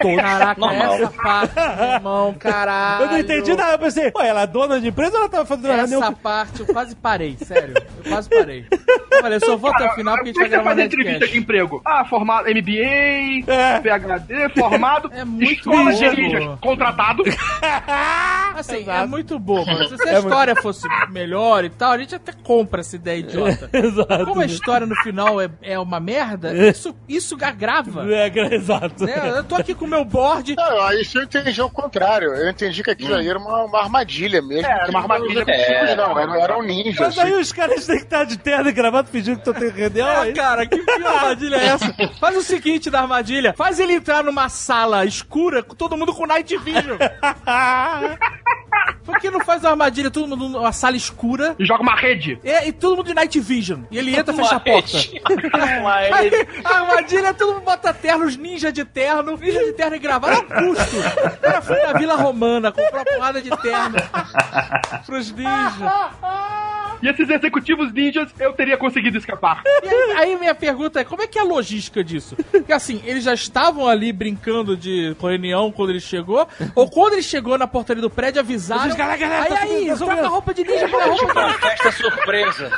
Todos. Caraca, Normal. essa parte, irmão, caralho. Eu não entendi nada. Eu pensei, ué, ela é dona de empresa ou ela tava fazendo reunião? Essa com- parte eu quase parei, sério. Eu quase parei. Falei, eu só vou até o final porque a gente vai é que você gravar faz entrevista de emprego? Ah, formado MBA, É. PHD, formado, É muito escola de ninjas, contratado. Assim, Exato. é muito bobo. Se a história fosse melhor e tal, a gente até compra essa ideia idiota. Exato. Como a história no final é, é uma merda, isso, isso agrava. É, exato. Né? Eu tô aqui com o meu board. Não, aí isso eu entendi o contrário. Eu entendi que aquilo aí era uma, uma armadilha mesmo. É, era uma armadilha. Os executivos não, eram, eram ninjas. Mas aí os caras têm que estar de terno e gravado fingindo que estão tendo reunião. Ah, aí- cara, que que armadilha é essa? Faz o seguinte da armadilha: faz ele entrar numa sala escura com todo mundo com night vision. Por que não faz uma armadilha, todo mundo numa sala escura? E joga uma rede. É, e todo mundo de Night Vision. E ele entra e fecha a porta. Aí, a armadilha, todo mundo bota terno, os ninjas de terno, ninja de terno e gravata, é um custo. O cara foi na Vila Romana, comprou uma porrada de terno pros ninjas. E esses executivos ninjas, eu teria conseguido escapar. E aí, aí minha pergunta é, como é que é a logística disso? Porque assim, eles já estavam ali brincando de reunião quando ele chegou, ou quando ele chegou na portaria do prédio, avisaram, Eles, galera, galera, aí, tá aí, tá troca a roupa de ninja pela roupa Uma festa surpresa.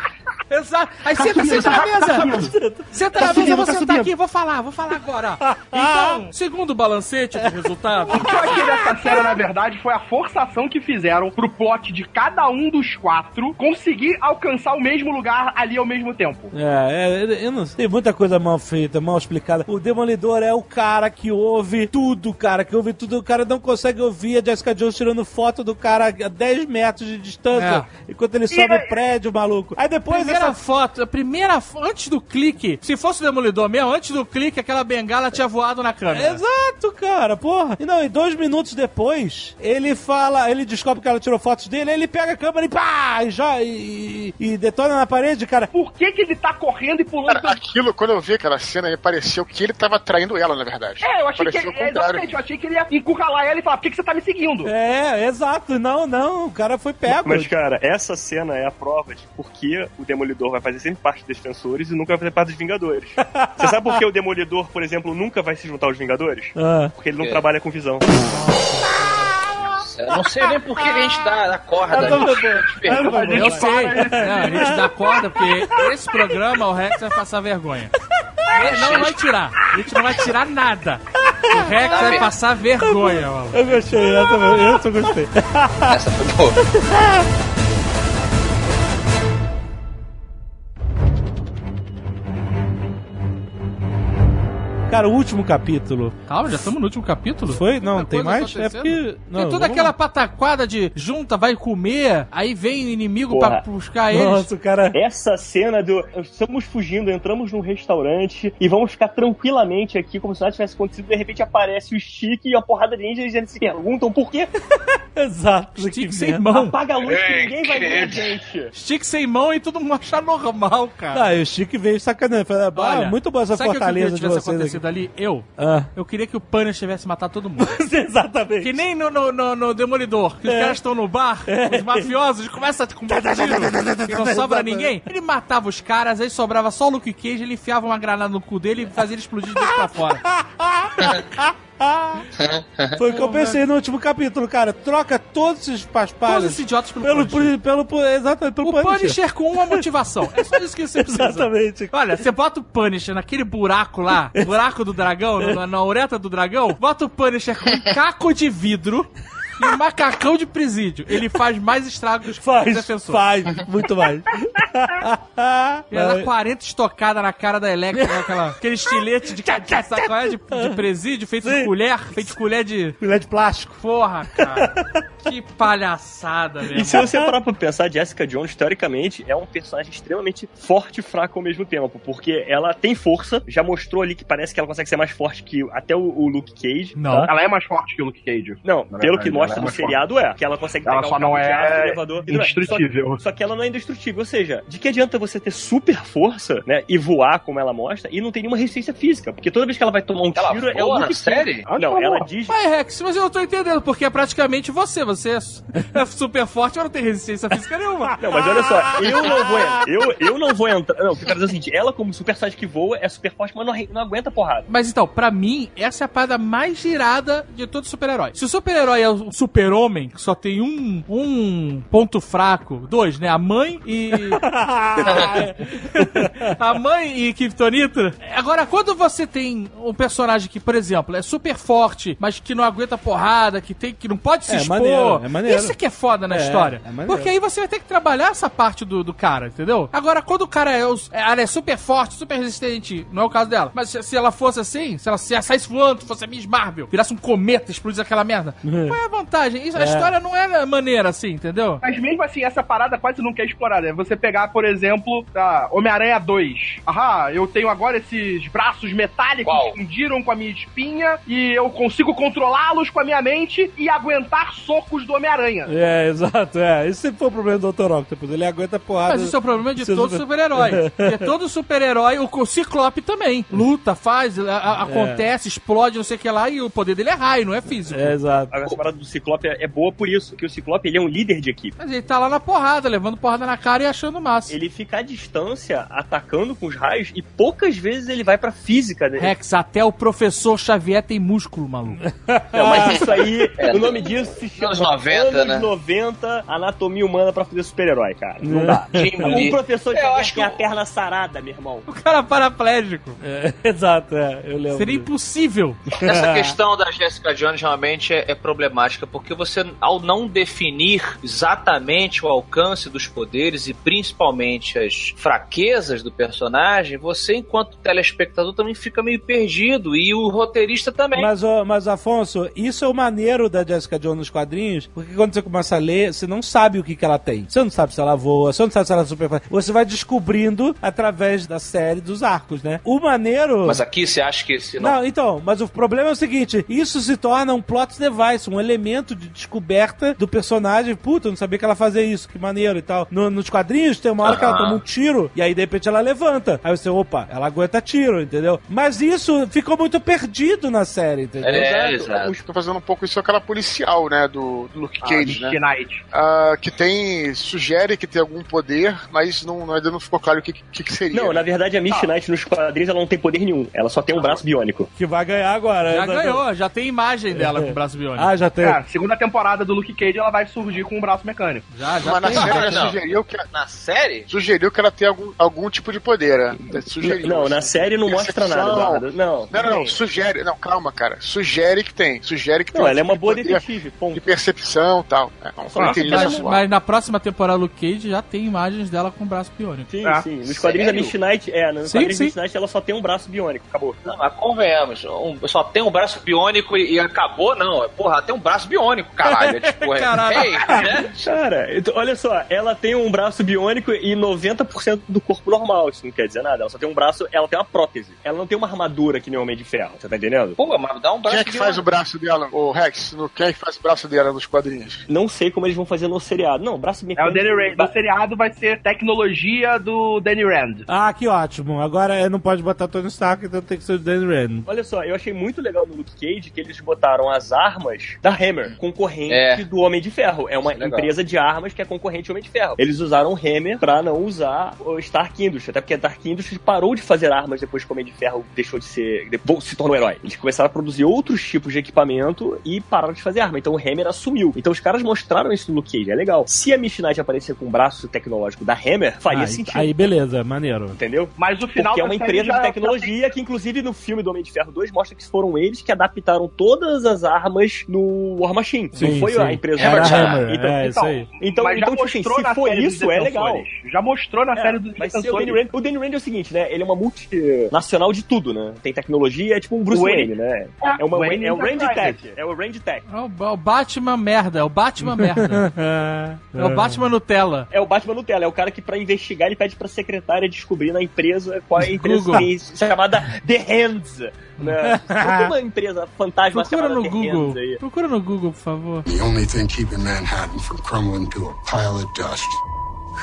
Exato. Aí senta, senta na mesa. Senta na mesa, eu vou sentar aqui, vou falar, vou falar agora. Então, segundo o balancete do resultado, O que eu achei dessa série, na verdade, foi a forçação que fizeram pro plot de cada um dos quatro conseguir alcançar o mesmo lugar ali ao mesmo tempo. É, é, eu não sei. Tem muita coisa mal feita, mal explicada. O Demolidor é o cara que ouve tudo, cara, que ouve tudo. O cara não consegue ouvir a Jessica Jones tirando foto do cara a 10 metros de distância, enquanto ele sobe o prédio, maluco. Aí depois primeira essa foto, a primeira antes do clique, se fosse o Demolidor mesmo, antes do clique, aquela bengala tinha voado na câmera. Exato, cara, porra. E não, e dois minutos depois, ele fala, ele descobre que ela tirou fotos dele, aí ele pega a câmera e pá, e, já, e, e detona na parede, cara. Por que que ele tá correndo e pulando? Cara, aquilo, quando eu vi aquela cena, me pareceu que ele tava traindo ela, na verdade. É, eu achei que Pareceu o é, contrário. exatamente, eu achei que ele ia encurralar ela e falar, por que, que você tá me seguindo? É, exato. Não, não, o cara foi pego. Mas, cara, essa cena é a prova de por que o Demolidor vai fazer sempre parte dos Defensores e nunca vai fazer parte dos Vingadores. Você sabe por que o Demolidor, por exemplo, nunca vai se juntar aos Vingadores? Ah. Porque ele não É. trabalha com visão. Eu não sei nem por que a gente dá a corda. Eu tô- a gente pergunta. A gente Eu sei. Não, a gente dá corda, porque esse programa o Rex vai passar vergonha. Ele não vai tirar. A gente não vai tirar nada. O Rex vai passar vergonha, mano. Eu gostei, essa eu gostei. Essa foi boa. Cara, o último capítulo Calma, já estamos no último capítulo? foi? Não, Muita tem mais? É porque. Não, Tem toda aquela lá. pataquada de junta, vai comer, aí vem o inimigo Porra. pra buscar eles. Nossa, cara. Essa cena do. Estamos fugindo, entramos num restaurante e vamos ficar tranquilamente aqui, como se nada tivesse acontecido. De repente aparece o Stick e a porrada de ninja e eles se perguntam por quê? Exato. Stick que sem mão. Apaga a luz que ninguém vai ver a gente. Stick sem mão e todo mundo achar normal, cara. Ah, e o Chique veio sacaneando. Falei, ah, Olha, muito boa essa fortaleza que de vocês acontecido ali? Eu? Ah. Eu queria que o Punisher tivesse matado todo mundo. Exatamente. Que nem no, no, no- no Demolidor, que os caras estão no bar, os mafiosos começam a com tiro e não sobra ninguém. Ele matava os caras, aí sobrava só o Luke Cage, ele enfiava uma granada no cu dele e fazia ele explodir de dentro pra fora. Foi o que eu pensei no último capítulo, cara. Troca todos esses Todos paspalhos esses idiotas pelo, pelo, Punisher. pelo, pelo, exatamente, pelo O Punisher com uma motivação. É só isso que você precisa. Exatamente. Olha, você bota o Punisher naquele buraco lá, buraco do dragão, na, na do dragão, bota o Punisher com um caco de vidro e um macacão de presídio. Ele faz mais estragos que o Faz, defensor. faz, muito mais. E ela dá 40 estocadas na cara da Electra, né, aquela, aquele estilete de, de, sabe qual é? de, de presídio, feito de Sim. colher, feito de colher de... Filé de plástico. Porra, cara. Que palhaçada, E velho. se você parar pra pensar, Jessica Jones, teoricamente, é um personagem extremamente forte e fraco ao mesmo tempo, porque ela tem força, já mostrou ali que parece que ela consegue ser mais forte que até o, o Luke Cage. Não. tá? Ela é mais forte que o Luke Cage. Não, pelo verdade, que ela mostra é no mais seriado é, que ela consegue Ela pegar só um cabo não de é elevador, é. indestrutível. Só, só que ela não é indestrutível, ou seja, de que adianta você ter super força, né, e voar como ela mostra, e não ter nenhuma resistência física, porque toda vez que ela vai tomar um Ela tiro, é o Luke série? Não, ela ela diz... Vai, Rex, mas eu não tô entendendo, porque é praticamente você. Você é é super forte, mas não tem resistência física nenhuma. Não, mas olha só, eu não vou eu, eu não vou entrar. Não, o eu quero dizer é o seguinte: ela, como super size que voa, é super forte, mas não, não aguenta porrada. Mas então, pra mim, essa é a parada mais girada de todo super-herói. Se o super-herói é o super-homem, que só tem um, um ponto fraco, dois, né? A mãe e. a mãe e Kryptonita. Agora, quando você tem um personagem que, por exemplo, é super forte, mas que não aguenta porrada, que, tem, que não pode se É expor. maneiro, é maneiro. Isso que é foda na É, história. é. Porque aí você vai ter que trabalhar essa parte do, do cara, entendeu? Agora, quando o cara é, os- é- ela é super forte, super resistente, não é o caso dela. Mas se, se ela fosse assim, se ela se ela saísse voando, fosse a Miss Marvel, virasse um cometa, explodisse aquela merda, qual é a vantagem? Isso, A É. história não é maneira assim, entendeu? Mas mesmo assim, essa parada quase não quer explorar. É você pegar por exemplo, a Homem-Aranha 2. Ahá, eu tenho agora esses braços metálicos Qual? que fundiram com a minha espinha e eu consigo controlá-los com a minha mente e aguentar socos do Homem-Aranha. É, exato, é. Esse sempre foi o problema do Dr. Octopus. Ele aguenta porrada. Mas isso é o problema de todo super- super-herói. Porque todo super-herói, o Ciclope também, luta, faz, a- a- acontece, explode, não sei o que lá, e o poder dele é raio, não é físico. É, exato. Agora, essa parada do Ciclope é é boa por isso, que o Ciclope ele é um líder de equipe. Mas ele tá lá na porrada, levando porrada na cara e achando massa. Ele fica à distância, atacando com os raios, e poucas vezes ele vai pra física. Né? Rex, até o professor Xavier tem músculo, maluco. Não, mas isso aí, o nome disso se chama Anos 90, anos né? 90, anatomia humana pra fazer super-herói, cara. Não dá. Um professor Eu Xavier acho tem que a perna sarada, meu irmão. O cara é paraplégico. É, exato, é. Eu lembro. Seria impossível. Essa questão da Jessica Jones realmente é, é problemática, porque você, ao não definir exatamente o alcance dos poderes e principalmente as fraquezas do personagem, você, enquanto telespectador, também fica meio perdido. E o roteirista também. Mas, ô, mas, Afonso, isso é o maneiro da Jessica Jones nos quadrinhos, porque quando você começa a ler, você não sabe o que, que ela tem. Você não sabe se ela voa, você não sabe se ela é super. Você vai descobrindo através da série dos arcos, né? O maneiro. Mas aqui você acha que se não. Não, então, mas o problema é o seguinte: isso se torna um plot device, um elemento de descoberta do personagem. Puta, eu não sabia que ela fazia isso, que maneiro e tal. No- nos quadrinhos tem uma hora que ela toma um tiro e aí de repente ela levanta. Aí você, opa, ela aguenta tiro, entendeu? Mas isso ficou muito perdido na série, entendeu? É, Exato. exato. Eu tô fazendo um pouco isso com aquela policial, né, do, do Luke Ah, Cage, né? Knight. Ah, que tem, sugere que tem algum poder, mas não, não- ainda não ficou claro o que, que, que seria. Não, na verdade a Misty Knight nos quadrinhos ela não tem poder nenhum. Ela só tem um braço biônico. Que vai ganhar agora. Já exatamente. ganhou, já tem imagem dela com o braço biônico. Ah, já tem. Segunda temporada do Luke Cage ela vai surgir com um braço mecânico. Já, já mas na tem. série ela Não. sugeriu que, Na série? sugeriu que ela tem algum, algum tipo de poder. né? Sugeriu. Não, na série não mostra nada. Eduardo. Não, Não, não, não, sugere. Não, calma, cara. Sugere que tem. Sugere que tem. Não, um ela é uma tipo boa de detetive, ponto. De percepção e tal. É, não, não essa Mas, sua. mas na próxima temporada Luke Cage já tem imagens dela com o braço biônico. Sim, Ah, sim. Nos quadrinhos da sério? Misty Knight, é, nos Sim, quadrinhos sim. da Misty Knight ela só tem um braço biônico, acabou. Não, mas convenhamos. Um, só tem um braço biônico e, e acabou, não. Porra, ela tem um braço biônico, caralho. É tipo, é, Caralho. Ei, né? Cara, então, olha só, ela tem um braço biônico e 90% do corpo normal, isso não quer dizer nada. Ela só tem um braço, ela tem uma prótese. Ela não tem uma armadura que nem o Homem de Ferro, você tá entendendo? Pô, mas dá um braço Quem é que faz o braço dela? O Rex, no, quem é que faz o braço dela nos quadrinhos? Não sei como eles vão fazer no seriado. Não, braço É mecânico. o Danny Rand. ba- No seriado vai ser tecnologia do Danny Rand. Ah, que ótimo. Agora é, não pode botar Tony Stark, então tem que ser o Dan Rand. Olha só, eu achei muito legal no Luke Cage que eles botaram as armas da Hammer, concorrente É. do Homem de Ferro. É uma é empresa de armas que é concorrente do Homem de Ferro. Eles usaram o Hammer pra não usar o Stark Industries, até porque a Stark Industries parou de fazer armas depois que o Homem de Ferro deixou de ser. depois se tornou herói. Eles começaram a produzir outros tipos de equipamento e pararam de fazer arma. Então o Hammer assumiu. Então os caras mostraram isso no Luke Cage, é legal. Se a Misty Knight aparecer com o braço tecnológico da Hammer, faria Aí, sentido. aí, beleza, maneiro. Entendeu? Mas o final Porque é uma empresa já- de tecnologia que, inclusive, no filme do Homem de Ferro 2, mostra que foram eles que adaptaram todas as armas no War Machine. Sim, não foi sim. a empresa Era de a arma. Hammer, Então, é, isso aí. então, mas já então tipo assim, mostrou se for isso, é legal. Já mostrou na série dos ser o. Danny Rand. O Danny Rand é o seguinte, né? Ele é uma multinacional de tudo, né? Tem tecnologia, é tipo um Bruce Wayne. Wayne, né? É, É, uma, Wayne é o Rand Enterprises. Tech. É o Rand Tech. É o, é Batman merda, é o Batman merda. É o Batman Nutella. É o Batman Nutella, é o cara que pra investigar ele pede pra secretária descobrir na empresa qual é a empresa que é chamada The Hands. Né? Tem uma empresa fantasma Procura chamada no The Google. Hands aí. Procura no Google, por favor. The only thing keeping Manhattan from crumbling to a pile of dust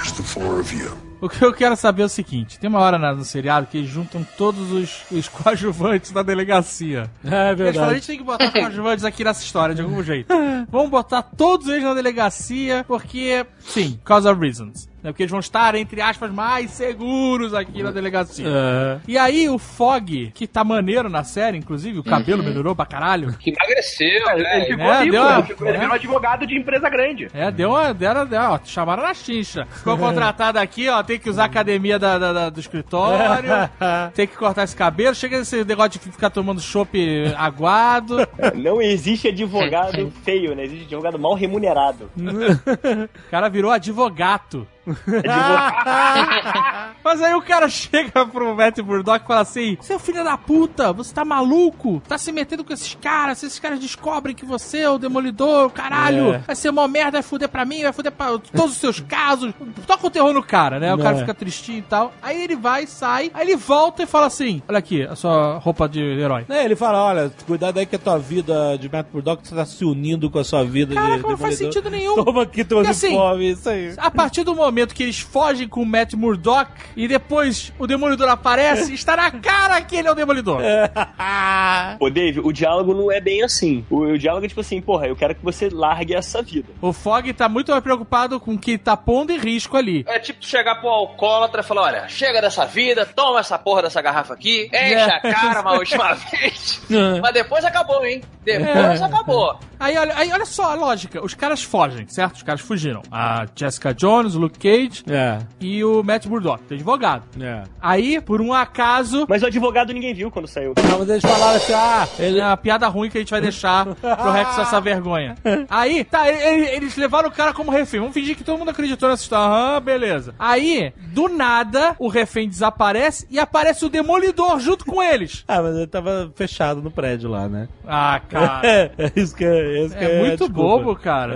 is the four of you. O que eu quero saber é o seguinte: tem uma hora no seriado que eles juntam todos os, os coadjuvantes da delegacia. É Eles falam, a verdade. gente tem que botar coadjuvantes aqui nessa história de algum jeito. Vamos botar todos eles na delegacia, porque, sim, cause of reasons. Né? Porque eles vão estar, entre aspas, mais seguros aqui na delegacia. É. E aí o Fog, que tá maneiro na série, inclusive, o cabelo melhorou pra caralho. Que emagreceu, Ele né? ficou É, rico, deu uma- ele ficou- ele é. virou advogado de empresa grande. É, deu uma. Deram, deu, ó, chamaram na chincha. Ficou contratado aqui, ó. Tem que usar a academia da, da- da- do escritório. tem que cortar esse cabelo. Chega esse negócio de ficar tomando chopp aguado. Não existe advogado feio, né? Existe advogado mal remunerado. O cara virou advogato. Mas aí o cara chega pro Matt Murdock e fala assim: Seu filho da puta, você tá maluco? Tá se metendo com esses caras, se esses caras descobrem que você é o demolidor, caralho, É. vai ser uma merda, vai fuder pra mim, vai fuder pra todos os seus casos. Toca o terror no cara, né? O cara É. fica tristinho e tal. Aí ele vai, sai, aí ele volta e fala assim: Olha aqui, a sua roupa de herói. Né, ele fala, olha, cuidado aí que a tua vida de Matt Murdock você tá se unindo com a sua vida Caraca, de não faz sentido nenhum. Toma aqui teu Porque, assim, uniforme, isso aí. A partir do momento que eles fogem com o Matt Murdock e depois o Demolidor aparece, está na cara que ele é o Demolidor. Ô, Dave, o diálogo não é bem assim. O, o diálogo é tipo assim, porra, eu quero que você largue essa vida. O Fog tá muito mais preocupado com o que tá pondo em risco ali. É tipo chegar pro alcoólatra e falar: olha, chega dessa vida, toma essa porra dessa garrafa aqui, enche É. a cara uma última vez. É. Mas depois acabou, hein? Depois É. acabou. Aí olha, aí olha só a lógica. Os caras fogem, certo? Os caras fugiram. A Jessica Jones, o Luke Cage É, e o Matt Murdock, o advogado. é. Aí, por um acaso, Mas o advogado ninguém viu quando saiu. Não, mas eles falaram assim, ah, ele é uma piada ruim que a gente vai deixar pro Rex essa vergonha. Aí, tá, ele- ele- eles levaram o cara como refém. Vamos fingir que todo mundo acreditou nessa história. Aham, beleza. Aí, do nada, o refém desaparece e aparece o Demolidor junto com eles. Ah, mas ele tava fechado no prédio lá, né? Ah, cara. É, é isso que é, isso que É a muito desculpa. bobo, cara.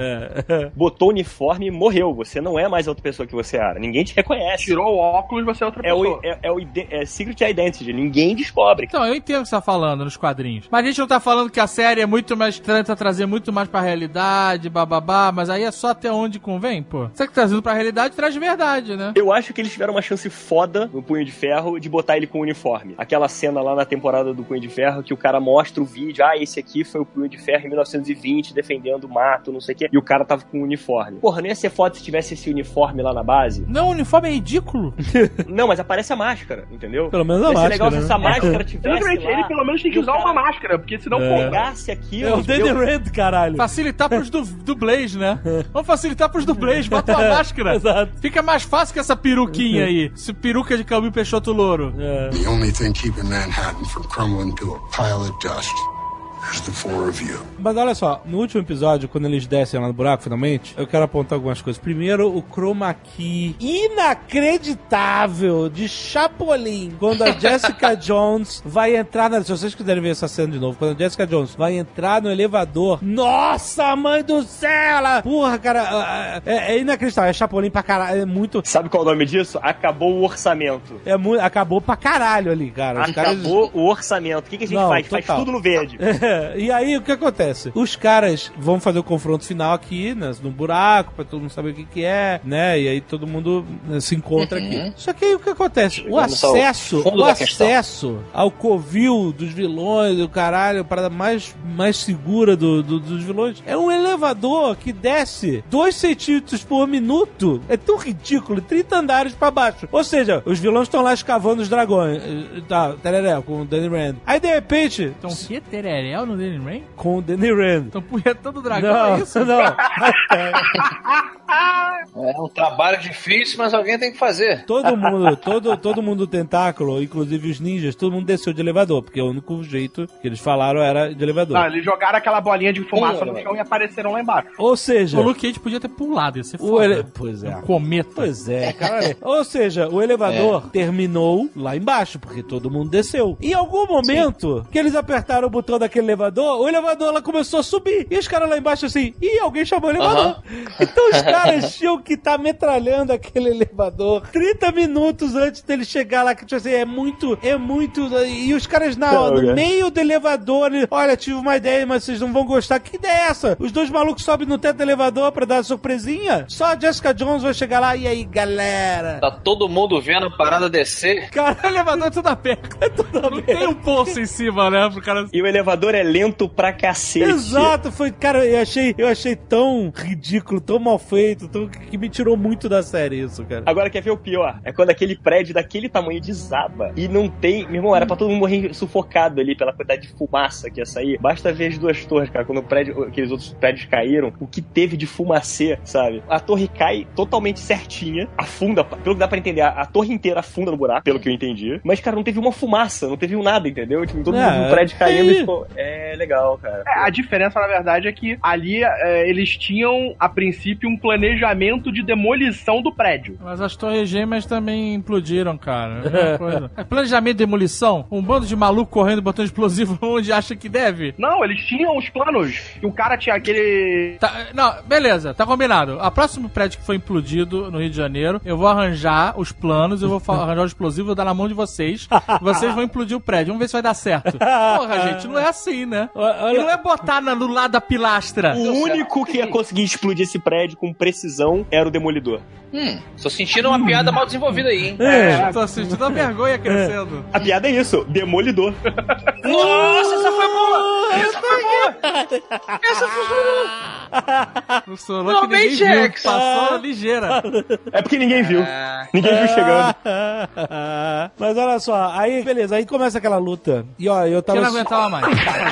É. Botou o uniforme e morreu. Você não é mais outra pessoa que você era. Ninguém te reconhece. Tirou o óculos, você é outra É pessoa. o, é, é o ide- é Secret Identity. Ninguém descobre. Então, eu entendo o que você tá falando nos quadrinhos. Mas a gente não tá falando que a série é muito mais. tenta trazer muito mais pra realidade, bababá, mas aí é só até onde convém, pô. Você que tá trazendo pra realidade, traz verdade, né? Eu acho que eles tiveram uma chance foda no Punho de Ferro de botar ele com o uniforme. Aquela cena lá na temporada do Punho de Ferro que o cara mostra o vídeo. Ah, esse aqui foi o Punho de Ferro em 1920 defendendo o mato, não sei o quê. E o cara tava com o uniforme. Porra, não ia ser foda se tivesse esse uniforme lá na base. Não, o uniforme é ridículo. Não, mas aparece a máscara, entendeu? Pelo menos a Ia ser máscara, legal se né? essa máscara Ele, tivesse ele lá. pelo menos tem que usar cara uma máscara, porque senão, É. pô. Pegasse aquilo. É o Danny deu- Rand, caralho. Facilitar pros du dublês, né? Vamos facilitar pros dublês, bota uma máscara. Exato. Fica mais fácil que essa peruquinha aí. Esse peruca de Calvin Peixoto Louro. É. The only thing keeping Manhattan from crumbling to a pile of dust Mas olha só, no último episódio, quando eles descem lá no buraco, finalmente, eu quero apontar algumas coisas. Primeiro, o chroma key inacreditável de Chapolin. Quando a Jessica Jones vai entrar na... Se vocês quiserem ver essa cena de novo, quando a Jessica Jones vai entrar no elevador, nossa, mãe do céu! Ela... Porra, cara, é, é inacreditável. É Chapolin pra caralho. É muito... Sabe qual é o nome disso? Acabou o orçamento. É muito... Acabou pra caralho ali, cara. Os caras- Acabou o orçamento. O que, que a gente Não, faz? Faz total. tudo no verde. É, e aí o que acontece? Os caras vão fazer o confronto final aqui, né, no buraco, pra todo mundo saber o que, que é, né? E aí todo mundo né, se encontra aqui. Só que aí o que acontece? O Chegamos acesso, o questão. acesso ao covil dos vilões, do caralho, a parada mais, mais segura do, do- dos vilões, é um elevador que desce 2 centímetros por minuto. É tão ridículo, 30 andares pra baixo. Ou seja, os vilões estão lá escavando os dragões. eh, Tá, tereré, com o Danny Rand. Aí de repente, Então, o que? No Danny Rain? com o Danny Rand. Estão punhetando o dragão, Não, é isso? não. É um trabalho difícil, mas alguém tem que fazer. Todo mundo, todo, todo mundo do tentáculo, inclusive os ninjas, todo mundo desceu de elevador, porque o único jeito que eles falaram era de elevador. Não, eles jogaram aquela bolinha de fumaça Sim, no é. chão e apareceram lá embaixo. Ou seja, O Luke Cage podia ter pulado, ia ser foda. ele... Pois é. Um cometa. Pois é, cara. Ou seja, o elevador terminou lá embaixo, porque todo mundo desceu. Em algum momento que eles apertaram o botão daquele elevador, o elevador lá começou a subir. E os caras lá embaixo assim, ih, alguém chamou o elevador. Então os caras tinham que estar metralhando aquele elevador 30 minutos antes dele chegar lá, que tipo assim, é muito, é muito. E os caras na, no cara. meio do elevador, ele, olha, tive uma ideia, mas vocês não vão gostar. Que ideia é essa? Os dois malucos sobem no teto do elevador pra dar uma surpresinha? Só a Jessica Jones vai chegar lá, e aí, galera? Tá todo mundo vendo a parada descer. Cara, o elevador é tudo aberto. É tudo Não tem um poço em cima, né? Pro cara... E o elevador é lento pra cacete. Exato, foi, cara, eu achei, eu achei tão ridículo, tão mal feito, tão, que me tirou muito da série isso, cara. Agora quer ver o pior? É quando aquele prédio daquele tamanho desaba e não tem. Meu irmão, era pra todo mundo morrer sufocado ali pela quantidade de fumaça que ia sair. Basta ver as duas torres, cara. Quando o prédio, aqueles outros prédios caíram, o que teve de fumacê, sabe? A torre cai totalmente certinha, afunda, pelo que dá pra entender, a, a torre inteira afunda no buraco, pelo que eu entendi. Mas, cara, não teve uma fumaça, não teve um nada, entendeu? Tipo, todo É, mundo no prédio é caindo e ficou. É, É legal, cara. É, a diferença, na verdade, é que ali é, eles tinham, a princípio, um planejamento de demolição do prédio. Mas as torres gêmeas também implodiram, cara. É. É planejamento de demolição? Um bando de maluco correndo botando explosivo onde acha que deve? Não, eles tinham os planos. Que o cara tinha aquele. Tá, não, beleza, tá combinado. A próximo prédio que foi implodido no Rio de Janeiro, eu vou arranjar os planos, eu vou arranjar o explosivo, vou dar na mão de vocês. e vocês vão implodir o prédio. Vamos ver se vai dar certo. Porra, gente, não é assim, né? E não é botar na- no lado da pilastra. O único que ia conseguir explodir esse prédio com precisão era o Demolidor. Hum, tô sentindo uma piada mal desenvolvida aí, hein? É, tô sentindo a vergonha crescendo. A piada é isso, Demolidor. Nossa, essa foi boa! Essa foi boa! Essa funcionou! Funcionou que Realmente, ninguém viu. Passou ligeira. É porque ninguém viu. Ah, Ninguém viu chegando. Mas olha só, aí, beleza, aí começa aquela luta. E ó, eu tava. eu não aguentava mais.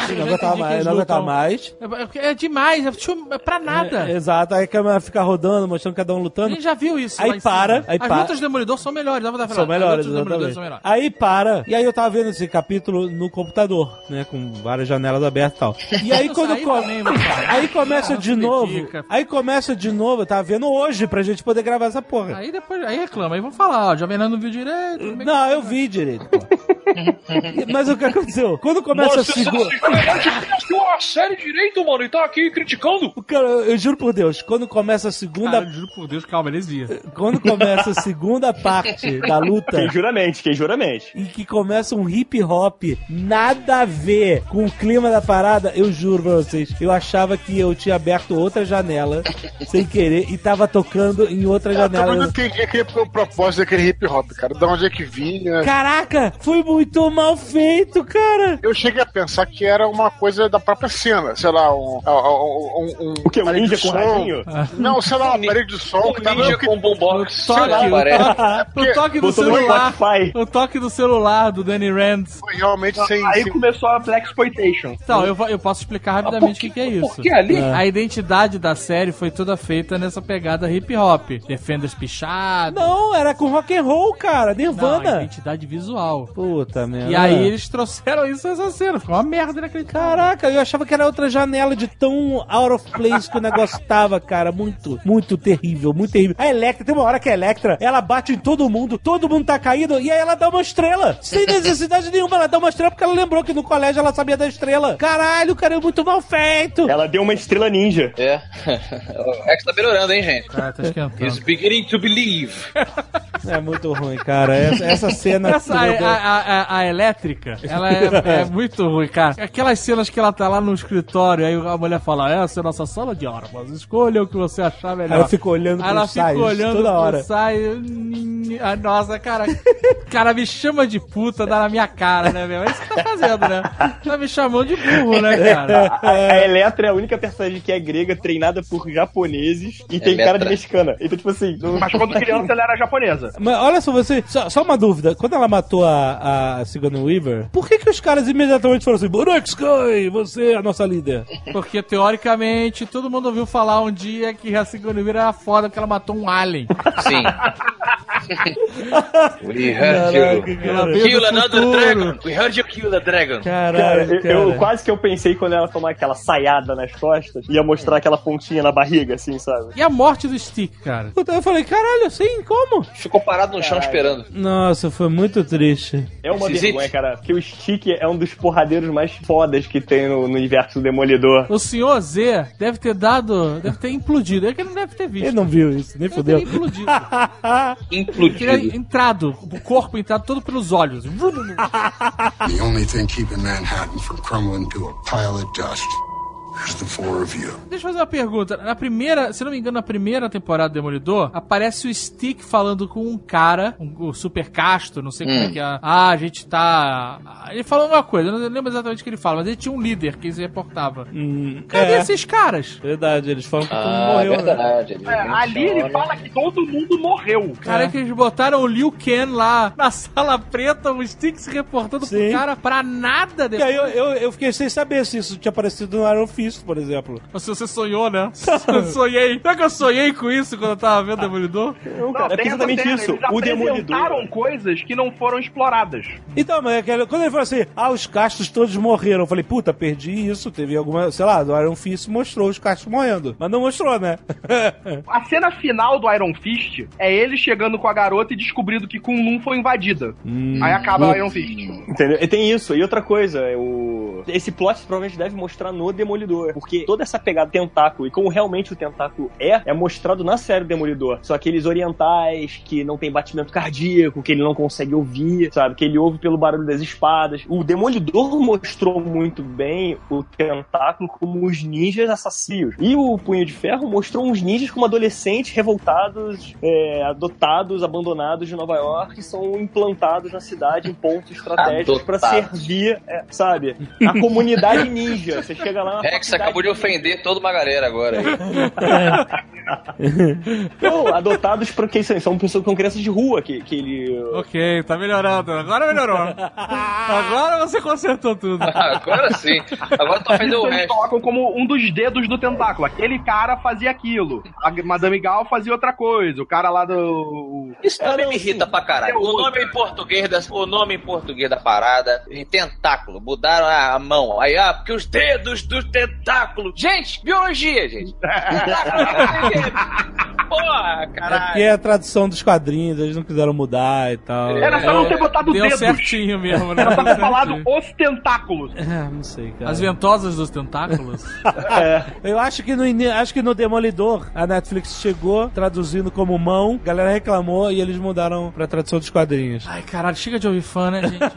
Eu não aguentava mais, não aguentava mais. É, é demais, é, é pra nada. É, exato, aí a câmera fica rodando, mostrando cada um A lutando. gente já viu isso. Aí para, aí As para. lutas do Demolidor são melhores, dá pra dar São melhores, exatamente. são melhores. Aí para, e aí eu tava vendo esse capítulo no computador, né? Com várias janelas abertas e tal. E aí quando Aí co- também. Aí começa Ah, de novo. dedica. Aí começa de novo, eu tava vendo hoje pra gente poder gravar essa porra. Aí depois, aí reclama, aí vão falar, ó, Jovem Nerd não viu direito. é que- Não, eu vi direito. pô. Mas o que aconteceu? Quando começa a segunda. Assistiu a série direito, mano, e tá aqui criticando? Cara, eu juro por Deus, quando começa a segunda. Cara, juro por Deus, calma, eles viam. Quando começa a segunda parte da luta. Quem juramente, quem juramente. e que começa um hip hop nada a ver com o clima da parada, eu juro pra vocês, eu achava que eu tinha aberto outra janela sem querer e tava tocando em outra Eu também não janela. entendi aquele o propósito daquele hip hop, cara. De onde é que vinha? Caraca, foi muito mal feito, cara. Eu cheguei a pensar que era uma coisa da própria cena, sei lá, um. um, um O que? Um ninja de com radinho? Não, sei lá, um aparelho de som Um que tava. ninja que- com boombox. O toque, lá, o toque do celular. O toque do celular do Danny Rand. Foi realmente sem. Aí sem- começou a Black Exploitation. Então, eu, eu posso explicar rapidamente o que, que é isso. Por que ali? A identidade da série foi toda feita nessa pegada hip hop. Defenders pichados. Não, era com rock and roll, cara, Não, Nirvana. identidade visual. Puta merda. E aí eles trouxeram isso nessa cena. Ficou uma merda inacreditável. Caraca, eu achava que era outra janela de tão out of place que o negócio tava, cara. Muito, muito terrível, muito terrível. A Electra, tem uma hora que a Electra, ela bate em todo mundo, todo mundo tá caído, e aí ela dá uma estrela. Sem necessidade nenhuma, ela dá uma estrela porque ela lembrou que no colégio ela sabia da estrela. Caralho, cara, é muito mal feito. Ela deu uma estrela ninja. É. o Rex tá melhorando, hein, gente? Cara, tá esquentando. He's beginning to believe. É muito ruim, cara. Essa, essa cena. Essa, a, a, a, a elétrica, ela é, é muito ruim, cara. Aquelas cenas que ela tá lá no escritório, aí a mulher fala, essa é a nossa sala de armas, escolha o que você achar melhor. Aí ela fica olhando Aí ela fica olhando toda hora. saio. Ah, nossa, cara. Cara, me chama de puta, dá na minha cara, né, meu? É isso que tá fazendo, né? Tá me chamando de burro, né, cara? A, a Eletra é a única personagem que é grega, treinada por japoneses e tem cara de mexicana. Então, tipo assim. não- Mas quando criança ela era japonesa. Mas olha só, você. Só, só uma dúvida. Quando ela matou a, a Sigourney Weaver, por que, que os caras imediatamente falaram assim: Sky, você é a nossa líder? Porque, teoricamente, todo mundo ouviu falar um dia que a Sigourney Weaver era foda porque ela matou um alien. Sim. We heard you. Ela veio Kill another dragon. We heard you kill a dragon. Cara, Caralho, eu, eu- quase que eu pensei quando ela tomar aquela saiada nas costas, ia mostrar aquela pontinha na barriga, assim, sabe? E a morte do Stick, cara? Eu falei, caralho, assim, como? Ficou parado no chão esperando. Nossa, foi muito triste. É uma Esquisito. vergonha, cara, porque o Stick é um dos porradeiros mais fodas que tem no, no universo do Demolidor. O senhor Z deve ter dado. Deve ter implodido. É que ele não deve ter visto. Ele não viu isso, nem fudeu. ter implodido. Implodido. Teria entrado, o corpo entrado todo pelos olhos. The only thing keeping Manhattan from crumbling to a pile of dust is the four of you. Deixa eu fazer uma pergunta. Na primeira, se não me engano, na primeira temporada do Demolidor, aparece o Stick falando com um cara, um, o Super Casto, não sei como é que é. Ah, a gente tá. Ele falou uma coisa, eu não lembro exatamente o que ele fala, mas ele tinha um líder que se reportava. Hum, Cadê é, esses caras? verdade, eles falam que todo mundo Ah, morreu, né? verdade. ele É, ali ele menciona. fala que todo mundo morreu. Cara, que eles botaram o Liu Kang lá na sala preta, o Stick se reportando Sim. pro cara pra nada E depois. aí eu, eu, eu fiquei sem saber se isso tinha aparecido no Iron Fist Por exemplo. Mas se você sonhou, né? sonhei. Será que eu sonhei com isso quando eu tava vendo o Demolidor? Não, cara, é tem exatamente essa isso. O Eles Demolidor. coisas que não foram exploradas. Então, mas é quando ele falou assim, ah, os castos todos morreram, eu falei, puta, perdi isso. Teve alguma, sei lá, do Iron Fist mostrou os castos morrendo. Mas não mostrou, né? A cena final do Iron Fist é ele chegando com a garota e descobrindo que Kunlun foi invadida. Aí acaba o Iron Fist. Entendeu? E tem isso. E outra coisa, é o... esse plot provavelmente deve mostrar no Demolidor. Porque toda essa pegada do tentáculo e como realmente o tentáculo é, é mostrado na série do Demolidor. São aqueles orientais que não tem batimento cardíaco, que ele não consegue ouvir, sabe? Que ele ouve pelo barulho das espadas. O Demolidor mostrou muito bem o tentáculo como os ninjas assassinos. E o Punho de Ferro mostrou uns ninjas como adolescentes revoltados, é, adotados, abandonados de Nova York, que são implantados na cidade em pontos estratégicos para servir, é, sabe, a comunidade ninja. Você chega lá na Rex faculdade acabou de ofender toda uma galera agora. Não, adotados porque são, são pessoas com crianças de rua que, que ele. Ok, tá melhorando. Agora melhorou. Agora você consertou tudo. agora sim. Agora tu ofendeu o Eles resto. colocam como um dos dedos do tentáculo. Aquele cara fazia aquilo. A Madame Gal fazia outra coisa. O cara lá do. Isso também me irrita pra caralho. O nome em português da, o nome em português da parada, em tentáculo, mudaram a mão. Aí, ah, porque os dedos do tentáculo. Gente, biologia, gente. Porra, É porque caralho. é a tradução dos quadrinhos, eles não quiseram mudar e tal. Era só não ter botado Deu dedos. certinho mesmo, né? Era só ter falado os tentáculos. É, não sei, cara. As ventosas dos tentáculos. Eu acho que no acho que no Demolidor a Netflix chegou traduzindo como mão, a galera reclamou e eles mudaram pra tradução dos quadrinhos. Ai, caralho, chega de ouvir fã, né, gente?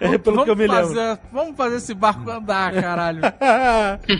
É pelo que eu me lembro. fazer, Vamos fazer esse barco andar, caralho.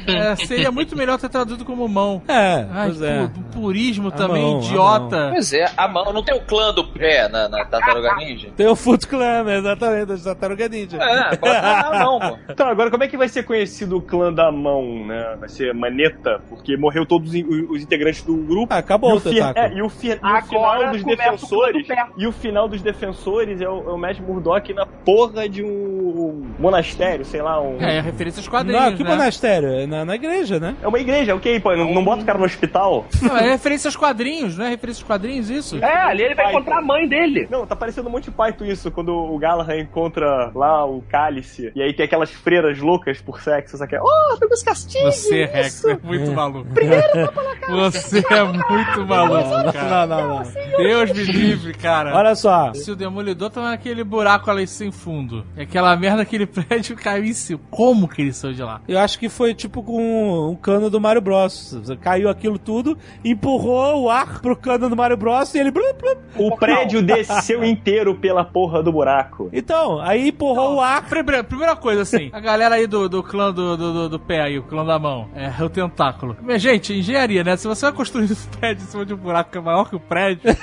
É, seria muito melhor ter traduzido como mão. É, Ai, pois é. pu- purismo também, mão, a idiota. Pois é, a mão. Não tem o clã do pé na, na Tartaruga Ninja? Tem o Foot Clan, né? exatamente, da Tartaruga Ninja. É, bota na mão, pô. Então, agora como é que vai ser conhecido o clã da mão, né? Vai ser Maneta, porque morreu todos os, os integrantes do grupo. Ah, acabou e o fi- é, e o, fi- e Agora final dos defensores. E o final dos defensores é o, é o Matt Murdock na porra de um monastério, sei lá, um. É, é referência aos quadrinhos, Não, que né? monastério? É na, na igreja, né? É uma igreja, ok, pô, não, não bota o cara no hospital. Não, é referência aos quadrinhos, não é referência aos quadrinhos, isso? É, ali ele vai Python. encontrar a mãe dele. Não, tá parecendo um Monty Python isso, quando o Galahad encontra lá o cálice, e aí tem aquelas freiras loucas por sexo, sabe? Oh, pega os castigos! Você, Rex, é muito maluco. Você é muito maluco, cara. Não, não, não. Deus me livre, cara. Olha só. Se o Demolidor tava naquele buraco ali sem fundo, e aquela merda, aquele prédio caiu em cima, como que ele saiu de lá? Eu acho que foi tipo com um cano do Mario Bros. Caiu aquilo tudo, empurrou o ar pro cano do Mario Bros. e ele. blup, blup. O prédio desceu inteiro pela porra do buraco. Então, aí empurrou o ar. Primeira, primeira coisa, assim, a galera aí do, do clã do, do, do- do pé aí, o clã da mão, é o tentáculo. Mas, gente, engenharia, né? Se você vai construir um prédio em cima de um buraco que é maior que o prédio,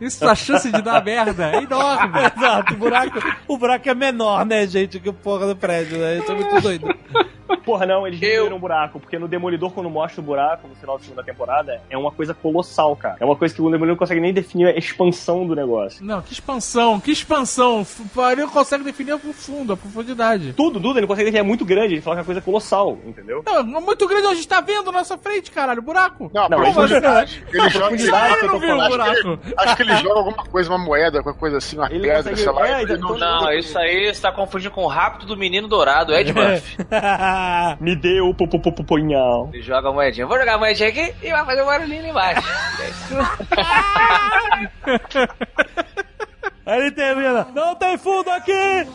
isso a chance de dar merda é enorme. Exato, o buraco, o buraco é menor, né, gente, que o porra do prédio, né? Isso é muito doido. Porra, não, eles Eu- diminuíram o buraco, porque no Demolidor, quando mostra o buraco no final da segunda temporada, é uma coisa colossal, cara. É uma coisa que o Demolidor não consegue nem definir a expansão do negócio. Não, que expansão, que expansão. Ele não consegue definir o fundo, a profundidade. Tudo, tudo, ele não consegue definir, é muito grande, ele fala que é uma coisa colossal, entendeu? Não, é muito grande a gente tá vendo na nossa frente, caralho, o buraco. Não, Não, profundidade. Ele joga. que eu tô não vi o Acho que, buraco. ele, acho que ele joga alguma coisa, uma moeda, alguma coisa assim, uma Ele pedra, consegue- sei lá. é, ele então- Não, isso aí você tá confundindo com o rápido do menino dourado, Ed Me deu o popopopopunhal. Ele joga a moedinha. Vou jogar a moedinha aqui e vai fazer um barulhinho ali embaixo. Aí ele termina, não tem fundo aqui!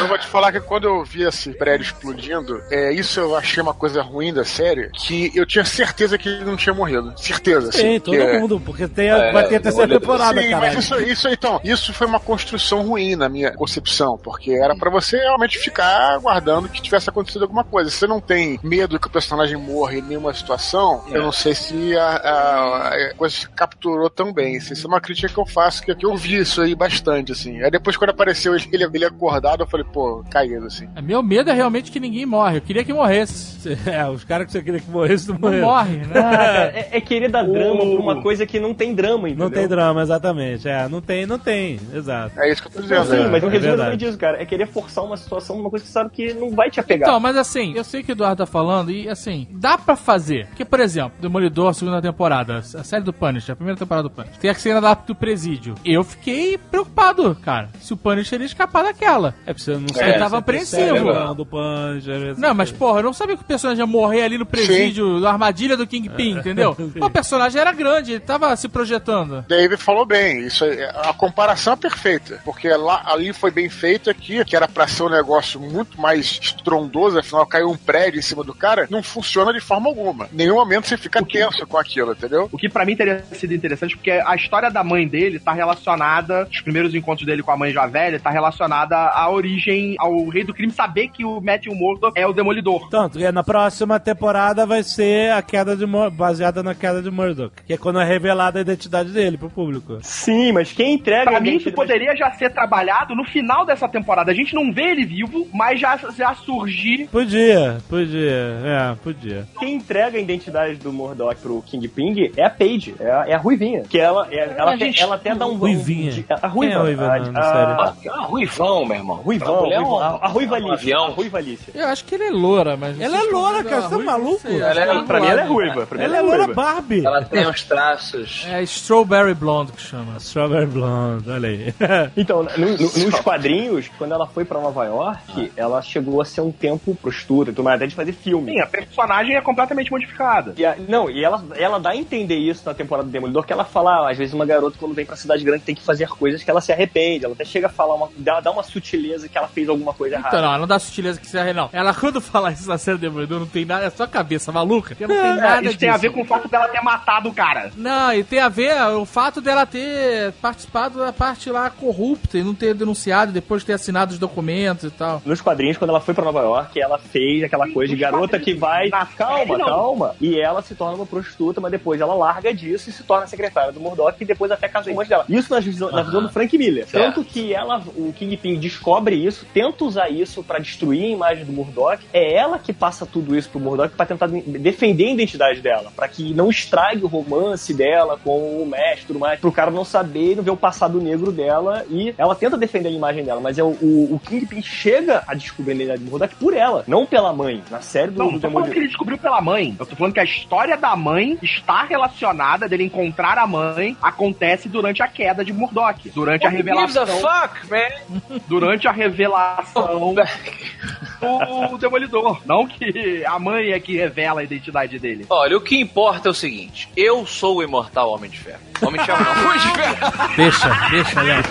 Eu vou te falar que quando eu vi esse prédio explodindo, é, isso eu achei uma coisa ruim da série, que eu tinha certeza que ele não tinha morrido. Certeza, assim. Sim, todo que é- mundo, porque tem, a- É, vai ter a terceira temporada, Sim, cara. mas isso, isso então, isso foi uma construção ruim na minha concepção, porque era pra você realmente ficar aguardando que tivesse acontecido alguma coisa. Se você não tem medo que o personagem morra em nenhuma situação, eu não sei se a, a- a coisa se capturou tão bem. Isso é uma crítica que eu faço, que Que eu vi isso aí bastante, assim. Aí depois, quando apareceu ele, ele, ele acordado, eu falei, pô, caído, assim. É, Meu medo é realmente que ninguém morre. Eu queria que morresse. É, os caras que você queria que morressem não Não morre, né? Ah, cara, é, é querer dar drama pra uma coisa que não tem drama, entendeu? Não tem drama, exatamente. É, não tem, não tem, exato. É isso que eu tô dizendo. sim, mas o é resumo é verdade. exatamente isso, cara. É querer forçar uma situação, uma coisa que você sabe que não vai te apegar. Então, mas assim, eu sei que o Eduardo tá falando e assim, dá pra fazer. Porque, por exemplo, Demolidor, segunda temporada, a série do Punisher, a primeira temporada do Punisher, tem a cena lá do presídio. Eu fiquei preocupado, cara, se o Punisher ia escapar daquela. É porque você não Eu tava apreensivo. do Punisher. Não, mas porra, eu não sabia que o personagem ia morrer ali no presídio, na armadilha do Kingpin, entendeu? O personagem era grande, ele tava se projetando. David falou bem, isso é, a comparação é perfeita, porque lá, ali foi bem feito aqui, que era pra ser um negócio muito mais estrondoso, afinal caiu um prédio em cima do cara, não funciona de forma alguma. Em nenhum momento você fica tenso com aquilo, entendeu? O que pra mim teria sido interessante, porque a história da mãe dele tá relacionada, os primeiros encontros dele com a mãe já velha, tá relacionada à origem, ao rei do crime saber que o Matthew Murdock é o demolidor. Tanto, e na próxima temporada vai ser a queda de Mur baseada na queda de Murdoch, que é quando é revelada a identidade dele pro público. Sim, mas quem entrega Pra a mim, isso poderia já ser trabalhado no final dessa temporada. A gente não vê ele vivo, mas já, já surgir. Podia, podia, é, podia. Quem entrega a identidade do Murdoch pro Kingpin é a Paige, é a, é a Ruivinha. Que ela, é- ela, até, ela até dá um. Ruivinha. um- a Quem é a Ruiva. Ruiva a, na- na a, Ah, ruivão, meu irmão. Ruivão, A mulher é Ruivão, a, a Ruiva é avião. A Ruiva Alicia. Eu acho que ele é loura, mas... Ela é loura, cara, você tá maluco? Ela é- Pra mim ela é ruiva. Ela é loura Barbie. Ela tem uns traços. É Strawberry Blonde que chama. Strawberry Blonde, olha aí. Então, no- no- nos quadrinhos, quando ela foi pra Nova York, ela chegou a ser um tempo prostituta e tudo mais, até de fazer filme. Sim, a personagem é completamente modificada. E a- não, e ela, ela dá a entender isso na temporada do Demolidor, que ela fala, ah, às vezes uma garota quando vem pra cidade grande tem que fazer coisas que ela se arrepende, ela até chega a falar, uma, dá, dá uma sutileza que ela fez alguma coisa errada. Então, não, não dá sutileza que se arre, não. Ela, quando fala isso na série Demolidor, não tem nada, é só cabeça maluca. Não tem É, nada isso tem a disso. ver com o fato dela ter matado o cara. Não, e tem a ver o fato dela ter participado da parte lá corrupta e não ter denunciado depois de ter assinado os documentos e tal. Nos quadrinhos, quando ela foi pra Nova York, ela fez aquela coisa de garota que vai. Na Calma, não. calma. E ela se torna uma prostituta, mas depois ela larga disso e se torna secretária do Murdoch e depois até casa com dela. Isso na visão, na visão do Frank Miller. Certo. Tanto que ela, o Kingpin descobre isso, tenta usar isso pra destruir a imagem do Murdoch. É ela que passa tudo isso pro Murdoch pra tentar de- defender a identidade dela, pra que não estrague o romance dela com o mestre tudo mais, pro cara não saber e não ver o passado negro dela. E ela tenta defender a imagem dela, mas é o, o, o Kingpin chega a descobrir a identidade do Murdoch por ela, não pela mãe. Na série do, Não, do não tô falando que ele descobriu pela mãe. Eu tô falando que a história da mãe está relacionada dele encontrar a mãe acontece durante a queda de Murdoch. Durante a revelação. fuck, man? Durante a revelação do Demolidor. Não que a mãe é que revela a identidade dele. Olha, o que importa é o seguinte: eu sou o imortal Homem de Ferro. Homem de Ferro não, Homem de Ferro. Deixa, deixa, Léo.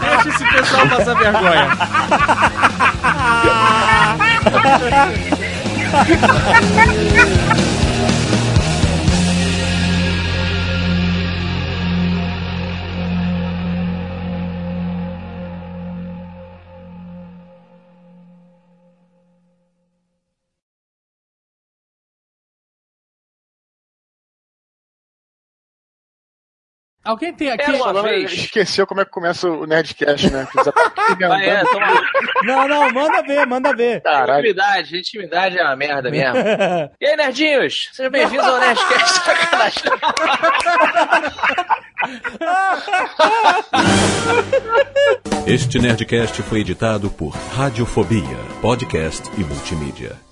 Deixa esse pessoal passar vergonha. Alguém tem aqui. Era uma vez. esqueceu como é que começa o Nerdcast, né? Tá Ah, é, Não, não, manda ver, manda ver. Caralho. Intimidade, intimidade é uma merda mesmo. E aí, nerdinhos? Sejam bem-vindos ao Nerdcast. Sacanagem. Este Nerdcast foi editado por Radiofobia, podcast e multimídia.